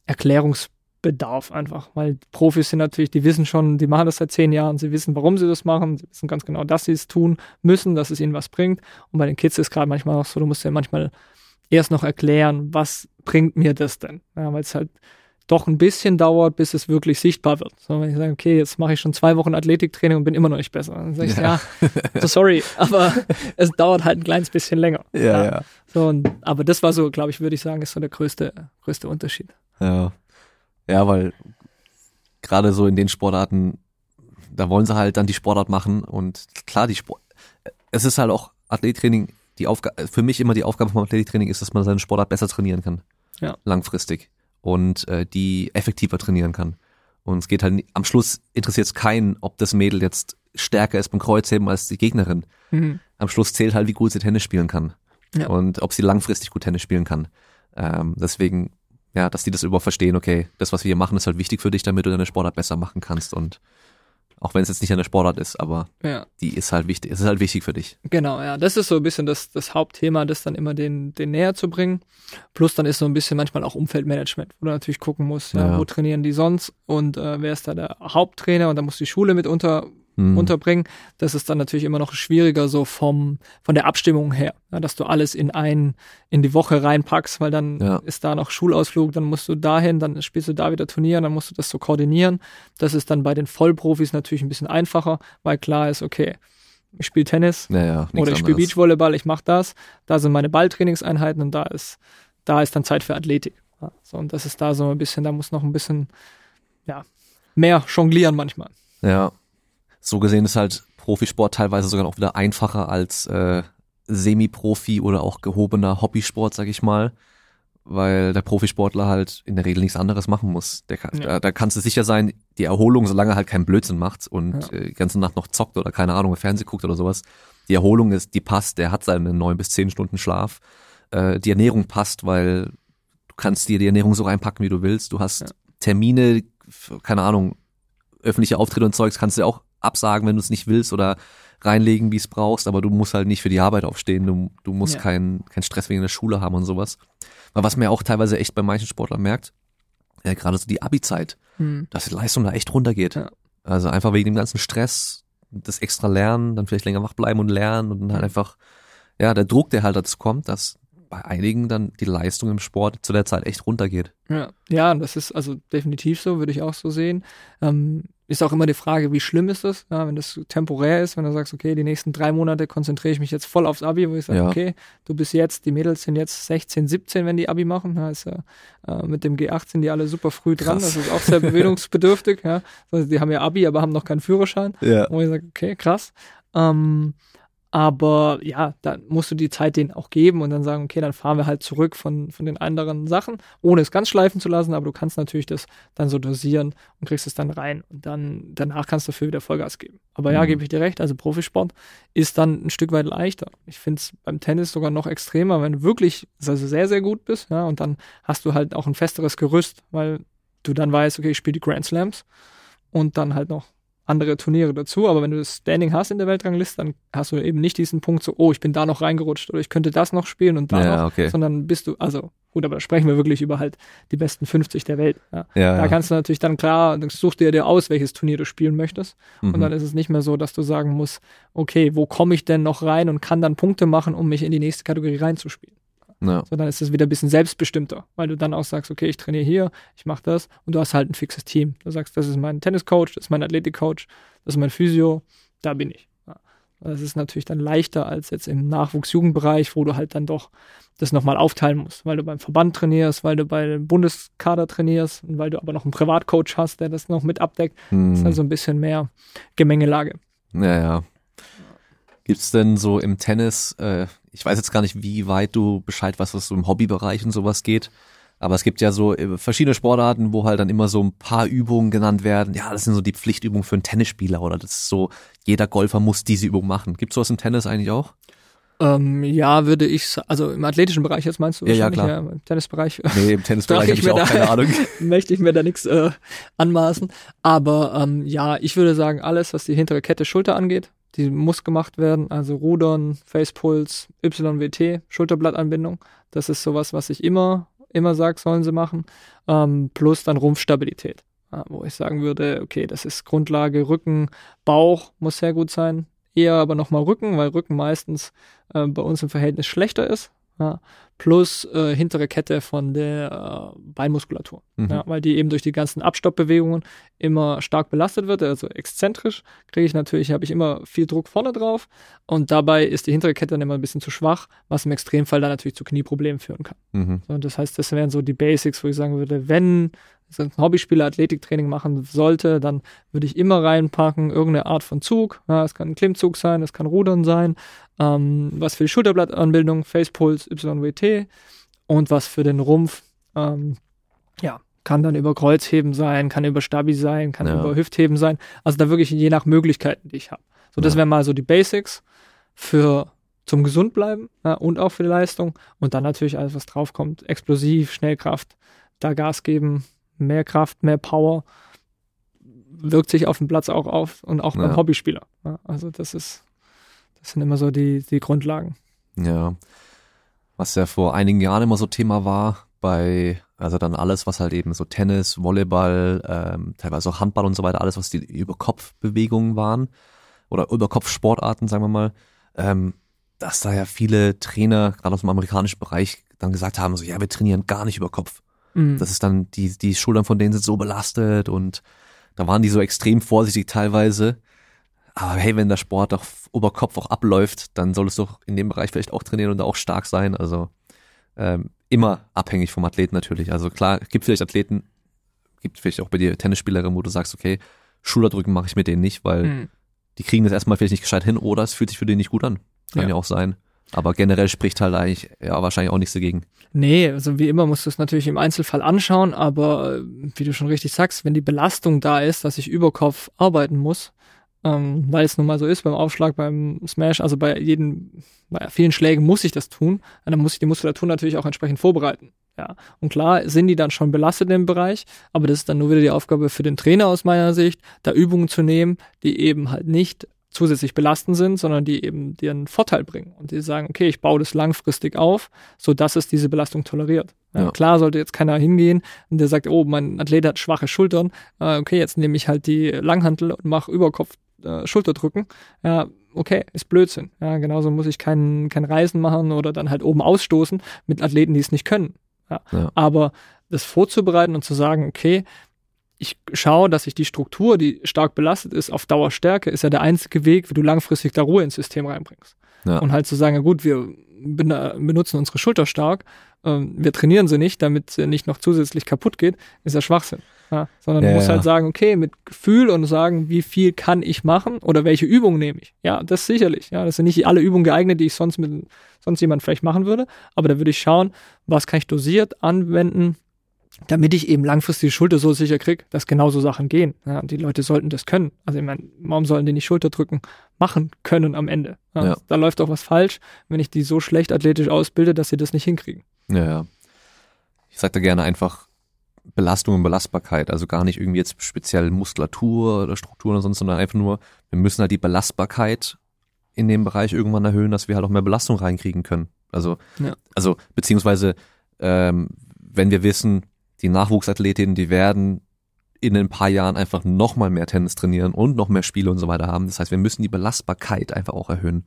Erklärungs Bedarf einfach, weil Profis sind natürlich, die wissen schon, die machen das seit zehn Jahren, sie wissen, warum sie das machen, sie wissen ganz genau, dass sie es tun müssen, dass es ihnen was bringt. Und bei den Kids ist gerade manchmal auch so, du musst ja manchmal erst noch erklären, was bringt mir das denn? Ja, weil es halt doch ein bisschen dauert, bis es wirklich sichtbar wird. So, wenn ich sage, okay, jetzt mache ich schon zwei Wochen Athletiktraining und bin immer noch nicht besser, dann sage ich, ja, ja so sorry, aber es dauert halt ein kleines bisschen länger. Ja, ja. ja. So, und, aber das war so, glaube ich, würde ich sagen, ist so der größte, größte Unterschied. Ja. Ja, weil gerade so in den Sportarten, da wollen sie halt dann die Sportart machen und klar, die Sport, es ist halt auch Athletiktraining, die Aufgabe, für mich immer die Aufgabe vom Athletiktraining ist, dass man seine Sportart besser trainieren kann. Ja. Langfristig. Und äh, die effektiver trainieren kann. Und es geht halt, am Schluss interessiert es keinen, ob das Mädel jetzt stärker ist beim Kreuzheben als die Gegnerin. Mhm. Am Schluss zählt halt, wie gut sie Tennis spielen kann. Ja. Und ob sie langfristig gut Tennis spielen kann. Ähm, deswegen ja, dass die das überhaupt verstehen, okay, das, was wir hier machen, ist halt wichtig für dich, damit du deine Sportart besser machen kannst und Auch wenn es jetzt nicht eine Sportart ist, aber Ja. die ist halt wichtig. Es ist halt wichtig für dich. Genau, ja. Das ist so ein bisschen das, das Hauptthema, das dann immer den, den näher zu bringen. Plus dann ist so ein bisschen manchmal auch Umfeldmanagement, wo du natürlich gucken musst, ja, Ja. wo trainieren die sonst und äh, wer ist da der Haupttrainer und da muss die Schule mit unter, Hm. unterbringen. Das ist dann natürlich immer noch schwieriger so vom, von der Abstimmung her, ja, dass du alles in ein, in die Woche reinpackst, weil dann Ja. ist da noch Schulausflug, dann musst du dahin, dann spielst du da wieder Turnier, dann musst du das so koordinieren. Das ist dann bei den Vollprofis natürlich ein bisschen einfacher, weil klar ist, okay, ich spiele Tennis, Naja, oder ich spiele. Beachvolleyball, ich mache das, da sind meine Balltrainingseinheiten und da ist, da ist dann Zeit für Athletik. Ja, so, und das ist da so ein bisschen, da muss noch ein bisschen, ja, mehr jonglieren manchmal. Ja. So gesehen ist halt Profisport teilweise sogar noch wieder einfacher als äh, Semi-Profi oder auch gehobener Hobbysport, sag ich mal. Weil der Profisportler halt in der Regel nichts anderes machen muss. Der kann, Ja. da, da kannst du sicher sein, die Erholung, solange er halt keinen Blödsinn macht und Ja. äh, die ganze Nacht noch zockt oder keine Ahnung, Fernsehen guckt oder sowas. Die Erholung ist, die passt, der hat seine neun bis zehn Stunden Schlaf. Äh, die Ernährung passt, weil du kannst dir die Ernährung so reinpacken, wie du willst. Du hast Ja. Termine, keine Ahnung, öffentliche Auftritte und Zeugs kannst du auch absagen, wenn du es nicht willst oder reinlegen, wie es brauchst, aber du musst halt nicht für die Arbeit aufstehen, du, du musst Ja. keinen keinen Stress wegen der Schule haben und sowas. Aber was man auch teilweise echt bei manchen Sportlern merkt, ja, gerade so die Abi-Zeit, Hm. dass die Leistung da echt runtergeht. Ja. Also einfach wegen dem ganzen Stress, das extra Lernen, dann vielleicht länger wach bleiben und lernen und dann halt einfach, ja, der Druck, der halt dazu kommt, dass bei einigen dann die Leistung im Sport zu der Zeit echt runtergeht. Ja, ja, das ist also definitiv so, würde ich auch so sehen. Ähm, ist auch immer die Frage, wie schlimm ist das, ja, wenn das temporär ist, wenn du sagst, okay, die nächsten drei Monate konzentriere ich mich jetzt voll aufs Abi, wo ich sage, Ja. okay, du bist jetzt, die Mädels sind jetzt 16, 17, wenn die Abi machen, ja, ist ja, äh, mit dem G8 sind die alle super früh dran, Krass. das ist auch sehr bewegungsbedürftig, ja, also die haben ja Abi, aber haben noch keinen Führerschein, Ja. wo ich sage, okay, krass. Ähm, aber ja, dann musst du die Zeit denen auch geben und dann sagen, okay, dann fahren wir halt zurück von, von den anderen Sachen, ohne es ganz schleifen zu lassen, aber du kannst natürlich das dann so dosieren und kriegst es dann rein und dann danach kannst du dafür wieder Vollgas geben. Aber ja, Mhm. gebe ich dir recht, also Profisport ist dann ein Stück weit leichter. Ich finde es beim Tennis sogar noch extremer, wenn du wirklich also sehr, sehr gut bist, ja, und dann hast du halt auch ein festeres Gerüst, weil du dann weißt, okay, ich spiele die Grand Slams und dann halt noch andere Turniere dazu, aber wenn du das Standing hast in der Weltrangliste, dann hast du eben nicht diesen Punkt so, oh, ich bin da noch reingerutscht oder ich könnte das noch spielen und da Ja, noch, okay. sondern bist du, also gut, aber da sprechen wir wirklich über halt die besten 50 der Welt. Ja. Ja, Da kannst du natürlich dann klar, dann suchst du dir aus, welches Turnier du spielen möchtest Mhm. und dann ist es nicht mehr so, dass du sagen musst, okay, wo komme ich denn noch rein und kann dann Punkte machen, um mich in die nächste Kategorie reinzuspielen ja. sondern ist es wieder ein bisschen selbstbestimmter, weil du dann auch sagst, okay, ich trainiere hier, ich mache das und du hast halt ein fixes Team. Du sagst, das ist mein Tenniscoach, das ist mein Athletikcoach, das ist mein Physio, da bin ich. Ja. Das ist natürlich dann leichter als jetzt im Nachwuchsjugendbereich, wo du halt dann doch das nochmal aufteilen musst, weil du beim Verband trainierst, weil du bei dem Bundeskader trainierst und weil du aber noch einen Privatcoach hast, der das noch mit abdeckt. Das Mhm. ist also ein bisschen mehr Gemengelage. Ja, ja. Gibt's denn so im Tennis, äh, ich weiß jetzt gar nicht, wie weit du Bescheid weißt, was so im Hobbybereich und sowas geht, aber es gibt ja so äh, verschiedene Sportarten, wo halt dann immer so ein paar Übungen genannt werden. Ja, das sind so die Pflichtübungen für einen Tennisspieler oder das ist so, jeder Golfer muss diese Übung machen. Gibt's sowas im Tennis eigentlich auch? Ähm, ja, würde ich, also im athletischen Bereich jetzt meinst du Ja, ja, klar. im Tennisbereich Nee, im Tennisbereich habe ich ich mir auch da- keine Ahnung. möchte ich mir da nichts äh, anmaßen. Aber ähm, ja, ich würde sagen, alles, was die hintere Kette Schulter angeht, die muss gemacht werden. Also Rudern, Facepuls, YWT, Schulterblattanbindung. Das ist sowas, was ich immer, immer sage, sollen sie machen. Ähm, plus dann Rumpfstabilität. Wo ich sagen würde, okay, das ist Grundlage, Rücken, Bauch muss sehr gut sein. Eher aber nochmal Rücken, weil Rücken meistens äh, bei uns im Verhältnis schlechter ist. Ja, plus äh, hintere Kette von der äh, Beinmuskulatur. Mhm. Ja, weil die eben durch die ganzen Abstoppbewegungen immer stark belastet wird, also exzentrisch kriege ich natürlich, habe ich immer viel Druck vorne drauf und dabei ist die hintere Kette dann immer ein bisschen zu schwach, was im Extremfall dann natürlich zu Knieproblemen führen kann. Mhm. So, das heißt, das wären so die Basics, wo ich sagen würde, wenn so ein Hobbyspieler Athletiktraining machen sollte, dann würde ich immer reinpacken, irgendeine Art von Zug. Ja, es kann ein Klimmzug sein, es kann Rudern sein, ähm, was für die Schulterblattanbildung, Facepuls, YWT und was für den Rumpf, ähm, ja, kann dann über Kreuzheben sein, kann über Stabi sein, kann Ja. über Hüftheben sein. Also da wirklich je nach Möglichkeiten, die ich habe. So, das Ja. wären mal so die Basics für zum gesund bleiben ja, und auch für die Leistung. Und dann natürlich alles, was draufkommt. Explosiv, Schnellkraft, da Gas geben, mehr Kraft, mehr Power. wirkt sich auf dem Platz auch auf und auch beim. Hobbyspieler. Also das ist, das sind immer so die, die Grundlagen. Ja. Was ja vor einigen Jahren immer so Thema war, bei, also dann alles, was halt eben so Tennis, Volleyball, ähm, teilweise auch Handball und so weiter, alles, was die Überkopfbewegungen waren oder Überkopfsportarten, sagen wir mal, ähm, dass da ja viele Trainer, gerade aus dem amerikanischen Bereich, dann gesagt haben, so, ja, wir trainieren gar nicht über Kopf. Mhm. Das ist dann, die, die Schultern von denen sind so belastet und da waren die so extrem vorsichtig teilweise. Aber hey, wenn der Sport doch über Kopf auch abläuft, dann solltest du doch in dem Bereich vielleicht auch trainieren und auch stark sein. Also ähm, immer abhängig vom Athleten natürlich. Also klar, gibt vielleicht Athleten, gibt vielleicht auch bei dir Tennisspielerinnen, wo du sagst, okay, Schulterdrücken mache ich mit denen nicht, weil Mhm. die kriegen das erstmal vielleicht nicht gescheit hin oder es fühlt sich für den nicht gut an. Kann ja, Ja. auch sein. Aber generell spricht halt eigentlich ja wahrscheinlich auch nichts dagegen. Nee, also wie immer musst du es natürlich im Einzelfall anschauen, aber äh, wie du schon richtig sagst, wenn die Belastung da ist, dass ich über Kopf arbeiten muss, ähm, weil es nun mal so ist beim Aufschlag, beim Smash, also bei jedem, bei vielen Schlägen muss ich das tun, und dann muss ich die Muskulatur natürlich auch entsprechend vorbereiten. Ja, und klar sind die dann schon belastet im Bereich, aber das ist dann nur wieder die Aufgabe für den Trainer aus meiner Sicht, da Übungen zu nehmen, die eben halt nicht zusätzlich belastend sind, sondern die eben dir einen Vorteil bringen und die sagen, okay, ich baue das langfristig auf, so dass es diese Belastung toleriert. Ja, Ja. Klar sollte jetzt keiner hingehen und der sagt, oh, mein Athlet hat schwache Schultern, äh, okay, jetzt nehme ich halt die Langhantel und mache Überkopf äh, Schulterdrücken. Ja, okay, ist Blödsinn. Ja, genauso muss ich kein, kein Reisen machen oder dann halt oben ausstoßen mit Athleten, die es nicht können. Ja. Ja. Aber das vorzubereiten und zu sagen, okay, ich schaue, dass ich die Struktur, die stark belastet ist, auf Dauer stärke, ist ja der einzige Weg, wie du langfristig da Ruhe ins System reinbringst. Ja. Und halt zu sagen, ja gut, wir ben- benutzen unsere Schulter stark, ähm, wir trainieren sie nicht, damit sie nicht noch zusätzlich kaputt geht, ist ja Schwachsinn. Ja, sondern Ja, du musst ja. halt sagen, okay, mit Gefühl und sagen, wie viel kann ich machen oder welche Übung nehme ich. Ja, das sicherlich. Ja, das sind nicht alle Übungen geeignet, die ich sonst mit sonst jemand vielleicht machen würde, aber da würde ich schauen, was kann ich dosiert anwenden, damit ich eben langfristig die Schulter so sicher kriege, dass genauso Sachen gehen. Ja, und die Leute sollten das können. Also ich meine, warum sollen die nicht Schulterdrücken machen können am Ende? Ja, Ja. Da läuft doch was falsch, wenn ich die so schlecht athletisch ausbilde, dass sie das nicht hinkriegen. Ja, ja. Ich sag da gerne einfach Belastung und Belastbarkeit. Also gar nicht irgendwie jetzt speziell Muskulatur oder Strukturen oder sonst, sondern einfach nur, wir müssen halt die Belastbarkeit in dem Bereich irgendwann erhöhen, dass wir halt auch mehr Belastung reinkriegen können. Also, Ja. also beziehungsweise ähm, wenn wir wissen, die Nachwuchsathletinnen, die werden in ein paar Jahren einfach noch mal mehr Tennis trainieren und noch mehr Spiele und so weiter haben. Das heißt, wir müssen die Belastbarkeit einfach auch erhöhen.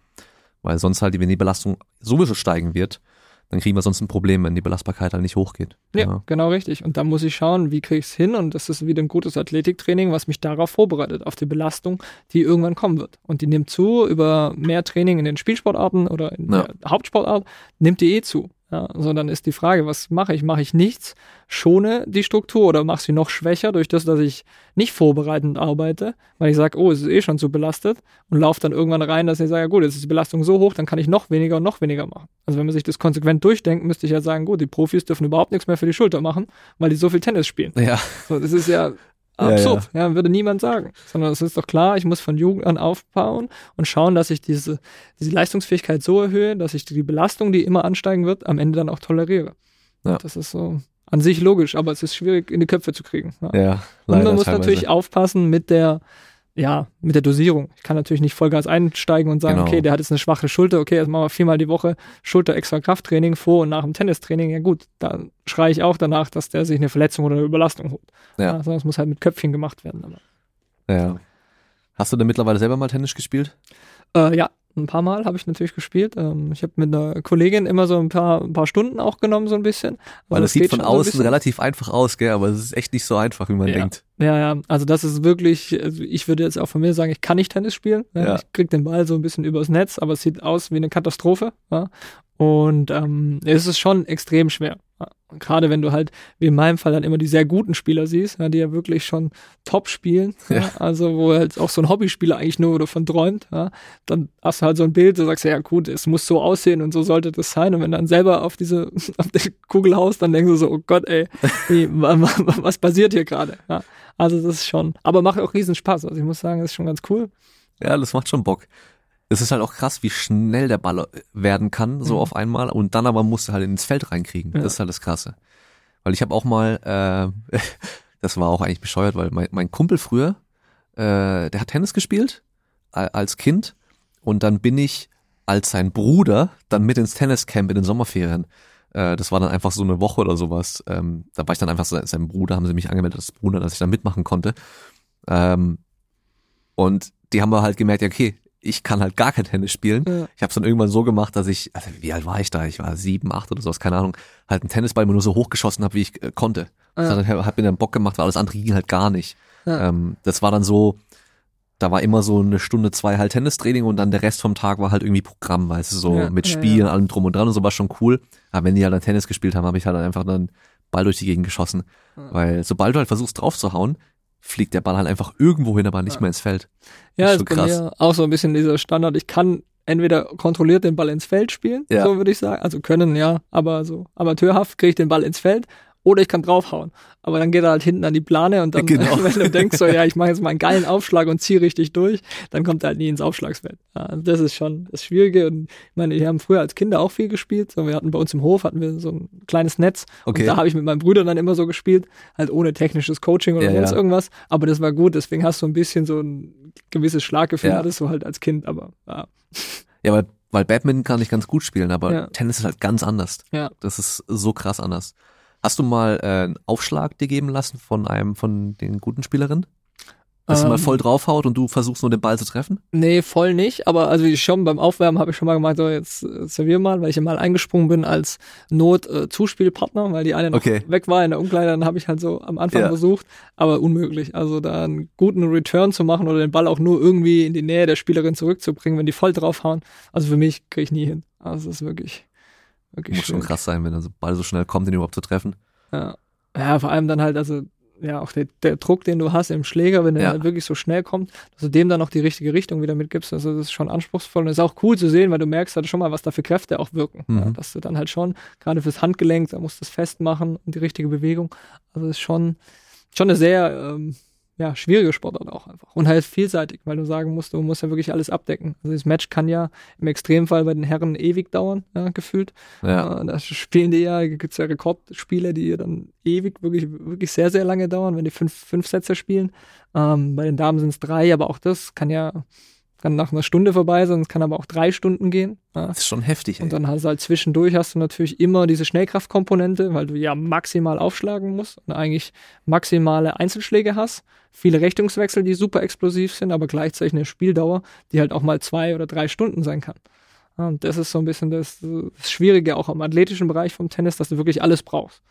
Weil sonst halt, wenn die Belastung sowieso steigen wird, dann kriegen wir sonst ein Problem, wenn die Belastbarkeit halt nicht hochgeht. Ja, genau richtig. Und da muss ich schauen, wie kriege ich es hin? Und das ist wieder ein gutes Athletiktraining, was mich darauf vorbereitet, auf die Belastung, die irgendwann kommen wird. Und die nimmt zu über mehr Training in den Spielsportarten oder in Ja. der Hauptsportart, nimmt die eh zu. Ja, so dann ist die Frage, was mache ich? Mache ich nichts, schone die Struktur oder mache sie noch schwächer durch das, dass ich nicht vorbereitend arbeite, weil ich sage, oh, es ist eh schon zu belastet und laufe dann irgendwann rein, dass ich sage, ja gut, jetzt ist die Belastung so hoch, dann kann ich noch weniger und noch weniger machen. Also wenn man sich das konsequent durchdenkt, müsste ich ja sagen, gut, die Profis dürfen überhaupt nichts mehr für die Schulter machen, weil die so viel Tennis spielen. Ja, So, das ist ja Ja, absurd, ja, würde niemand sagen. Sondern es ist doch klar, ich muss von Jugend an aufbauen und schauen, dass ich diese, diese Leistungsfähigkeit so erhöhe, dass ich die Belastung, die immer ansteigen wird, am Ende dann auch toleriere. Ja. Das ist so an sich logisch, aber es ist schwierig in die Köpfe zu kriegen. Ja. ja. und leider man muss teilweise. natürlich aufpassen mit der, ja, mit der Dosierung. Ich kann natürlich nicht Vollgas einsteigen und sagen, Genau. okay, der hat jetzt eine schwache Schulter, okay, jetzt machen wir viermal die Woche Schulter extra Krafttraining vor und nach dem Tennistraining. Ja gut, da schreie ich auch danach, dass der sich eine Verletzung oder eine Überlastung holt. Ja. sondern es muss halt mit Köpfchen gemacht werden. Aber. Ja. Hast du denn mittlerweile selber mal Tennis gespielt? Äh, ja, ein paar Mal habe ich natürlich gespielt. Ähm, ich habe mit einer Kollegin immer so ein paar, ein paar Stunden auch genommen, so ein bisschen. Weil Also das sieht von so ein außen bisschen. relativ einfach aus, gell? Aber es ist echt nicht so einfach, wie man Ja. denkt. Ja, ja, also das ist wirklich, also ich würde jetzt auch von mir sagen, ich kann nicht Tennis spielen. Ja. Ja. Ich krieg den Ball so ein bisschen übers Netz, aber es sieht aus wie eine Katastrophe. Ja. Und ähm, es ist schon extrem schwer. Gerade wenn du halt, wie in meinem Fall, dann immer die sehr guten Spieler siehst, ja, die ja wirklich schon top spielen. Ja. Ja. Also wo halt auch so ein Hobbyspieler eigentlich nur davon träumt. Ja. Dann hast du halt so ein Bild, du sagst, ja gut, es muss so aussehen und so sollte das sein. Und wenn du dann selber auf diese auf die Kugel haust, dann denkst du so, oh Gott, ey, wa- was passiert hier gerade? Ja. Also das ist schon, aber macht auch riesen Spaß. Also ich muss sagen, das ist schon ganz cool. Ja, das macht schon Bock. Es ist halt auch krass, wie schnell der Ball werden kann, so Mhm. auf einmal. Und dann aber musst du halt ins Feld reinkriegen. Ja. Das ist halt das Krasse. Weil ich habe auch mal, äh, das war auch eigentlich bescheuert, weil mein, mein Kumpel früher, äh, der hat Tennis gespielt äh, als Kind und dann bin ich als sein Bruder dann mit ins Tenniscamp in den Sommerferien. Äh, das war dann einfach so eine Woche oder sowas. Ähm, da war ich dann einfach sein, sein Bruder, haben sie mich angemeldet als Bruder, dass ich dann mitmachen konnte. Ähm, und die haben wir halt gemerkt, ja, okay, ich kann halt gar kein Tennis spielen. Ja. Ich habe es dann irgendwann so gemacht, dass ich, also wie alt war ich da? Ich war sieben, acht oder sowas, keine Ahnung, halt einen Tennisball immer nur so hochgeschossen habe, wie ich äh, konnte. Das Ja. hat, hat mir dann Bock gemacht, weil alles andere ging halt gar nicht. Ja. Ähm, das war dann so, da war immer so eine Stunde, zwei halt Tennistraining und dann der Rest vom Tag war halt irgendwie Programm, weißt du, so Ja, mit Spielen, allem drum und dran und so war schon cool. Aber wenn die halt dann Tennis gespielt haben, habe ich halt einfach dann Ball durch die Gegend geschossen. Weil sobald du halt versuchst draufzuhauen, fliegt der Ball halt einfach irgendwo hin, aber nicht Ja. mehr ins Feld. Ja, ist ist schon krass. auch so ein bisschen dieser Standard. Ich kann entweder kontrolliert den Ball ins Feld spielen, Ja. so würde ich sagen. Also können, ja, aber so amateurhaft kriege ich den Ball ins Feld oder ich kann draufhauen. Aber dann geht er halt hinten an die Plane und dann, Genau. wenn du denkst, so, ja, ich mache jetzt mal einen geilen Aufschlag und ziehe richtig durch, dann kommt er halt nie ins Aufschlagsfeld. Ja, also das ist schon das Schwierige. Und ich meine, wir haben früher als Kinder auch viel gespielt. So, wir hatten bei uns im Hof hatten wir so ein kleines Netz. Okay. Und da habe ich mit meinen Brüdern dann immer so gespielt, halt ohne technisches Coaching oder Ja, sonst ja. irgendwas. Aber das war gut, deswegen hast du ein bisschen so ein gewisses Schlaggefühl, Ja. hattest du halt als Kind, aber ja. Ja, weil, weil Badminton kann ich ganz gut spielen, aber Ja. Tennis ist halt ganz anders. Ja. Das ist so krass anders. Hast du mal äh, einen Aufschlag dir geben lassen von einem von den guten Spielerinnen? Dass sie mal Ähm, voll draufhaut und du versuchst nur den Ball zu treffen? Nee, voll nicht, aber also ich schon beim Aufwärmen habe ich schon mal gemeint, so jetzt äh, servier mal, weil ich mal eingesprungen bin als Not-Zuspielpartner, weil die eine noch Okay. weg war in der Umkleide, dann habe ich halt so am Anfang Ja. versucht, aber unmöglich. Also da einen guten Return zu machen oder den Ball auch nur irgendwie in die Nähe der Spielerin zurückzubringen, wenn die voll draufhauen, also für mich kriege ich nie hin. Also das ist wirklich, wirklich Muss schon krass sein, wenn der Ball so schnell kommt, den überhaupt zu treffen. Ja. ja, vor allem dann halt, also ja, auch der, der Druck, den du hast im Schläger, wenn der Ja. wirklich so schnell kommt, dass du dem dann noch die richtige Richtung wieder mitgibst, also das ist schon anspruchsvoll und ist auch cool zu sehen, weil du merkst halt schon mal, was da für Kräfte auch wirken. Mhm. Ja, dass du dann halt schon, gerade fürs Handgelenk, da musst du es festmachen und die richtige Bewegung. Also das ist schon, schon eine sehr ähm, ja, schwierige Sportart auch einfach. Und halt vielseitig, weil du sagen musst, du musst ja wirklich alles abdecken. Also das Match kann ja im Extremfall bei den Herren ewig dauern, ja, gefühlt. Ja. Äh, Da spielen die ja, gibt's ja Rekordspiele, die dann ewig, wirklich, wirklich sehr, sehr lange dauern, wenn die fünf, fünf Sätze spielen. Ähm, bei den Damen sind es drei, aber auch das kann ja kann nach einer Stunde vorbei sein, es kann aber auch drei Stunden gehen. Ja. Das ist schon heftig, ey. Und dann hast du halt zwischendurch hast du natürlich immer diese Schnellkraftkomponente, weil du ja maximal aufschlagen musst und eigentlich maximale Einzelschläge hast. Viele Richtungswechsel, die super explosiv sind, aber gleichzeitig eine Spieldauer, die halt auch mal zwei oder drei Stunden sein kann. Ja, Und das ist so ein bisschen das, das Schwierige auch im athletischen Bereich vom Tennis, dass du wirklich alles brauchst.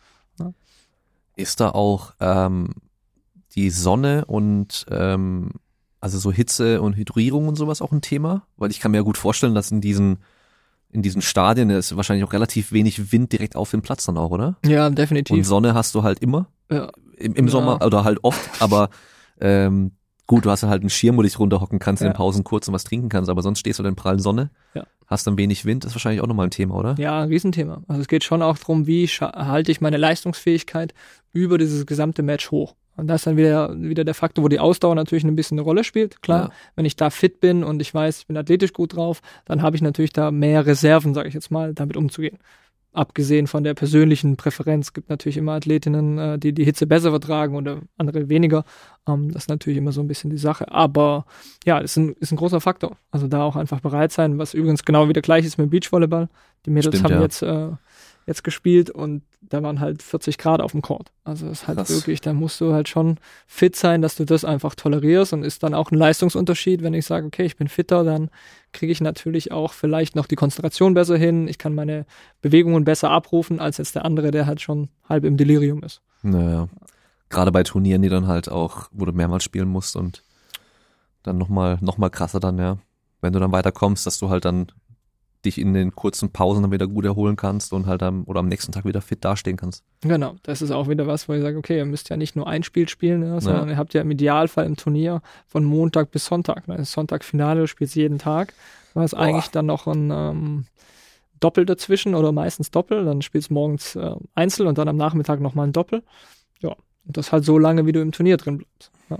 Ist da auch ähm, die Sonne und ähm, also so Hitze und Hydrierung und sowas auch ein Thema? Weil ich kann mir ja gut vorstellen, dass in diesen in diesen Stadien ist wahrscheinlich auch relativ wenig Wind direkt auf dem Platz dann auch, oder? Ja, Und definitiv. Sonne hast du halt immer Ja, im, im Ja. Sommer oder halt oft, aber ähm, gut, du hast halt einen Schirm, wo du dich runterhocken kannst in Ja. den Pausen kurz und was trinken kannst, aber sonst stehst du in der prallen Sonne, Ja. hast dann wenig Wind, ist wahrscheinlich auch nochmal ein Thema, oder? Ja, ein Riesenthema. Also es geht schon auch darum, wie halte ich meine Leistungsfähigkeit über dieses gesamte Match hoch. Und das ist dann wieder, wieder der Faktor, wo die Ausdauer natürlich ein bisschen eine Rolle spielt. Klar, Ja. wenn ich da fit bin und ich weiß, ich bin athletisch gut drauf, dann habe ich natürlich da mehr Reserven, sage ich jetzt mal, damit umzugehen. Abgesehen von der persönlichen Präferenz Es gibt natürlich immer Athletinnen, äh, die die Hitze besser vertragen oder andere weniger. Ähm, Das ist natürlich immer so ein bisschen die Sache. Aber ja, ist ein, ist ein großer Faktor. Also da auch einfach bereit sein, was übrigens genau wieder gleich ist mit Beachvolleyball. Die Mädels Stimmt, haben ja. jetzt, äh, jetzt gespielt und da waren halt 40 Grad auf dem Court. Also das ist halt Krass. wirklich, da musst du halt schon fit sein, dass du das einfach tolerierst und ist dann auch ein Leistungsunterschied, wenn ich sage, okay, ich bin fitter, dann kriege ich natürlich auch vielleicht noch die Konzentration besser hin, ich kann meine Bewegungen besser abrufen, als jetzt der andere, der halt schon halb im Delirium ist. Naja. Gerade bei Turnieren, die dann halt auch, wo du mehrmals spielen musst und dann nochmal noch mal krasser dann, ja. Wenn du dann weiterkommst, dass du halt dann dich in den kurzen Pausen dann wieder gut erholen kannst und halt am, oder am nächsten Tag wieder fit dastehen kannst. Genau, das ist auch wieder was, wo ich sage, okay, ihr müsst ja nicht nur ein Spiel spielen, ja, sondern ihr habt ja im Idealfall im Turnier von Montag bis Sonntag. Ne? Das Sonntag-Finale, du spielst jeden Tag. Du hast eigentlich dann noch ein ähm, Doppel dazwischen oder meistens Doppel. Dann spielst du morgens äh, Einzel und dann am Nachmittag nochmal ein Doppel. Ja, und das halt so lange, wie du im Turnier drin bleibst. Ja.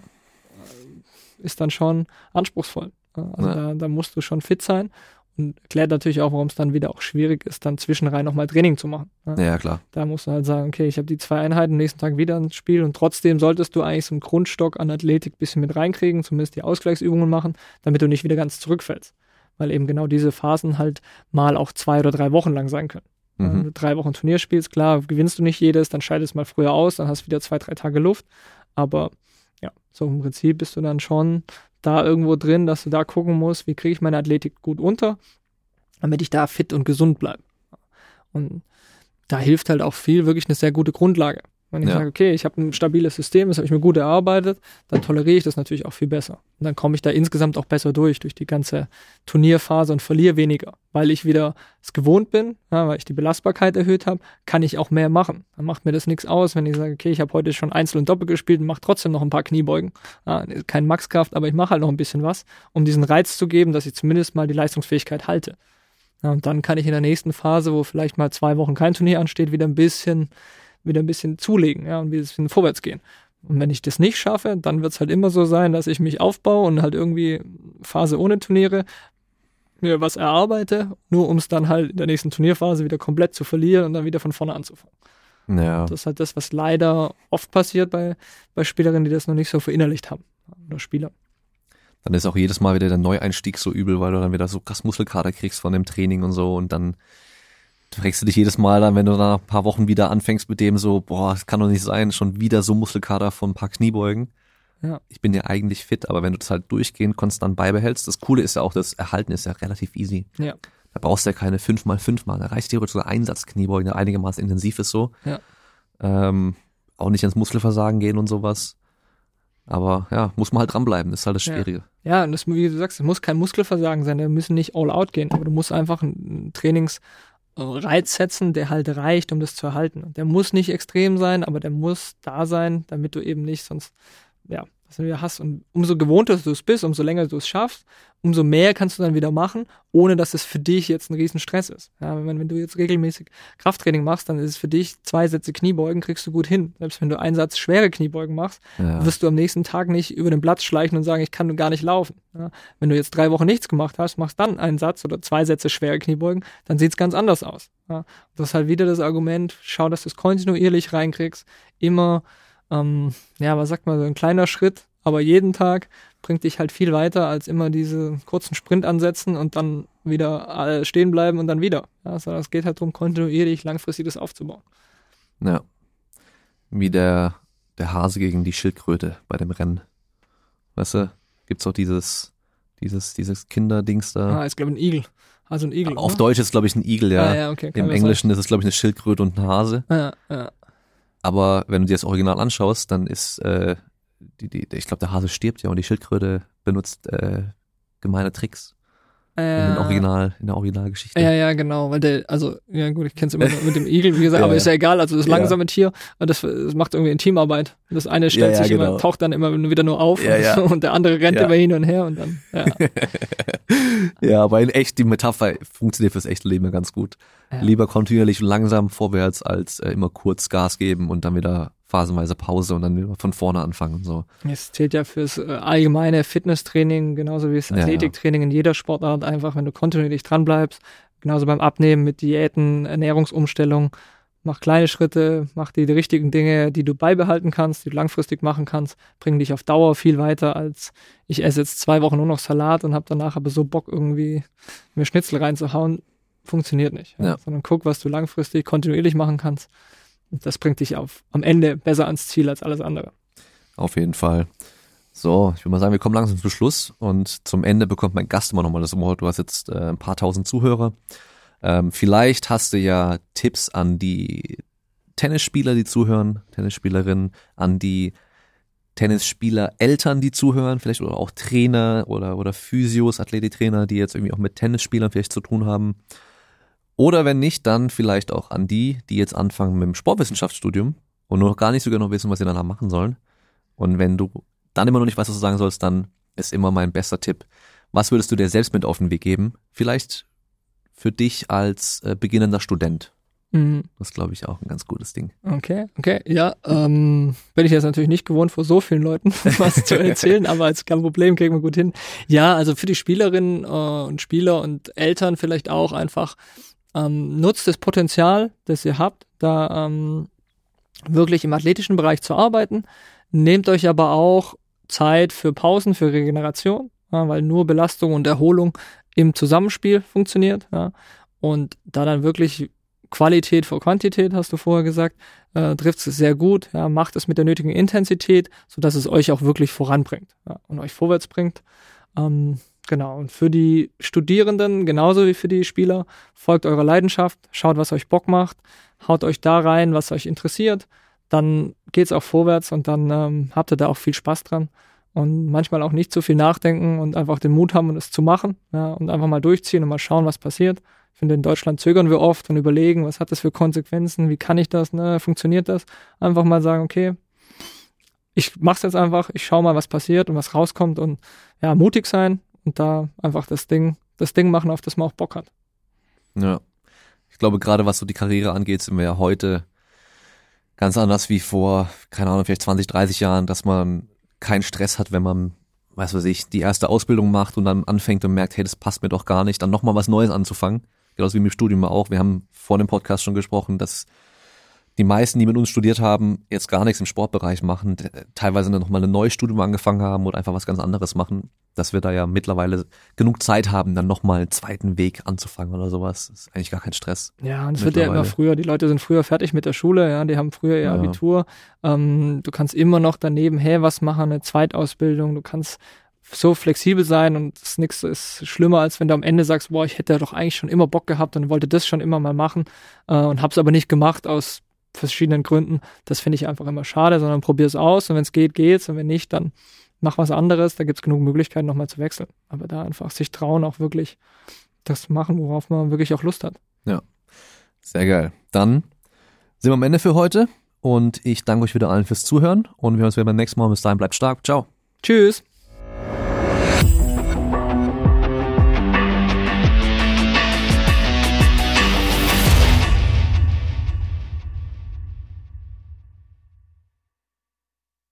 Ist dann schon anspruchsvoll. Ja, Also Ja. da, da musst du schon fit sein. Und erklärt natürlich auch, warum es dann wieder auch schwierig ist, dann zwischenrein nochmal Training zu machen. Ja, ja klar. Da musst du halt sagen, okay, ich habe die zwei Einheiten, nächsten Tag wieder ein Spiel und trotzdem solltest du eigentlich so einen Grundstock an Athletik ein bisschen mit reinkriegen, zumindest die Ausgleichsübungen machen, damit du nicht wieder ganz zurückfällst. Weil eben genau diese Phasen halt mal auch zwei oder drei Wochen lang sein können. Mhm. Wenn du drei Wochen Turnier spielst, klar, gewinnst du nicht jedes, dann scheidest du mal früher aus, dann hast du wieder zwei, drei Tage Luft. Aber ja, so im Prinzip bist du dann schon da irgendwo drin, dass du da gucken musst, wie kriege ich meine Athletik gut unter, damit ich da fit und gesund bleibe. Und da hilft halt auch viel wirklich eine sehr gute Grundlage. Wenn ich ja. sage, okay, ich habe ein stabiles System, das habe ich mir gut erarbeitet, dann toleriere ich das natürlich auch viel besser. Und dann komme ich da insgesamt auch besser durch, durch die ganze Turnierphase und verliere weniger. Weil ich wieder es gewohnt bin, ja, weil ich die Belastbarkeit erhöht habe, kann ich auch mehr machen. Dann macht mir das nichts aus, wenn ich sage, okay, ich habe heute schon Einzel und Doppel gespielt und mache trotzdem noch ein paar Kniebeugen. Ja, kein Maxkraft, aber ich mache halt noch ein bisschen was, um diesen Reiz zu geben, dass ich zumindest mal die Leistungsfähigkeit halte. Ja, und dann kann ich in der nächsten Phase, wo vielleicht mal zwei Wochen kein Turnier ansteht, wieder ein bisschen wieder ein bisschen zulegen ja, und ein bisschen vorwärts gehen. Und wenn ich das nicht schaffe, dann wird es halt immer so sein, dass ich mich aufbaue und halt irgendwie Phase ohne Turniere mir was erarbeite, nur um es dann halt in der nächsten Turnierphase wieder komplett zu verlieren und dann wieder von vorne anzufangen. Ja. Das ist halt das, was leider oft passiert bei, bei Spielerinnen, die das noch nicht so verinnerlicht haben. Oder Spieler. Dann ist auch jedes Mal wieder der Neueinstieg so übel, weil du dann wieder so krass Muskelkater kriegst von dem Training und so und dann fragst du dich jedes Mal dann, wenn du nach ein paar Wochen wieder anfängst mit dem so, boah, das kann doch nicht sein, schon wieder so Muskelkater von ein paar Kniebeugen. Ja. Ich bin ja eigentlich fit, aber wenn du das halt durchgehend konstant beibehältst, das Coole ist ja auch, das Erhalten ist ja relativ easy. Ja. Da brauchst du ja keine fünf mal fünf mal. Da reicht dir sogar Einsatz Kniebeugen, der einigermaßen intensiv ist so. Ja. Ähm, auch nicht ins Muskelversagen gehen und sowas. Aber ja, muss man halt dranbleiben, das ist halt das Schwierige. Ja, ja und das, wie du sagst, es muss kein Muskelversagen sein, wir müssen nicht all out gehen, aber du musst einfach ein Trainings, Reiz setzen, der halt reicht, um das zu erhalten. Der muss nicht extrem sein, aber der muss da sein, damit du eben nicht sonst, ja, was du wieder hast. Und umso gewohnter du es bist, umso länger du es schaffst, umso mehr kannst du dann wieder machen, ohne dass es für dich jetzt ein riesen Stress ist. Ja, wenn, wenn du jetzt regelmäßig Krafttraining machst, dann ist es für dich zwei Sätze Kniebeugen kriegst du gut hin. Selbst wenn du einen Satz schwere Kniebeugen machst, ja. wirst du am nächsten Tag nicht über den Platz schleichen und sagen, ich kann gar nicht laufen. Ja, wenn du jetzt drei Wochen nichts gemacht hast, machst dann einen Satz oder zwei Sätze schwere Kniebeugen, dann sieht es ganz anders aus. Ja, das ist halt wieder das Argument, schau, dass du es kontinuierlich reinkriegst, immer ähm, ja, was sagt man, so ein kleiner Schritt, aber jeden Tag bringt dich halt viel weiter als immer diese kurzen Sprint ansetzen und dann wieder stehen bleiben und dann wieder. Ja, also es geht halt darum, kontinuierlich langfristig das aufzubauen. Ja. Wie der, der Hase gegen die Schildkröte bei dem Rennen. Weißt du, gibt's auch dieses, dieses, dieses Kinderdings da. Ah, ist glaube ich ein Igel. Also ein Igel. Auf oder? Deutsch ist es, glaube ich ein Igel, ja. Ah, ja okay, Im Englischen sein. ist es glaube ich eine Schildkröte und ein Hase. Ja, ja. Aber wenn du dir das Original anschaust, dann ist äh, die, die, ich glaube, der Hase stirbt ja und die Schildkröte benutzt äh, gemeine Tricks. Äh, in, den Original, in der Originalgeschichte. Ja, ja, genau, weil der, also, ja gut, ich kenne es immer mit dem Igel, wie gesagt, ja, aber ist ja egal, also das langsame ja. Tier, das, das macht irgendwie Teamarbeit. Das eine stellt ja, sich genau. immer, taucht dann immer wieder nur auf und, und, der andere rennt immer hin und her und dann, ja. ja, aber in echt, die Metapher funktioniert fürs echte Leben ganz gut. Lieber kontinuierlich und langsam vorwärts, als äh, immer kurz Gas geben und dann wieder phasenweise Pause und dann wieder von vorne anfangen und so. Es zählt ja fürs äh, allgemeine Fitnesstraining, genauso wie das Athletiktraining in jeder Sportart, einfach wenn du kontinuierlich dranbleibst, genauso beim Abnehmen mit Diäten, Ernährungsumstellung, mach kleine Schritte, mach die, die richtigen Dinge, die du beibehalten kannst, die du langfristig machen kannst, bringen dich auf Dauer viel weiter, als ich esse jetzt zwei Wochen nur noch Salat und habe danach aber so Bock irgendwie mir Schnitzel reinzuhauen, funktioniert nicht. Ja. Sondern guck, was du langfristig kontinuierlich machen kannst das bringt dich auf, am Ende besser ans Ziel als alles andere. Auf jeden Fall. So, ich würde mal sagen, wir kommen langsam zum Schluss und zum Ende bekommt mein Gast immer nochmal das Wort. Du hast jetzt äh, ein paar tausend Zuhörer. Ähm, vielleicht hast du ja Tipps an die Tennisspieler, die zuhören, Tennisspielerinnen, an die Tennisspieler, Eltern, die zuhören, vielleicht oder auch Trainer oder, oder Physios, Athletiktrainer, die jetzt irgendwie auch mit Tennisspielern vielleicht zu tun haben. Oder wenn nicht, dann vielleicht auch an die, die jetzt anfangen mit dem Sportwissenschaftsstudium und noch gar nicht so genau wissen, was sie danach machen sollen. Und wenn du dann immer noch nicht weißt, was du sagen sollst, dann ist immer mein bester Tipp. Was würdest du dir selbst mit auf den Weg geben? Vielleicht für dich als äh, beginnender Student. Mhm. Das glaube ich auch ein ganz gutes Ding. Okay, okay. Ja, ähm, bin ich jetzt natürlich nicht gewohnt, vor so vielen Leuten was zu erzählen, aber als kein Problem kriegen wir gut hin. Ja, also für die Spielerinnen äh, und Spieler und Eltern vielleicht auch einfach ähm, nutzt das Potenzial, das ihr habt, da ähm, wirklich im athletischen Bereich zu arbeiten. Nehmt euch aber auch Zeit für Pausen, für Regeneration, ja, weil nur Belastung und Erholung im Zusammenspiel funktioniert. Ja. Und da dann wirklich Qualität vor Quantität, hast du vorher gesagt, äh, trifft es sehr gut, ja, macht es mit der nötigen Intensität, sodass es euch auch wirklich voranbringt ja, und euch vorwärts bringt. Ähm, genau, und für die Studierenden, genauso wie für die Spieler, folgt eurer Leidenschaft, schaut, was euch Bock macht, haut euch da rein, was euch interessiert, dann geht's auch vorwärts und dann ähm, habt ihr da auch viel Spaß dran und manchmal auch nicht zu viel nachdenken und einfach den Mut haben, es zu machen ja, und einfach mal durchziehen und mal schauen, was passiert. Ich finde, in Deutschland zögern wir oft und überlegen, was hat das für Konsequenzen, wie kann ich das, ne, funktioniert das? Einfach mal sagen, okay, ich mach's jetzt einfach, ich schau mal, was passiert und was rauskommt und ja, mutig sein und da einfach das Ding, das Ding machen, auf das man auch Bock hat. Ja. Ich glaube, gerade was so die Karriere angeht, sind wir ja heute ganz anders wie vor, keine Ahnung, vielleicht 20, 30 Jahren, dass man keinen Stress hat, wenn man, weiß was ich, die erste Ausbildung macht und dann anfängt und merkt, hey, das passt mir doch gar nicht, dann nochmal was Neues anzufangen genauso wie mit Studium auch. Wir haben vor dem Podcast schon gesprochen, dass die meisten, die mit uns studiert haben, jetzt gar nichts im Sportbereich machen, teilweise dann nochmal ein neues Studium angefangen haben oder einfach was ganz anderes machen, dass wir da ja mittlerweile genug Zeit haben, dann nochmal einen zweiten Weg anzufangen oder sowas. Das ist eigentlich gar kein Stress. Ja, und es wird ja immer früher, die Leute sind früher fertig mit der Schule, ja, die haben früher ihr ja. Abitur. Ähm, du kannst immer noch daneben, hey, was machen, eine Zweitausbildung, du kannst so flexibel sein und das nichts ist schlimmer, als wenn du am Ende sagst, boah, ich hätte doch eigentlich schon immer Bock gehabt und wollte das schon immer mal machen äh, und hab's aber nicht gemacht aus verschiedenen Gründen. Das finde ich einfach immer schade, sondern probier es aus und wenn es geht, geht's und wenn nicht, dann mach was anderes. Da gibt's genug Möglichkeiten, nochmal zu wechseln. Aber da einfach sich trauen, auch wirklich das machen, worauf man wirklich auch Lust hat. Ja, sehr geil. Dann sind wir am Ende für heute und ich danke euch wieder allen fürs Zuhören und wir hören uns wieder beim nächsten Mal. Bis dahin, bleibt stark. Ciao. Tschüss.